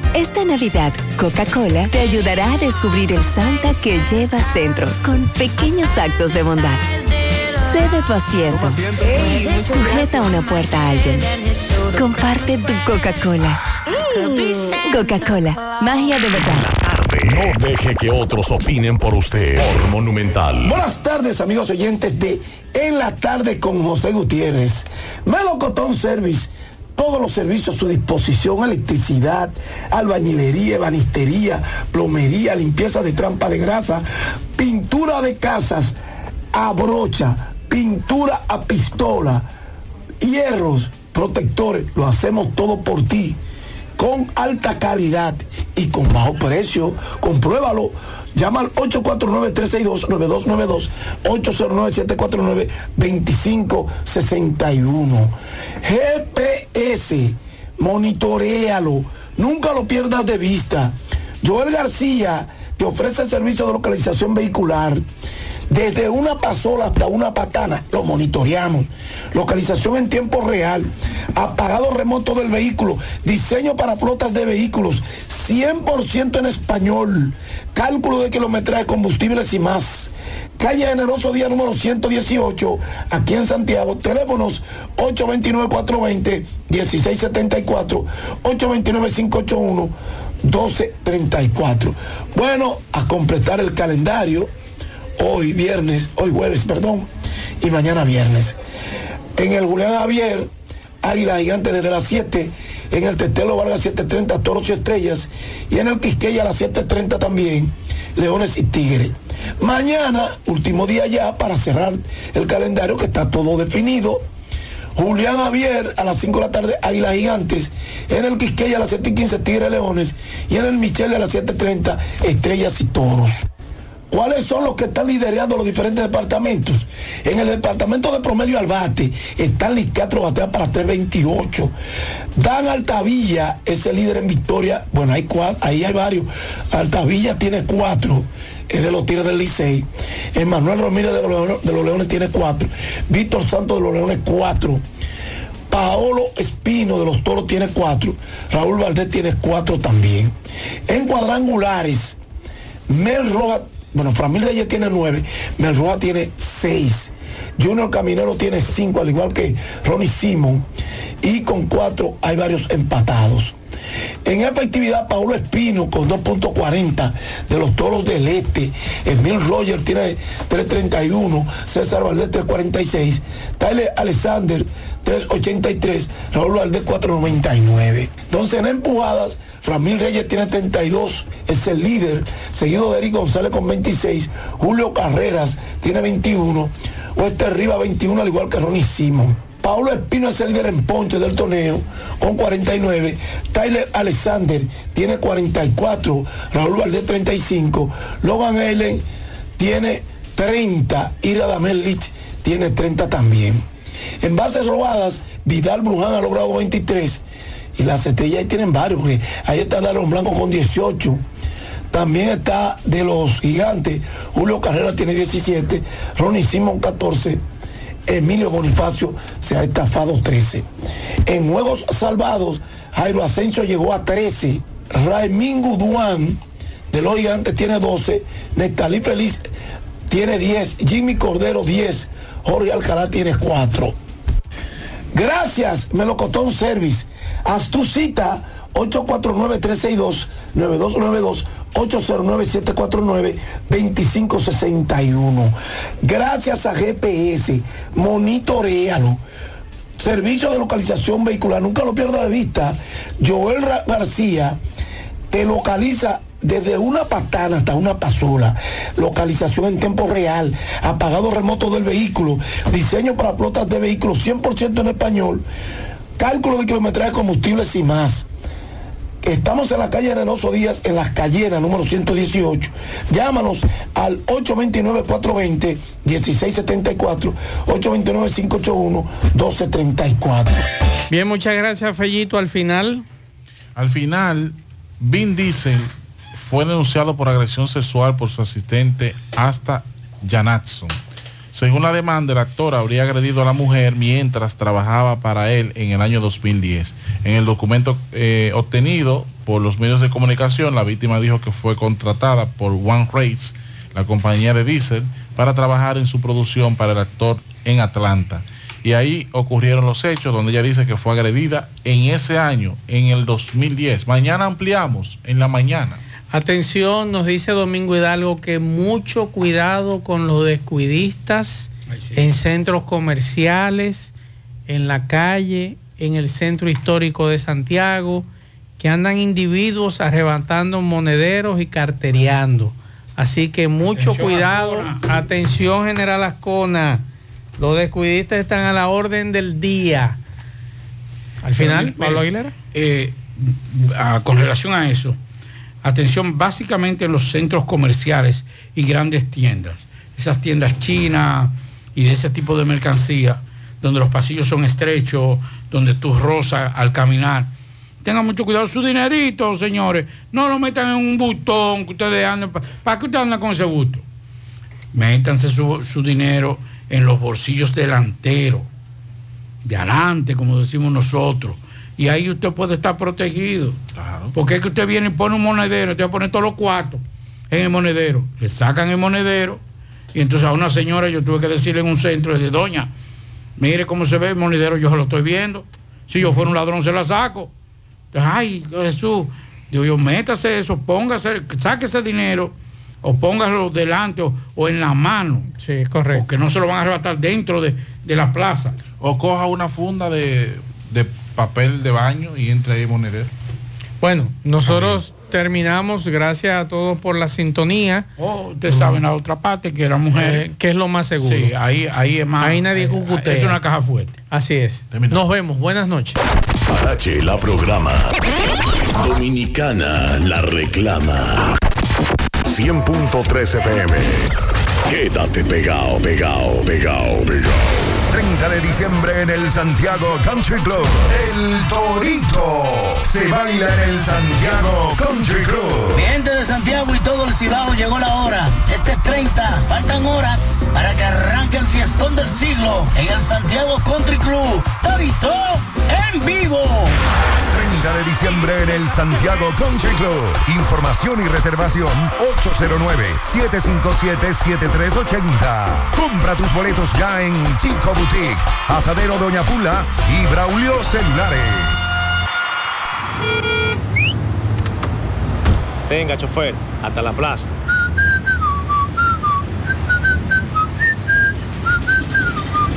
Speaker 21: Esta Navidad, Coca-Cola te ayudará a descubrir el Santa que llevas dentro con pequeños actos de bondad. Sé de tu asiento. Sujeta una puerta a alguien. Comparte tu Coca-Cola. Coca-Cola, magia de verdad.
Speaker 11: No deje que otros opinen por usted. Por Monumental.
Speaker 80: Buenas tardes, amigos oyentes de En la tarde con José Gutiérrez. Melocotón Service. Todos los servicios a su disposición, electricidad, albañilería, ebanistería, plomería, limpieza de trampa de grasa, pintura de casas, a brocha, pintura a pistola, hierros, protectores, lo hacemos todo por ti, con alta calidad y con bajo precio. Compruébalo. Llama al 849-362-9292, 809-749-2561. GPS, monitorealo, nunca lo pierdas de vista. Joel García te ofrece el servicio de localización vehicular. Desde una pasola hasta una patana, lo monitoreamos. Localización en tiempo real, apagado remoto del vehículo, diseño para flotas de vehículos, 100% en español, cálculo de kilometraje, combustibles y más. Calle Generoso Día número 118, aquí en Santiago. Teléfonos 829-420-1674, 829-581-1234. Bueno, a completar el calendario hoy viernes, hoy jueves, perdón, y mañana viernes. En el Julián Javier, Águila Gigante desde las 7, en el Tetelo Vargas 730, Toros y Estrellas, y en el Quisqueya a las 730 también, Leones y Tigres. Mañana, último día ya, para cerrar el calendario que está todo definido. Julián Javier a las 5 de la tarde, Águila Gigantes. En el Quisqueya a las 7 y 15, Tigres Leones. Y en el Michele a las 7.30, Estrellas y Toros. ¿Cuáles son los que están liderando los diferentes departamentos? En el departamento de promedio al bate, están Castro batea para 328. Dan Altavilla es el líder en victoria. Bueno, hay cuatro, ahí hay varios. Altavilla tiene cuatro, es de los Tigres del Licey. Emanuel Ramírez de los, Leones, de los Leones tiene cuatro. Víctor Santos de los Leones cuatro. Paolo Espino de los Toros tiene cuatro. Raúl Valdés tiene cuatro también. En cuadrangulares, Mel Rojas bueno, Framil Reyes tiene nueve, Melroa tiene seis. Junior Caminero tiene cinco, al igual que Ronnie Simon. Y con cuatro hay varios empatados. En efectividad, Paulo Espino con 2.40 de los toros del este. Emil Roger tiene 3.31. César Valdés 3.46. Tyler Alexander 3.83. Raúl Valdés 4.99. Entonces en empujadas, Framil Reyes tiene 32. Es el líder. Seguido de Eric González con 26. Julio Carreras tiene 21. Oeste Riva 21, al igual que Ronnie Simon. Paulo Espino es el líder en ponche del torneo con 49. Tyler Alexander tiene 44. Raúl Valdés 35. Logan Allen tiene 30. Ira Damel Lich tiene 30 también. En bases robadas, Vidal Bruján ha logrado 23. Y las estrellas ahí tienen varios, ahí está Daron Blanco con 18. También está de los gigantes, Julio Carrera tiene 17, Ronnie Simon 14, Emilio Bonifacio se ha estafado 13. En juegos salvados, Jairo Asensio llegó a 13. Raimingo Duan de los gigantes tiene 12. Nestalí Feliz tiene 10. Jimmy Cordero 10. Jorge Alcalá tiene 4. Gracias, Melocotón Service. Haz tu cita 849-362-9292. 809-749-2561. Gracias a GPS, monitorealo. Servicio de localización vehicular, nunca lo pierda de vista. Joel García te localiza desde una patana hasta una pasola, localización en tiempo real, apagado remoto del vehículo, diseño para flotas de vehículos 100% en español, cálculo de kilometraje de combustibles y más. Estamos en la calle Renoso Díaz, en las Callenas, número 118. Llámanos al 829-420-1674, 829-581-1234.
Speaker 70: Bien, muchas gracias, Fellito. Al final.
Speaker 15: Al final, Vin Diesel fue denunciado por agresión sexual por su asistente hasta Janatson. Según la demanda, el actor habría agredido a la mujer mientras trabajaba para él en el año 2010. En el documento eh, obtenido por los medios de comunicación, la víctima dijo que fue contratada por One Race, la compañía de Diesel, para trabajar en su producción para el actor en Atlanta. Y ahí ocurrieron los hechos donde ella dice que fue agredida en ese año, en el 2010. Mañana ampliamos, en la mañana.
Speaker 14: Atención, nos dice Domingo Hidalgo que mucho cuidado con los descuidistas en centros comerciales, en la calle, en el centro histórico de Santiago, que andan individuos arrebatando monederos y carteriando. Así que mucho
Speaker 32: Atención,
Speaker 14: cuidado. Atención, General Ascona. Los descuidistas están a la orden del día. Al final, Pablo Aguilera.
Speaker 32: eh, a- con relación a eso, atención básicamente en los centros comerciales y grandes tiendas, esas tiendas chinas y de ese tipo de mercancía, donde los pasillos son estrechos, donde tú rozas al caminar. Tengan mucho cuidado su dinerito, señores. No lo metan en un botón que ustedes andan. ¿Para qué ustedes andan con ese busto? Métanse su, su dinero en los bolsillos delanteros de adelante, como decimos nosotros. Y ahí usted puede estar protegido. Porque es que usted viene y pone un monedero, usted va a poner todos los cuartos en el monedero. Le sacan el monedero. Y entonces a una señora yo tuve que decirle en un centro, de doña, mire cómo se ve el monedero, yo se lo estoy viendo. Si yo fuera un ladrón se la saco. Ay, Jesús, digo yo, métase eso, póngase, saque ese dinero o póngalo delante o, o en la mano.
Speaker 14: Sí, correcto.
Speaker 32: Porque no se lo van a arrebatar dentro de, de la plaza.
Speaker 15: O coja una funda de, de papel de baño y entre ahí monedero.
Speaker 14: Bueno, nosotros terminamos, gracias a todos por la sintonía.
Speaker 32: Oh, ustedes saben la otra parte que era mujer.
Speaker 14: Eh, que es lo más seguro.
Speaker 32: Sí, ahí, ahí es más.
Speaker 14: Ahí nadie
Speaker 32: eh,
Speaker 14: cucutea.
Speaker 32: Es una caja fuerte.
Speaker 14: Así es. Nos vemos. Buenas noches.
Speaker 11: Parache la programa. Dominicana la reclama. 100.3 FM. Quédate pegado, pegado, pegado, pegado.
Speaker 45: 30 de diciembre en el Santiago Country Club. El Torito se baila en el Santiago Country Club.
Speaker 81: Mi gente de Santiago y todo el Cibao llegó la hora. Este 30, faltan horas para que arranque el fiestón del siglo en el Santiago Country Club. Torito en vivo.
Speaker 45: 30 de diciembre en el Santiago Country Club. Información y reservación 809-757-7380. Compra tus boletos ya en Chico Boutique, Asadero Doña Pula y Braulio Celulares.
Speaker 82: Tenga, chofer, hasta la plaza.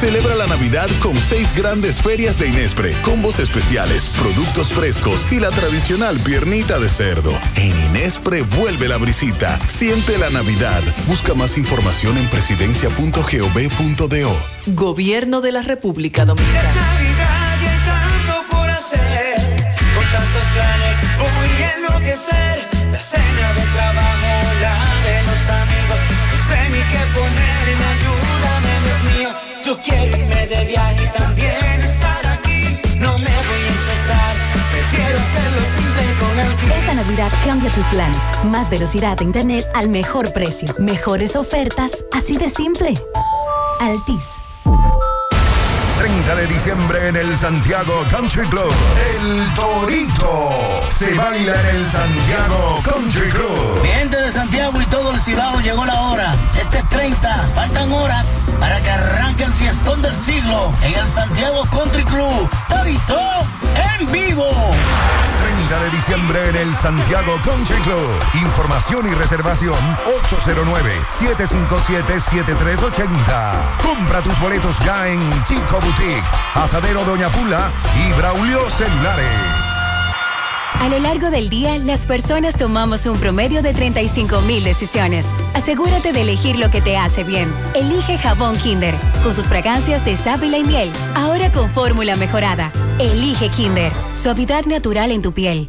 Speaker 11: Celebra la Navidad con seis grandes ferias de Inespre, combos especiales, productos frescos y la tradicional piernita de cerdo. En Inespre vuelve la brisita. Siente la Navidad. Busca más información en presidencia.gov.do.
Speaker 83: Gobierno de la República Dominicana.
Speaker 53: Navidad y hay tanto por hacer. Con tantos planes voy a enloquecer. La cena del trabajo, Yo quiero irme de viaje y también estar aquí. No me voy a estresar, prefiero hacerlo simple con el
Speaker 84: Esta Navidad cambia tus planes. Más velocidad de internet al mejor precio. Mejores ofertas, así de simple. Altis.
Speaker 45: 30 de diciembre en el Santiago Country Club. El Torito se baila en el Santiago Country Club.
Speaker 81: Mi gente de Santiago y todo el Cibao llegó la hora. Este 30, faltan horas para que arranque el fiestón del siglo en el Santiago Country Club. Torito en vivo.
Speaker 45: 30 de diciembre en el Santiago Country Club. Información y reservación 809-757-7380. Compra tus boletos ya en Chico Boutique, Asadero Doña Pula y Braulio Celulares.
Speaker 84: A lo largo del día, las personas tomamos un promedio de 35 mil decisiones. Asegúrate de elegir lo que te hace bien. Elige jabón Kinder, con sus fragancias de sábila y miel. Ahora con fórmula mejorada. Elige Kinder, suavidad natural en tu piel.